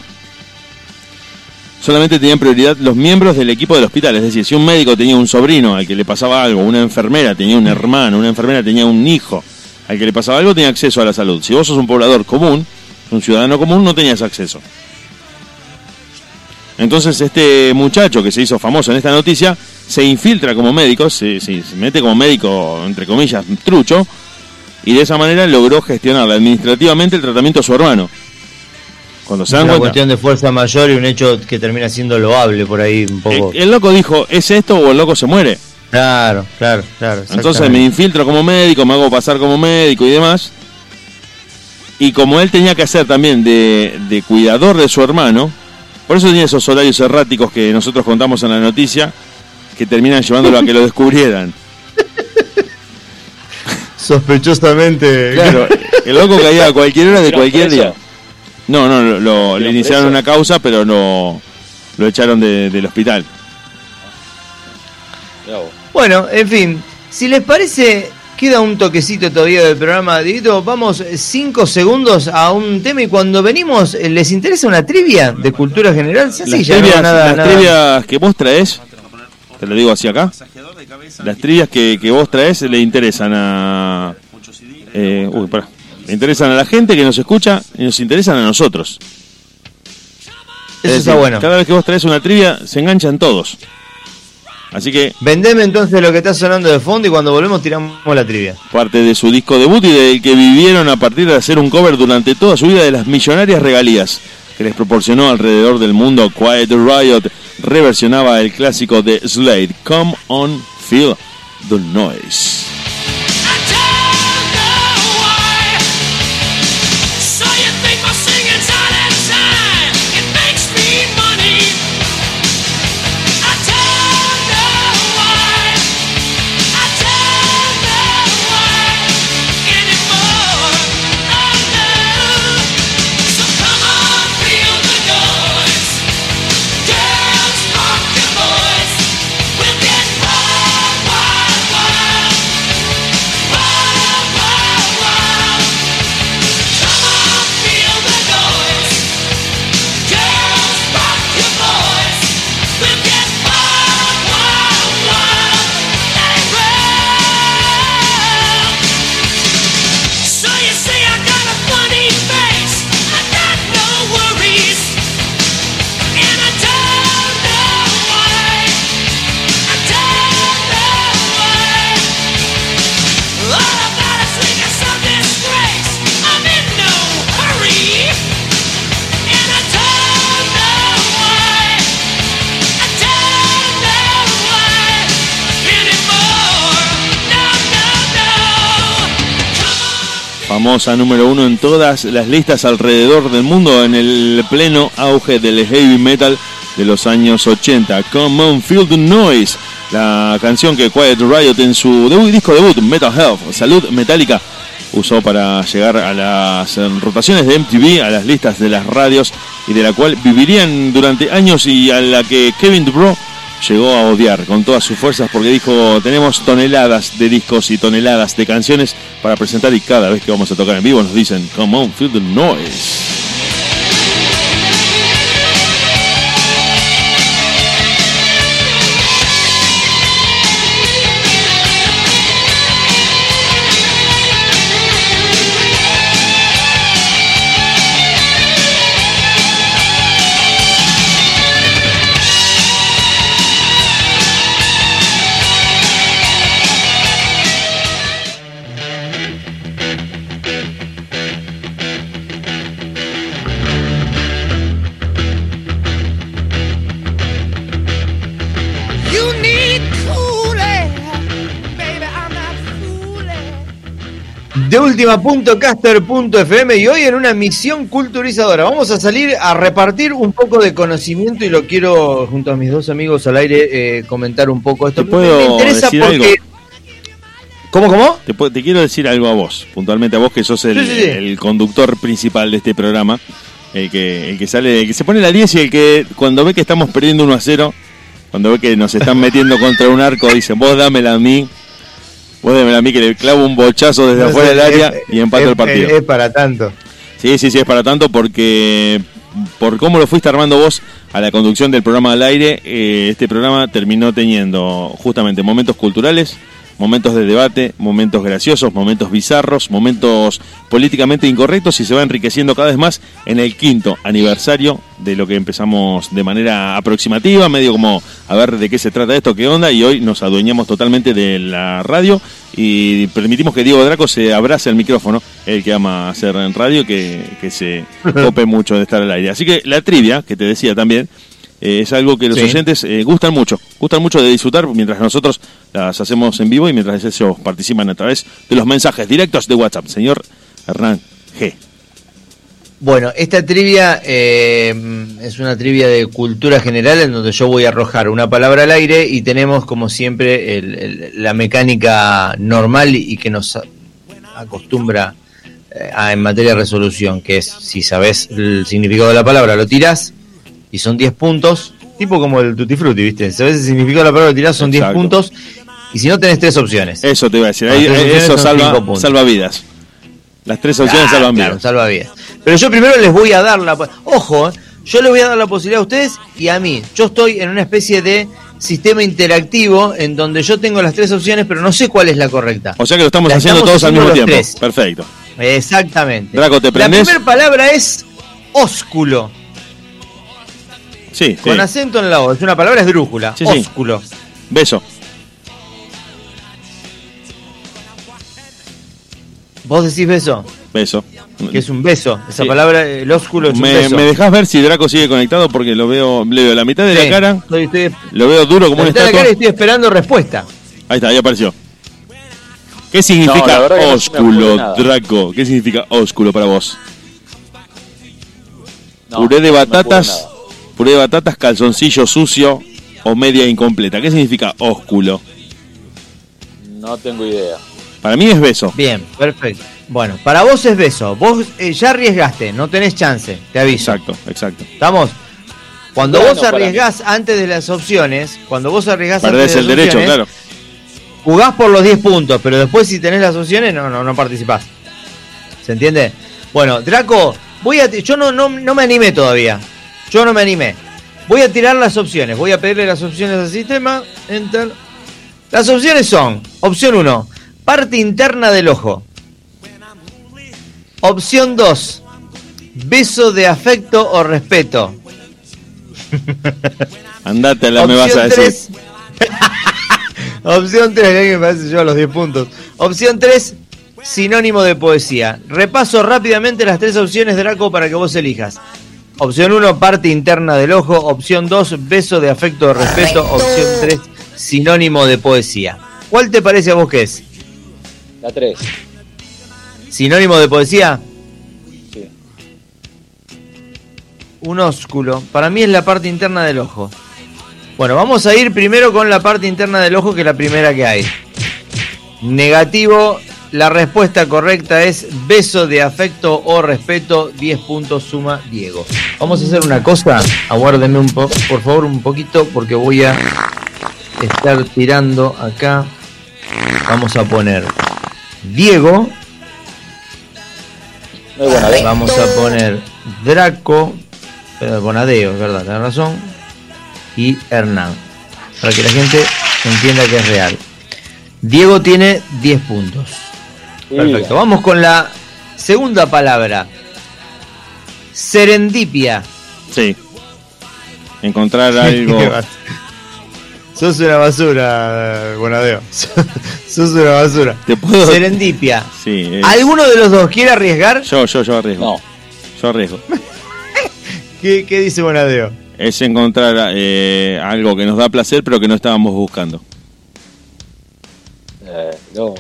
Solamente tenían prioridad los miembros del equipo del hospital, es decir, si un médico tenía un sobrino al que le pasaba algo, una enfermera tenía un hermano, una enfermera tenía un hijo al que le pasaba algo, tenía acceso a la salud. Si vos sos un poblador común, un ciudadano común, no tenías acceso. Entonces este muchacho que se hizo famoso en esta noticia se infiltra como médico, se, se- mete como médico, entre comillas, trucho, y de esa manera logró gestionar administrativamente el tratamiento de su hermano. Cuando se dan una cuenta, cuestión de fuerza mayor y un hecho que termina siendo loable por ahí un poco. el, el loco dijo, ¿es esto o el loco se muere? Claro, claro, claro. Entonces me infiltro como médico, me hago pasar como médico y demás. Y como él tenía que hacer también de, de cuidador de su hermano, por eso tenía esos horarios erráticos que nosotros contamos en la noticia, que terminan llevándolo a que lo descubrieran. Sospechosamente. Claro, el loco caía a cualquier hora de ¿Pero cualquier día. No, no, lo, lo- le ¿Pero iniciaron preso? una causa, pero no lo echaron de- del hospital. Bueno, en fin, si les parece, queda un toquecito todavía del programa. Dieguito, vamos cinco segundos a un tema y cuando venimos, eh, ¿les interesa una trivia de cultura general? Las, Sencilla, trivias, no, nada, las nada. trivias que vos traes, te lo digo así acá, las trivias que, que vos traes le interesan a... eh, uy, pará. Le interesan a la gente que nos escucha y nos interesan a nosotros. Es Eso está bueno. Cada vez que vos traes una trivia, se enganchan todos. Así que Vendeme entonces lo que está sonando de fondo y cuando volvemos tiramos la trivia. parte de su disco debut y del que vivieron a partir de hacer un cover durante toda su vida de las millonarias regalías que les proporcionó alrededor del mundo. Quiet Riot reversionaba el clásico de Slade, Come On Feel the Noise. Número uno en todas las listas alrededor del mundo en el pleno auge del heavy metal de los años 80. Come on, feel the noise. La canción que Quiet Riot en su debut- disco debut, Metal Health, Salud Metálica, usó para llegar a las rotaciones de MTV, a las listas de las radios y de la cual vivirían durante años y a la que Kevin DuBrow llegó a odiar con todas sus fuerzas porque dijo tenemos toneladas de discos y toneladas de canciones para presentar y cada vez que vamos a tocar en vivo nos dicen come on feel the noise última.caster.fm y hoy en una misión culturizadora. Vamos a salir a repartir un poco de conocimiento y lo quiero, junto a mis dos amigos al aire, eh, comentar un poco esto. ¿Te puedo me interesa decir porque. algo? ¿Cómo, cómo? te, quiero decir algo a vos puntualmente a vos que sos el, Sí, sí, sí. el conductor principal de este programa el que, el que sale el que se pone la 10 y el que cuando ve que estamos perdiendo 1 a 0 cuando ve que nos están metiendo contra un arco dice vos dámela a mí vos dámela a mí que le clavo un bochazo desde No afuera del área es- y empato es- el partido Es, es para tanto. Sí, sí, sí, es para tanto porque por cómo lo fuiste armando vos a la conducción del programa al aire, eh, este programa terminó teniendo justamente momentos culturales, momentos de debate, momentos graciosos, momentos bizarros, momentos políticamente incorrectos y se va enriqueciendo cada vez más en el quinto aniversario de lo que empezamos de manera aproximativa, medio como a ver de qué se trata esto, qué onda, y hoy nos adueñamos totalmente de la radio y permitimos que Diego Draco se abrace el micrófono, el que ama hacer en radio, que, que se cope mucho de estar al aire. Así que la trivia, que te decía también, eh, es algo que los Sí. oyentes eh, gustan mucho, gustan mucho de disfrutar mientras nosotros las hacemos en vivo y mientras ellos participan a través de los mensajes directos de WhatsApp. Señor Hernán G. Bueno, esta trivia eh, es una trivia de cultura general en donde yo voy a arrojar una palabra al aire y tenemos como siempre el- el- la mecánica normal y que nos acostumbra eh, a- en materia de resolución, que es si sabes el significado de la palabra lo tirás y son 10 puntos, tipo como el tutti frutti, ¿viste? Si sabes el significado de la palabra lo tirás son 10 Exacto. puntos y si no tenés tres opciones. Eso te iba a decir, ahí, eso salva, vidas. Las tres opciones Ah, salvan claro, vidas. salva vidas. Pero yo primero les voy a dar la... Ojo, eh, yo les voy a dar la posibilidad a ustedes y a mí. Yo estoy en una especie de sistema interactivo en donde yo tengo las tres opciones, pero no sé cuál es la correcta. O sea que lo estamos La haciendo estamos todos al mismo tiempo. tres. Perfecto. Exactamente. Draco, ¿te la prendés? primera palabra es ósculo, Sí, sí. con acento en la O. Es una palabra esdrújula. Sí, sí. ósculo. Beso. ¿Vos decís beso? Beso. Que es un beso. Esa Sí. palabra, el ósculo es un Me, beso. me dejás ver si Draco sigue conectado porque lo veo, le veo la mitad de Sí, la cara, estoy- estoy- lo veo duro como mitad de la estatua. cara y estoy esperando respuesta. Ahí está, ahí apareció. ¿Qué significa No, ósculo. Draco? ¿Qué significa ósculo para vos? No, puré de batatas. Puré de batatas, calzoncillo sucio o media incompleta. ¿Qué significa ósculo? No tengo idea. Para mí es beso. Bien, perfecto. Bueno, para vos es beso. Vos eh, ya arriesgaste, no tenés chance, te aviso. Exacto, exacto. ¿Estamos? Cuando Bueno, vos arriesgás antes de las opciones, cuando vos arriesgás Perdés antes de el las derecho, opciones, claro. jugás por los 10 puntos, pero después si tenés las opciones no no no participás. ¿Se entiende? Bueno, Draco, voy a ti- yo no, no no me animé todavía. Yo no me animé. Voy a tirar las opciones, voy a pedirle las opciones al sistema. Enter. Las opciones son: opción 1, parte interna del ojo. Opción 2, beso de afecto o respeto. Andate, la me vas a decir. tres. Opción 3, que me parece yo a los 10 puntos. Opción 3, sinónimo de poesía. Repaso rápidamente las tres opciones, Draco, para que vos elijas. Opción 1, parte interna del ojo. Opción 2, beso de afecto o respeto. Opción 3, sinónimo de poesía. ¿Cuál te parece a vos que es? La 3. Sinónimo de poesía. Sí. Un ósculo. Para mí es la parte interna del ojo. Bueno, vamos a ir primero con la parte interna del ojo, que es la primera que hay. Negativo. La respuesta correcta es beso de afecto o respeto. 10 puntos suma Diego. Vamos a hacer una cosa. Aguárdenme un po por favor un poquito porque voy a estar tirando acá. Vamos a poner Diego. Buena vez. Vamos a poner Draco. Pero Bonadeo, es verdad, tenés razón. Y Hernán. Para que la gente entienda que es real. Diego tiene 10 puntos. Perfecto. Vamos con la segunda palabra. Serendipia. Sí. Encontrar algo. Sos una basura, Bonadeo. Sos una basura. ¿Te puedo- Serendipia. Sí. es- ¿Alguno de los dos quiere arriesgar? Yo, yo, yo arriesgo. No. Yo arriesgo. ¿Qué, qué dice Bonadeo? Es encontrar eh, algo que nos da placer, pero que no estábamos buscando. Eh, no.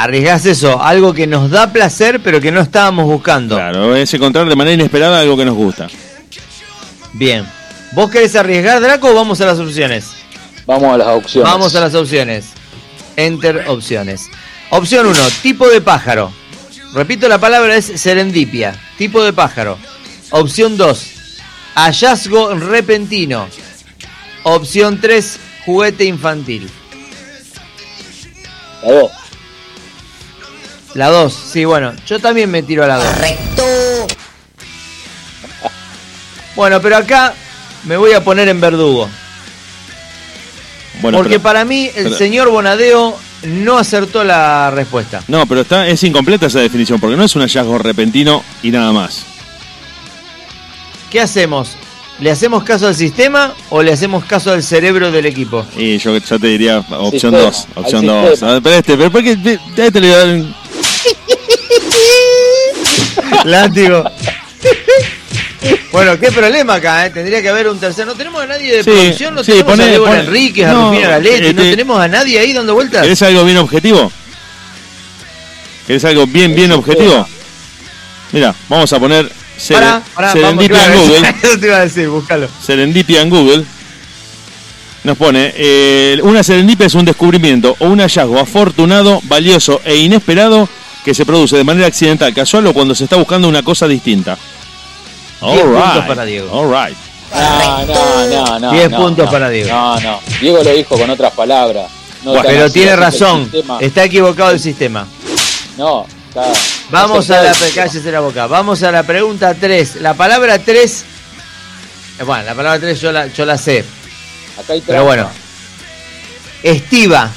Arriesgás eso, algo que nos da placer pero que no estábamos buscando. Claro, es encontrar de manera inesperada algo que nos gusta. Bien. ¿Vos querés arriesgar, Draco, o vamos a las opciones? Vamos a las opciones. Vamos a las opciones. Enter opciones. Opción 1, tipo de pájaro. Repito, la palabra es serendipia, tipo de pájaro. Opción 2, hallazgo repentino. Opción 3, juguete infantil. La dos. La 2, sí, bueno, yo también me tiro a la 2. Bueno, pero acá me voy a poner en verdugo. Bueno, porque pero- para mí el pero- señor Bonadeo no acertó la respuesta. No, pero está, es incompleta esa definición, porque no es un hallazgo repentino y nada más. ¿Qué hacemos? ¿Le hacemos caso al sistema o le hacemos caso al cerebro del equipo? Y yo, yo te diría opción Sistema, 2. al Opción 2. sistema. Pero este, pero ¿por qué te, te- te Látigo. Bueno, qué problema acá, ¿eh? Tendría que haber un tercero. No tenemos a nadie de Sí, producción, no sí, tenemos poné- a Débora Enríquez, a no, Rufina Galetti, no este- tenemos a nadie ahí dando vueltas. ¿Querés algo bien objetivo? ¿Querés algo bien, bien objetivo? Mira, vamos a poner Seren- Pará, pará, vamos, Serendipia claro, en Google. Eso te iba a decir, búscalo. Serendipia en Google. Nos pone, eh, una serendipia es un descubrimiento o un hallazgo afortunado, valioso e inesperado que se produce de manera accidental, casual o cuando se está buscando una cosa distinta. Diez puntos Alright, para Diego. alright. No, no, no, no. Diez no, puntos no. para Diego. No, no. Diego lo dijo con otras palabras. No Pero tiene razón, está equivocado el sistema. No, está. Vamos a la cállese la boca. Vamos a la pregunta 3. La palabra 3 eh, bueno, la palabra 3 yo la, yo la sé, Acá hay pero bueno. Estiva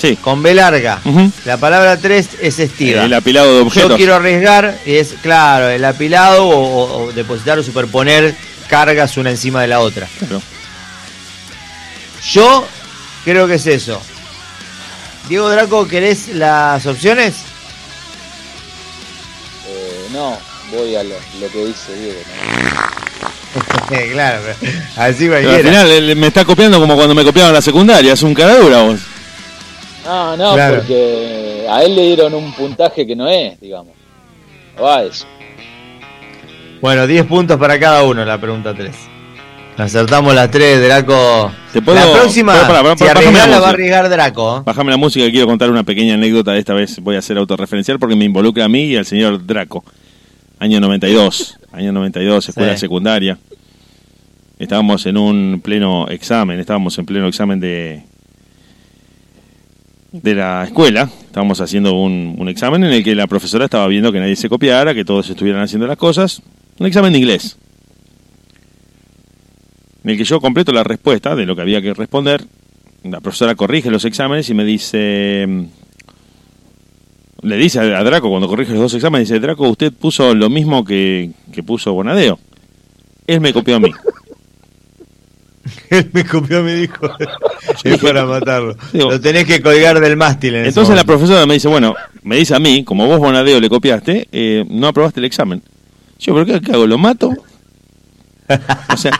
Sí. con B larga. La palabra 3 es estiva. El apilado de objetos. Yo quiero arriesgar y es claro, el apilado o, o- o depositar o superponer cargas una encima de la otra. Claro. Yo creo que es eso. Diego Draco, ¿querés las opciones? Eh, no, voy a lo, lo que dice Diego. ¿no? claro, pero así Pero al final me está copiando como cuando me copiaban la secundaria, es un cara dura vos. No, no, Claro. porque a él le dieron un puntaje que no es, digamos. No va eso. Bueno, 10 puntos para cada uno, la pregunta 3. Acertamos las 3, Draco. ¿Te puedo- La próxima, pará, pará, si bájame la va a arriesgar Draco. Bájame la música que quiero contar una pequeña anécdota. Esta vez voy a ser autorreferencial porque me involucra a mí y al señor Draco. Año 92. Año 92, escuela Sí. secundaria. Estábamos en un pleno examen. Estábamos en pleno examen de de la escuela. Estábamos haciendo un, un examen en el que la profesora estaba viendo que nadie se copiara, que todos estuvieran haciendo las cosas. Un examen de inglés. En el que yo completo la respuesta de lo que había que responder. La profesora corrige los exámenes y me dice... mm, Le dice a Draco cuando corrige los dos exámenes, dice, Draco, usted puso lo mismo que, que puso Bonadeo. Él me copió a mí. Él me copió, me dijo. es para matarlo. Digo- Lo tenés que colgar del mástil en Entonces la profesora me dice, bueno, me dice a mí, como vos Bonadeo le copiaste, eh, no aprobaste el examen. Yo, ¿pero qué, qué hago? ¿Lo mato? O sea,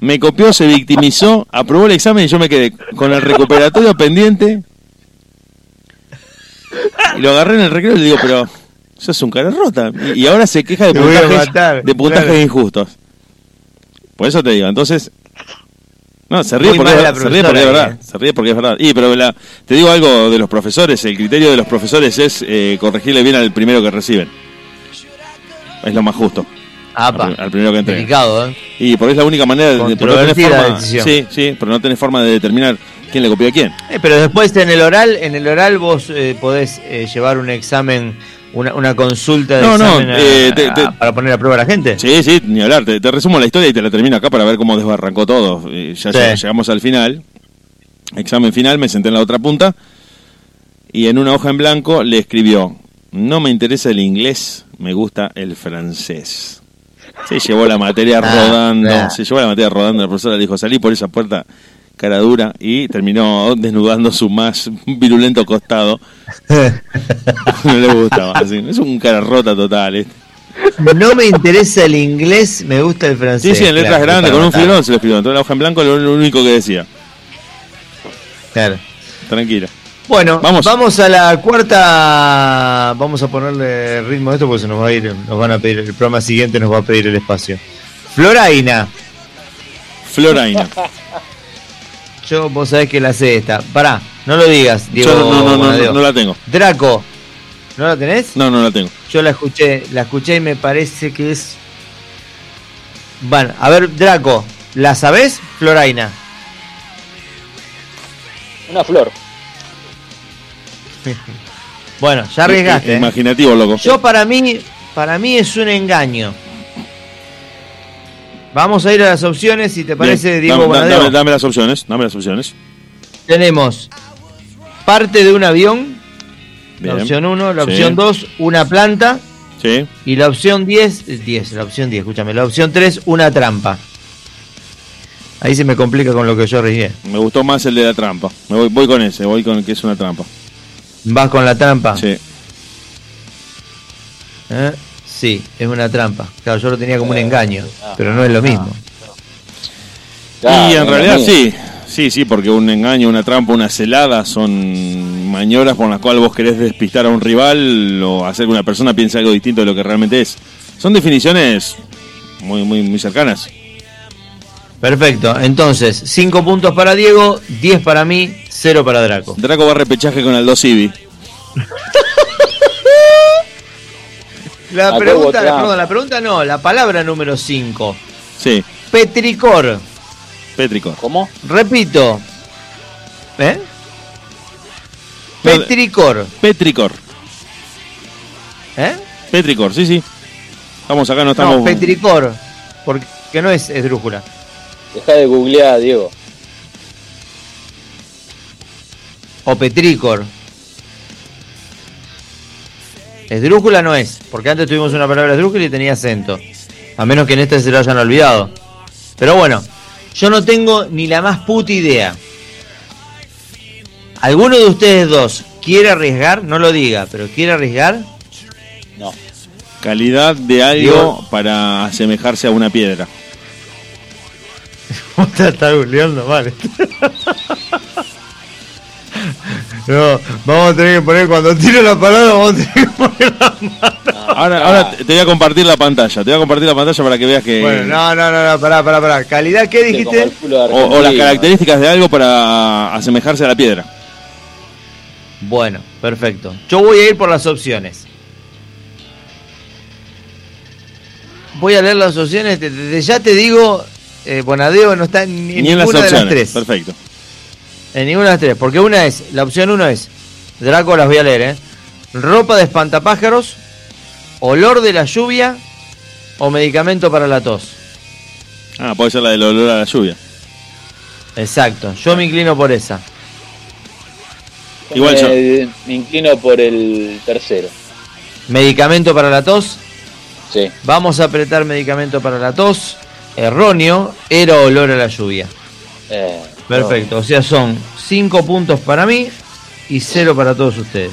me copió, se victimizó, aprobó el examen y yo me quedé con el recuperatorio pendiente. Y lo agarré en el recreo y le digo, pero sos un cara rota. Y, y ahora se queja de puntajes, de puntajes claro. injustos. Por eso te digo, entonces... No, se ríe, porque, es- se ríe porque es verdad. Se ríe porque es verdad. Y, pero la- te digo algo de los profesores. El criterio de los profesores es eh, corregirle bien al primero que reciben. Es lo más justo. Apa, Al, al primero que entrega. delicado, ¿eh? Y porque es la única manera de, pero no tenés forma, sí, sí, pero no tenés forma de determinar quién le copió a quién. Eh, pero después en el oral, en el oral vos eh, podés eh, llevar un examen, una, una consulta de No, no, a- eh, te- a- te- para poner a prueba a la gente. Sí, sí, ni hablar. Te, te resumo la historia y te la termino acá para ver cómo desbarrancó todo. Eh, ya Sí. llegamos al final. Examen final, me senté en la otra punta y en una hoja en blanco le escribió, no me interesa el inglés, me gusta el francés. Se llevó la materia Ah, rodando, ah. se llevó la materia rodando, la profesora le dijo, salí por esa puerta cara dura y terminó desnudando su más virulento costado. no le gustaba, así. es un cara rota total. este. No me interesa el inglés, me gusta el Sí, francés. sí, en letras Claro, grandes, con un filón se lo escribió. Toda la hoja en blanco lo, lo único que decía. Claro. Tranquila. Bueno, Vamos. vamos. a la cuarta. Vamos a ponerle ritmo a esto porque se nos va a ir, nos van a pedir, el programa siguiente nos va a pedir el espacio. Floraina. Floraina. Yo, vos sabés que la sé esta. Pará, no lo digas, Diego. Yo no, no, no, no, Bonadeo. no la tengo. Draco. ¿No la tenés? No, no la tengo. Yo la escuché, la escuché y me parece que es. Bueno, a ver, Draco, ¿la sabés? Floraina. Una flor. Bueno, ya arriesgaste. ¿eh? Imaginativo, loco. Yo para mí, para mí es un engaño. Vamos a ir a las opciones, si te parece, Bien, Diego dame, dame, dame las opciones. Dame las opciones. Tenemos parte de un avión, la opción 1, la opción 2, una planta, Sí. y la opción 10, 10, la opción 10, escúchame, la opción 3, una trampa. Ahí se me complica con lo que yo arriesgué. Me gustó más el de la trampa. Me voy, voy con ese, voy con el que es una trampa. ¿Vas con la trampa? Sí. ¿Eh? Sí, es una trampa. Claro, yo lo tenía como un Eh, engaño, ah, pero no es lo mismo. Claro, y en realidad sí. Sí, sí, porque un engaño, una trampa, una celada son maniobras por las cuales vos querés despistar a un rival o hacer que una persona piense algo distinto de lo que realmente es. Son definiciones muy, muy, muy cercanas. Perfecto, entonces, 5 puntos para Diego, 10 para mí, 0 para Draco. Draco va a repechaje con Aldo Civi. La pregunta, perdón, la pregunta no, la palabra número 5. Sí, Petricor. Pétrico. ¿Cómo? Repito. ¿Eh? No, Petricor. Petricor. ¿Eh? Petricor, sí, sí. Vamos acá, no estamos. No, Petricor. Porque no es esdrújula. Deja de googlear, Diego. O Petricor. Esdrújula no es, porque antes tuvimos una palabra esdrújula y tenía acento. A menos que en este se lo hayan olvidado. Pero bueno, yo no tengo ni la más puta idea. ¿Alguno de ustedes dos quiere arriesgar? No lo diga, pero quiere arriesgar. No. Calidad de algo Digo- para asemejarse a una piedra. Te está googleando, vale. No, vamos a tener que poner, cuando tire la palabra, vamos a tener que poner la mano. Ahora, ahora te voy a compartir la pantalla. Te voy a compartir la pantalla para que veas que. Bueno, no, no, no, no, pará, pará, pará. ¿Calidad qué dijiste? o, o las características de algo para asemejarse a la piedra. Bueno, perfecto. Yo voy a ir por las opciones. Voy a leer las opciones. de- Desde ya te digo, eh, Bonadeo no está en, Ni en las ninguna de las opciones. tres. Perfecto. En ninguna de las tres. Porque una es, la opción uno es, Draco las voy a leer, ¿eh? Ropa de espantapájaros, olor de la lluvia o medicamento para la tos. Ah, puede ser la del olor a la lluvia. Exacto, yo me inclino por esa. Igual yo. me, me inclino por el tercero. Medicamento para la tos, Sí. vamos a apretar medicamento para la tos. Erróneo, era olor a la lluvia. Eh, Perfecto, o sea, son 5 puntos para mí y 0 para todos ustedes.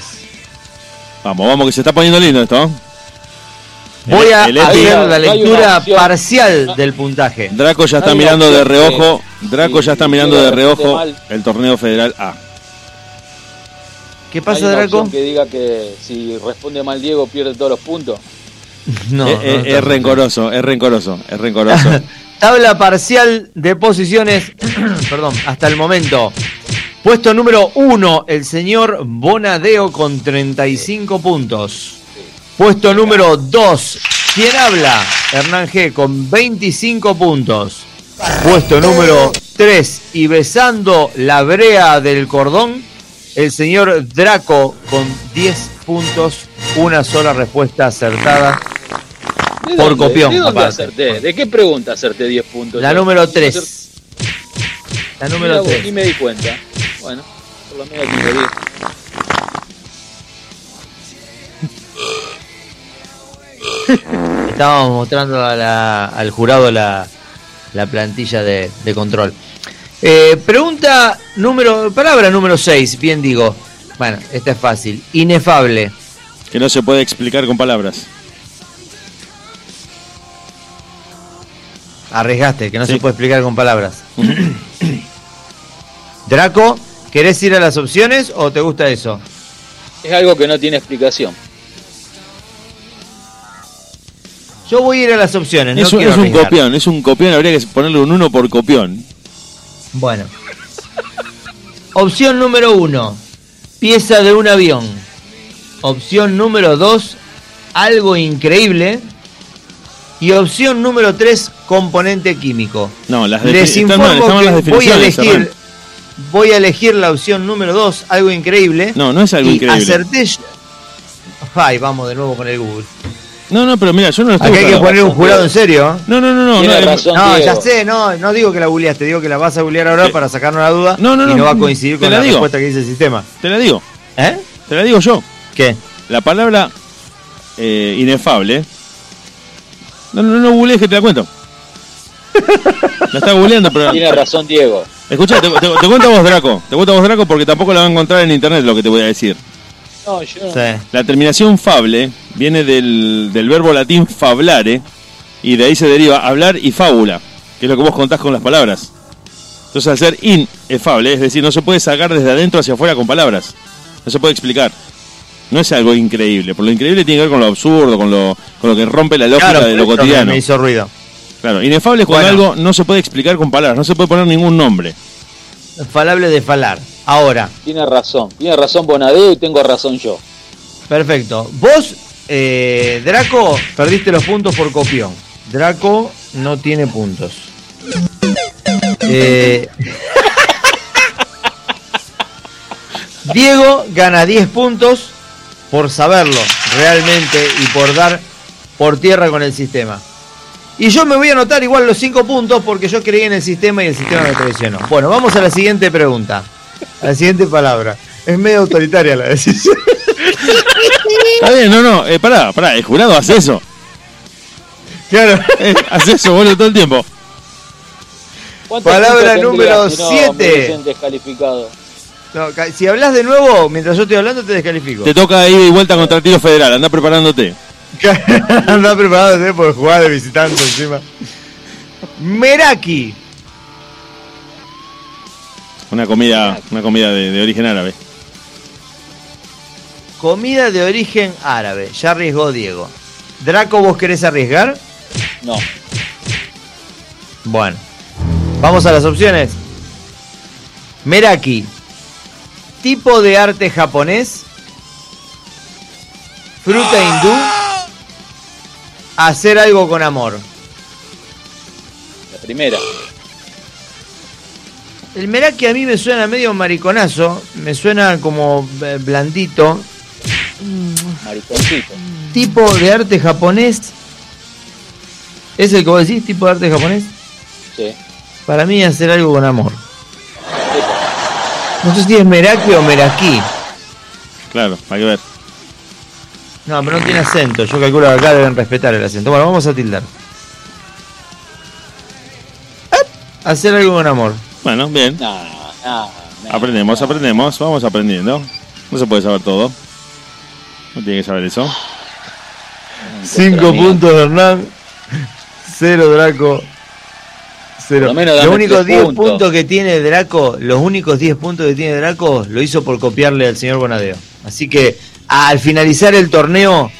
Vamos, vamos, que se está poniendo lindo esto. ¿eh? Voy a El- el hacer la no hay lectura parcial del puntaje. Draco ya está Hay mirando de reojo. Draco ya está mirando de reojo el torneo federal A. ¿Qué ¿Hay pasa, una Draco? opción que diga que si responde mal Diego pierde todos los puntos? No, Eh, no eh, está es rencoroso, es rencoroso, es rencoroso. Tabla parcial de posiciones, perdón, hasta el momento. Puesto número 1, el señor Bonadeo con 35 puntos. Puesto número 2, ¿quién habla? Hernán G con 25 puntos. Puesto número 3, y besando la brea del cordón, el señor Draco con 10 puntos, una sola respuesta acertada. ¿De Por dónde? copión, ¿De dónde aparte. acerté? ¿De qué pregunta acerté 10 puntos? La Yo- número yo 3. acerté- La número vos, 3. Ni me di cuenta. Bueno, por lo menos tengo 10. Estábamos mostrando a la- al jurado la, la plantilla de, de control. Eh, pregunta número. Palabra número 6, bien digo. Bueno, esta es fácil. Inefable. que no se puede explicar con palabras. Arriesgaste, que no Sí. se puede explicar con palabras. Draco, ¿querés ir a las opciones o te gusta eso? Es algo que no tiene explicación. Yo voy a ir a las opciones. es no un, es un copión, es un copión, habría que ponerle un 1 por copión. Bueno. Opción número uno, pieza de un avión. Opción número dos, algo increíble. Y opción número tres, componente químico. No, las Les mal, informo están mal las que voy a elegir, voy a elegir la opción número dos, algo increíble. No, no es algo y increíble. Acerté. yo- Ay, vamos de nuevo con el Google. No, no, pero mira, yo no lo estoy Aquí hay que poner un jurado en serio. No, no, no, no. No, razón. No, ya sé, no, no digo que la googleaste, digo que la vas a googlear ahora Sí. para sacarnos la duda No, no, y no, no va a coincidir con la la, respuesta que dice el sistema. Te la digo, ¿Eh? te la digo yo. ¿Qué? La palabra eh, inefable. No, no, no googlees que te la cuento. La está googleando, pero. Tiene razón Diego. Escucha, te, te, te cuento a vos, Draco. Te cuento a vos, Draco, porque tampoco la va a encontrar en internet lo que te voy a decir. No, yo. Sí. La terminación fable viene del, del verbo latín fablare y de ahí se deriva hablar y fábula, que es lo que vos contás con las palabras. Entonces, al ser inefable, es decir, no se puede sacar desde adentro hacia afuera con palabras. No se puede explicar. No es algo increíble. Por lo increíble tiene que ver con lo absurdo, con lo, con lo que rompe la lógica Claro, de lo cotidiano. Me hizo ruido. Claro, inefable es cuando Bueno. algo no se puede explicar con palabras, no se puede poner ningún nombre. Falable de falar. Ahora, Tiene razón. Tiene razón Bonadeo y tengo razón yo. perfecto. Vos, eh, Draco, perdiste los puntos por copión. Draco no tiene puntos. Eh, Diego gana 10 puntos por saberlo realmente y por dar por tierra con el sistema. Y yo me voy a anotar igual los 5 puntos porque yo creí en el sistema y el sistema me traicionó. Bueno, vamos a la siguiente pregunta. A la siguiente palabra. Es medio autoritaria la decisión. Está bien, no, no, eh, pará, pará, el jurado hace eso. Claro. Eh, hace eso, boludo, todo el tiempo. ¿Cuántos Palabra número si no si hablas de nuevo, mientras yo estoy hablando, te descalifico. Te toca ida y vuelta contra el tiro federal, anda preparándote. Anda preparado ¿eh? por jugar de visitante encima. Meraki. Una comida, una comida de, de origen árabe. Comida de origen árabe. Ya arriesgó Diego. Draco, ¿vos querés arriesgar? No. Bueno. Vamos a las opciones. Meraki. Tipo de arte japonés. Fruta hindú. Hacer algo con amor. La primera. El Meraki a mí me suena medio mariconazo. Me suena como eh, blandito. Mariconcito. Tipo de arte japonés. ¿Es el que vos decís? ¿Tipo de arte japonés? Sí. Para mí hacer algo con amor. No sé si es Meraki o Meraki. Claro, hay que ver. No, pero no tiene acento. Yo calculo que acá deben respetar el acento. Bueno, vamos a tildar. ¡Ep! Hacer algo con amor. Bueno, bien. No, no, no. Aprendemos, aprendemos, vamos aprendiendo. No se puede saber todo. No tiene que saber eso. Cinco mía. puntos de Hernán. Cero Draco. Pero los únicos tres 10 puntos. puntos. que tiene Draco, los únicos 10 puntos que tiene Draco, lo hizo por copiarle al señor Bonadeo. Así que al finalizar el torneo,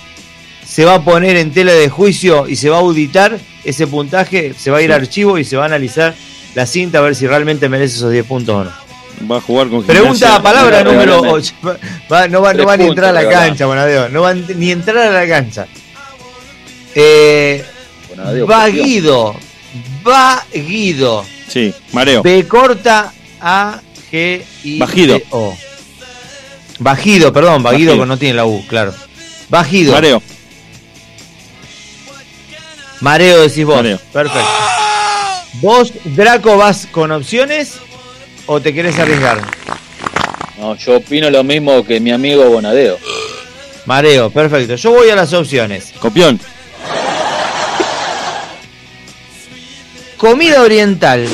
se va a poner en tela de juicio y se va a auditar ese puntaje, se va a ir a archivo y se va a analizar la cinta a ver si realmente merece esos 10 puntos o no. Va a jugar con Pregunta Gimnasia. palabra número 8. Va- no va, no va ni a entrar a la regalame. cancha, Bonadeo. No va ni a entrar a la cancha. Eh, Bonadeo, va. Guido. Va Guido. Sí, mareo. B corta A G I Bajido. O. Bajido, perdón, Bajido Bajido. que no tiene la U, claro. Bajido. Mareo. Mareo decís vos. Mareo. Perfecto. ¿Vos, Draco, vas con opciones o te querés arriesgar? No, yo opino lo mismo que mi amigo Bonadeo. Mareo, perfecto. Yo voy a las opciones. Copión. Comida oriental.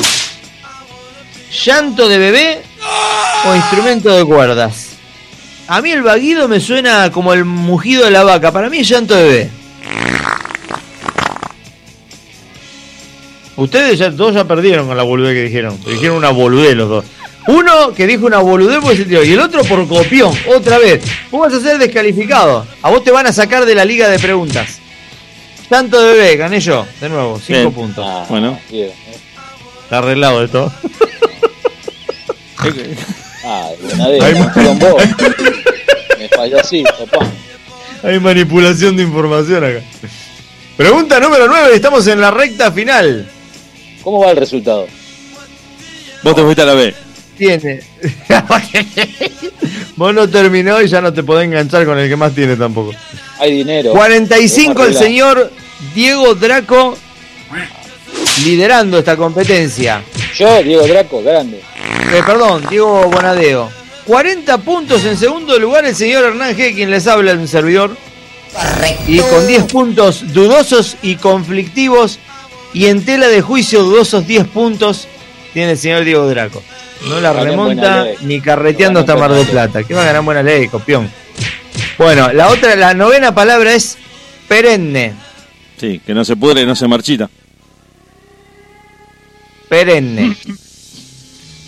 Llanto de bebé o instrumento de cuerdas. A mí el vaguido me suena como el mugido de la vaca. Para mí es llanto de bebé. Ustedes ya, todos ya perdieron con la boludez que dijeron. Dijeron una boludez los dos. Uno que dijo una boludez porque se tiró, y el otro por copión, otra vez. Vos vas a ser descalificado. A vos te van a sacar de la liga de preguntas. Tanto de bebé, gané yo, de nuevo, cinco Bien. puntos. Ah, Bueno. bien. Está arreglado esto. Ah, confío en vos. Me falló así, papá. Hay manipulación de información acá. Pregunta número 9, estamos en la recta final. ¿Cómo va el resultado? Vos te fuiste a la B. Tiene. Vos no terminó y ya no te podés enganchar con el que más tiene tampoco. Hay dinero. 45 el señor Diego Draco liderando esta competencia. Yo, Diego Draco, grande. Eh, perdón, Diego Bonadeo. 40 puntos en segundo lugar el señor Hernán G, quien les habla en un servidor. Y con 10 puntos dudosos y conflictivos. Y en tela de juicio dudosos 10 puntos tiene el señor Diego Draco. No la remonta ni carreteando No hasta Mar del. Plata. Que va a ganar en buena ley, copión. Bueno, la otra, la novena palabra es perenne. Sí, que no se pudre, no se marchita. Perenne.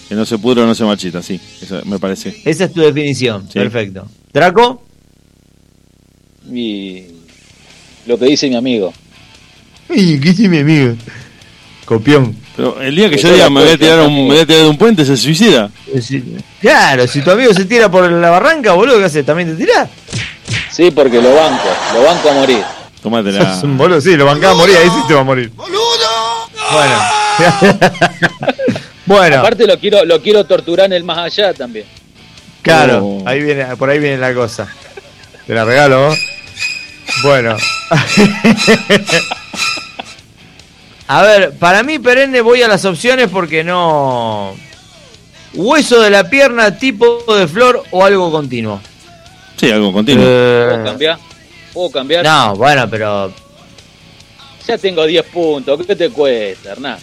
Que no se pudre o no se marchita, sí. Eso me parece. Esa es tu definición. Sí. Perfecto. Draco. Y lo que dice mi amigo. ¿qué dice mi amigo? Copión. Pero el día que yo diga me voy a tirar un, me voy a tirar de un puente, se suicida. Claro, si tu amigo se tira por la barranca, boludo, ¿qué haces? ¿También te tirás? Sí, porque lo banco, lo banco a morir. Tómatela. Sos un boludo, sí, lo bancaba a morir, ahí sí te va a morir. Bueno. bueno, Aparte lo quiero, lo quiero torturar en el más allá también. claro, Oh. ahí viene, por ahí viene la cosa. Te la regalo, ¿no? Bueno. A ver, para mí perenne voy a las opciones porque no... Hueso de la pierna, tipo de flor o algo continuo. Sí, algo continuo. ¿Puedo Eh, cambiar? ¿Puedo cambiar? no, bueno, pero Ya tengo 10 puntos. ¿Qué te cuesta, Hernán?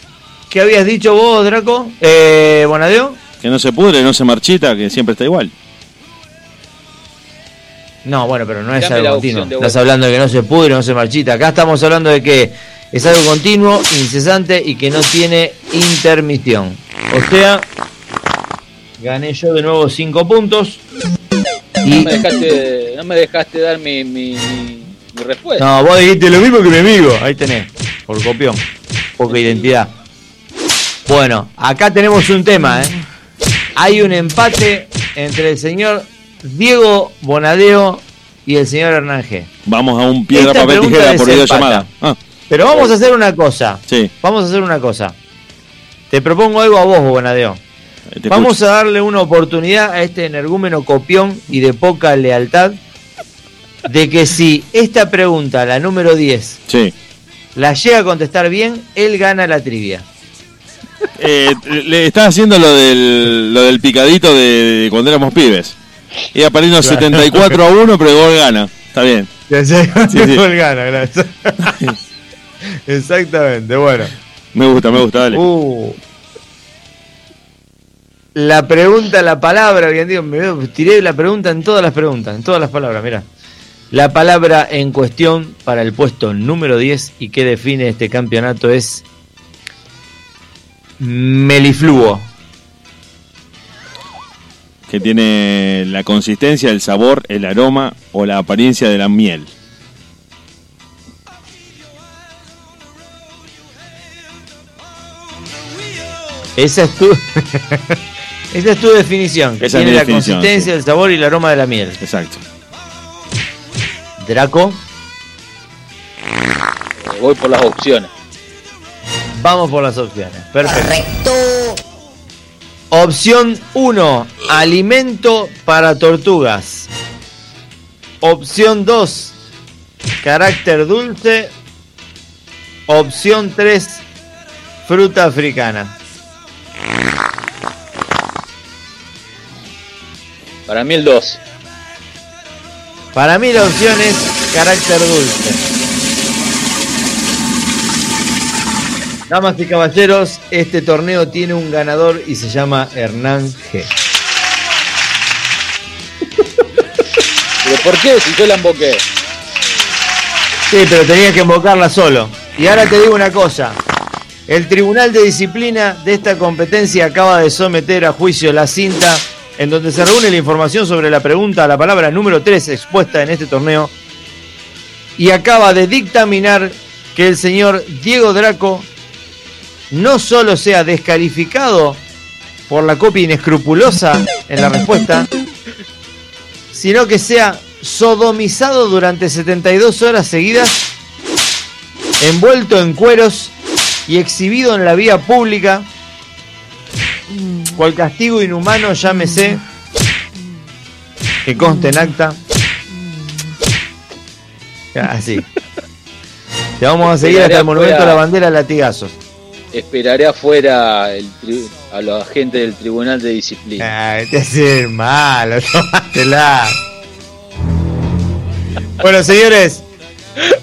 ¿Qué habías dicho vos, Draco? Eh, Bonadeo. Que no se pudre, no se marchita, que siempre está igual. No, bueno, pero no es Dame algo continuo. Estás hablando de que no se pudre, no se marchita. Acá estamos hablando de que es algo continuo, incesante y que no tiene intermisión. O sea, gané yo de nuevo 5 puntos. No me dejaste, no me dejaste dar mi, mi, respuesta. no, vos dijiste lo mismo que mi amigo. Ahí tenés, por copión. Poca identidad. Bueno, acá tenemos un tema, ¿eh? Hay un empate entre el señor Diego Bonadeo y el señor Hernán G. Vamos a un piedra, Esta papel, tijera por videollamada. Ah, Pero vamos a hacer una cosa. sí. Vamos a hacer una cosa. Te propongo algo a vos, Bonadeo. eh, Vamos escucho. a darle una oportunidad a este energúmeno copión y de poca lealtad de que si esta pregunta, la número 10, Sí. la llega a contestar bien, él gana la trivia. Eh, le estás haciendo lo del, lo del picadito de, cuando éramos pibes. Iba perdiendo Claro. 74 a 1, pero el gol gana. Está bien. Sí, sí. él gana, gracias. Exactamente, bueno. Me gusta, me gusta, dale. Uh. La pregunta, la palabra, bien digo, me veo- tiré la pregunta en todas las preguntas, en todas las palabras, mira. La palabra en cuestión para el puesto número 10 y que define este campeonato es melifluo. Que tiene la consistencia, el sabor, el aroma o la apariencia de la miel. Esa es tu, esa es tu definición. Que Esa es tiene mi la definición, consistencia, sí. el sabor y el aroma de la miel. Exacto. Draco, Voy por las opciones. vamos por las opciones. Perfecto. Opción 1, alimento para tortugas. Opción 2, carácter dulce. Opción 3, fruta africana. Para mí el 2. Para mí la opción es carácter dulce. Damas y caballeros, este torneo tiene un ganador y se llama Hernán G. ¿Pero por qué? Si yo la emboqué. Sí, pero tenías que invocarla solo. Y ahora te digo una cosa. El Tribunal de Disciplina de esta competencia acaba de someter a juicio la cinta en donde se reúne la información sobre la pregunta a la palabra número 3 expuesta en este torneo y acaba de dictaminar que el señor Diego Draco no solo sea descalificado por la copia inescrupulosa en la respuesta, sino que sea sodomizado durante 72 horas seguidas, envuelto en cueros y exhibido en la vía pública, cual castigo inhumano, llámese, que conste en acta. Así. Te vamos a seguir hasta el monumento a la bandera latigazos. Esperaré afuera el tri- a los agentes del Tribunal de Disciplina. Ay, te hace malo, tomátela. Bueno, señores,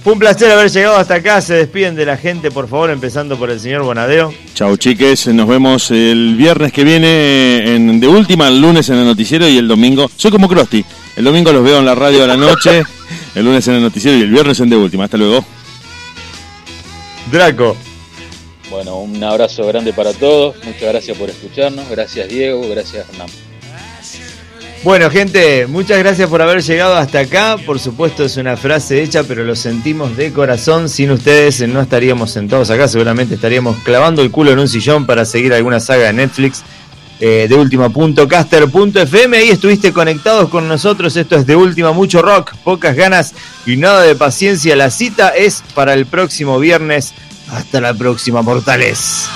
fue un placer haber llegado hasta acá. Se despiden de la gente, por favor, empezando por el señor Bonadeo. Chau chiques, nos vemos el viernes que viene en, de última, el lunes en el noticiero y el domingo. Soy como Krusty. El domingo los veo en la radio a la noche, el lunes en el noticiero y el viernes en de última. Hasta luego. Draco. Bueno, un abrazo grande para todos. Muchas gracias por escucharnos. Gracias Diego, gracias Hernán. Bueno, gente, muchas gracias por haber llegado hasta acá. Por supuesto, es una frase hecha, pero lo sentimos de corazón. Sin ustedes no estaríamos sentados acá. Seguramente estaríamos clavando el culo en un sillón para seguir alguna saga de Netflix. eh, de última.caster.fm. Ahí estuviste conectados con nosotros. Esto es de última, mucho rock, pocas ganas y nada de paciencia. La cita es para el próximo viernes. Hasta la próxima, mortales.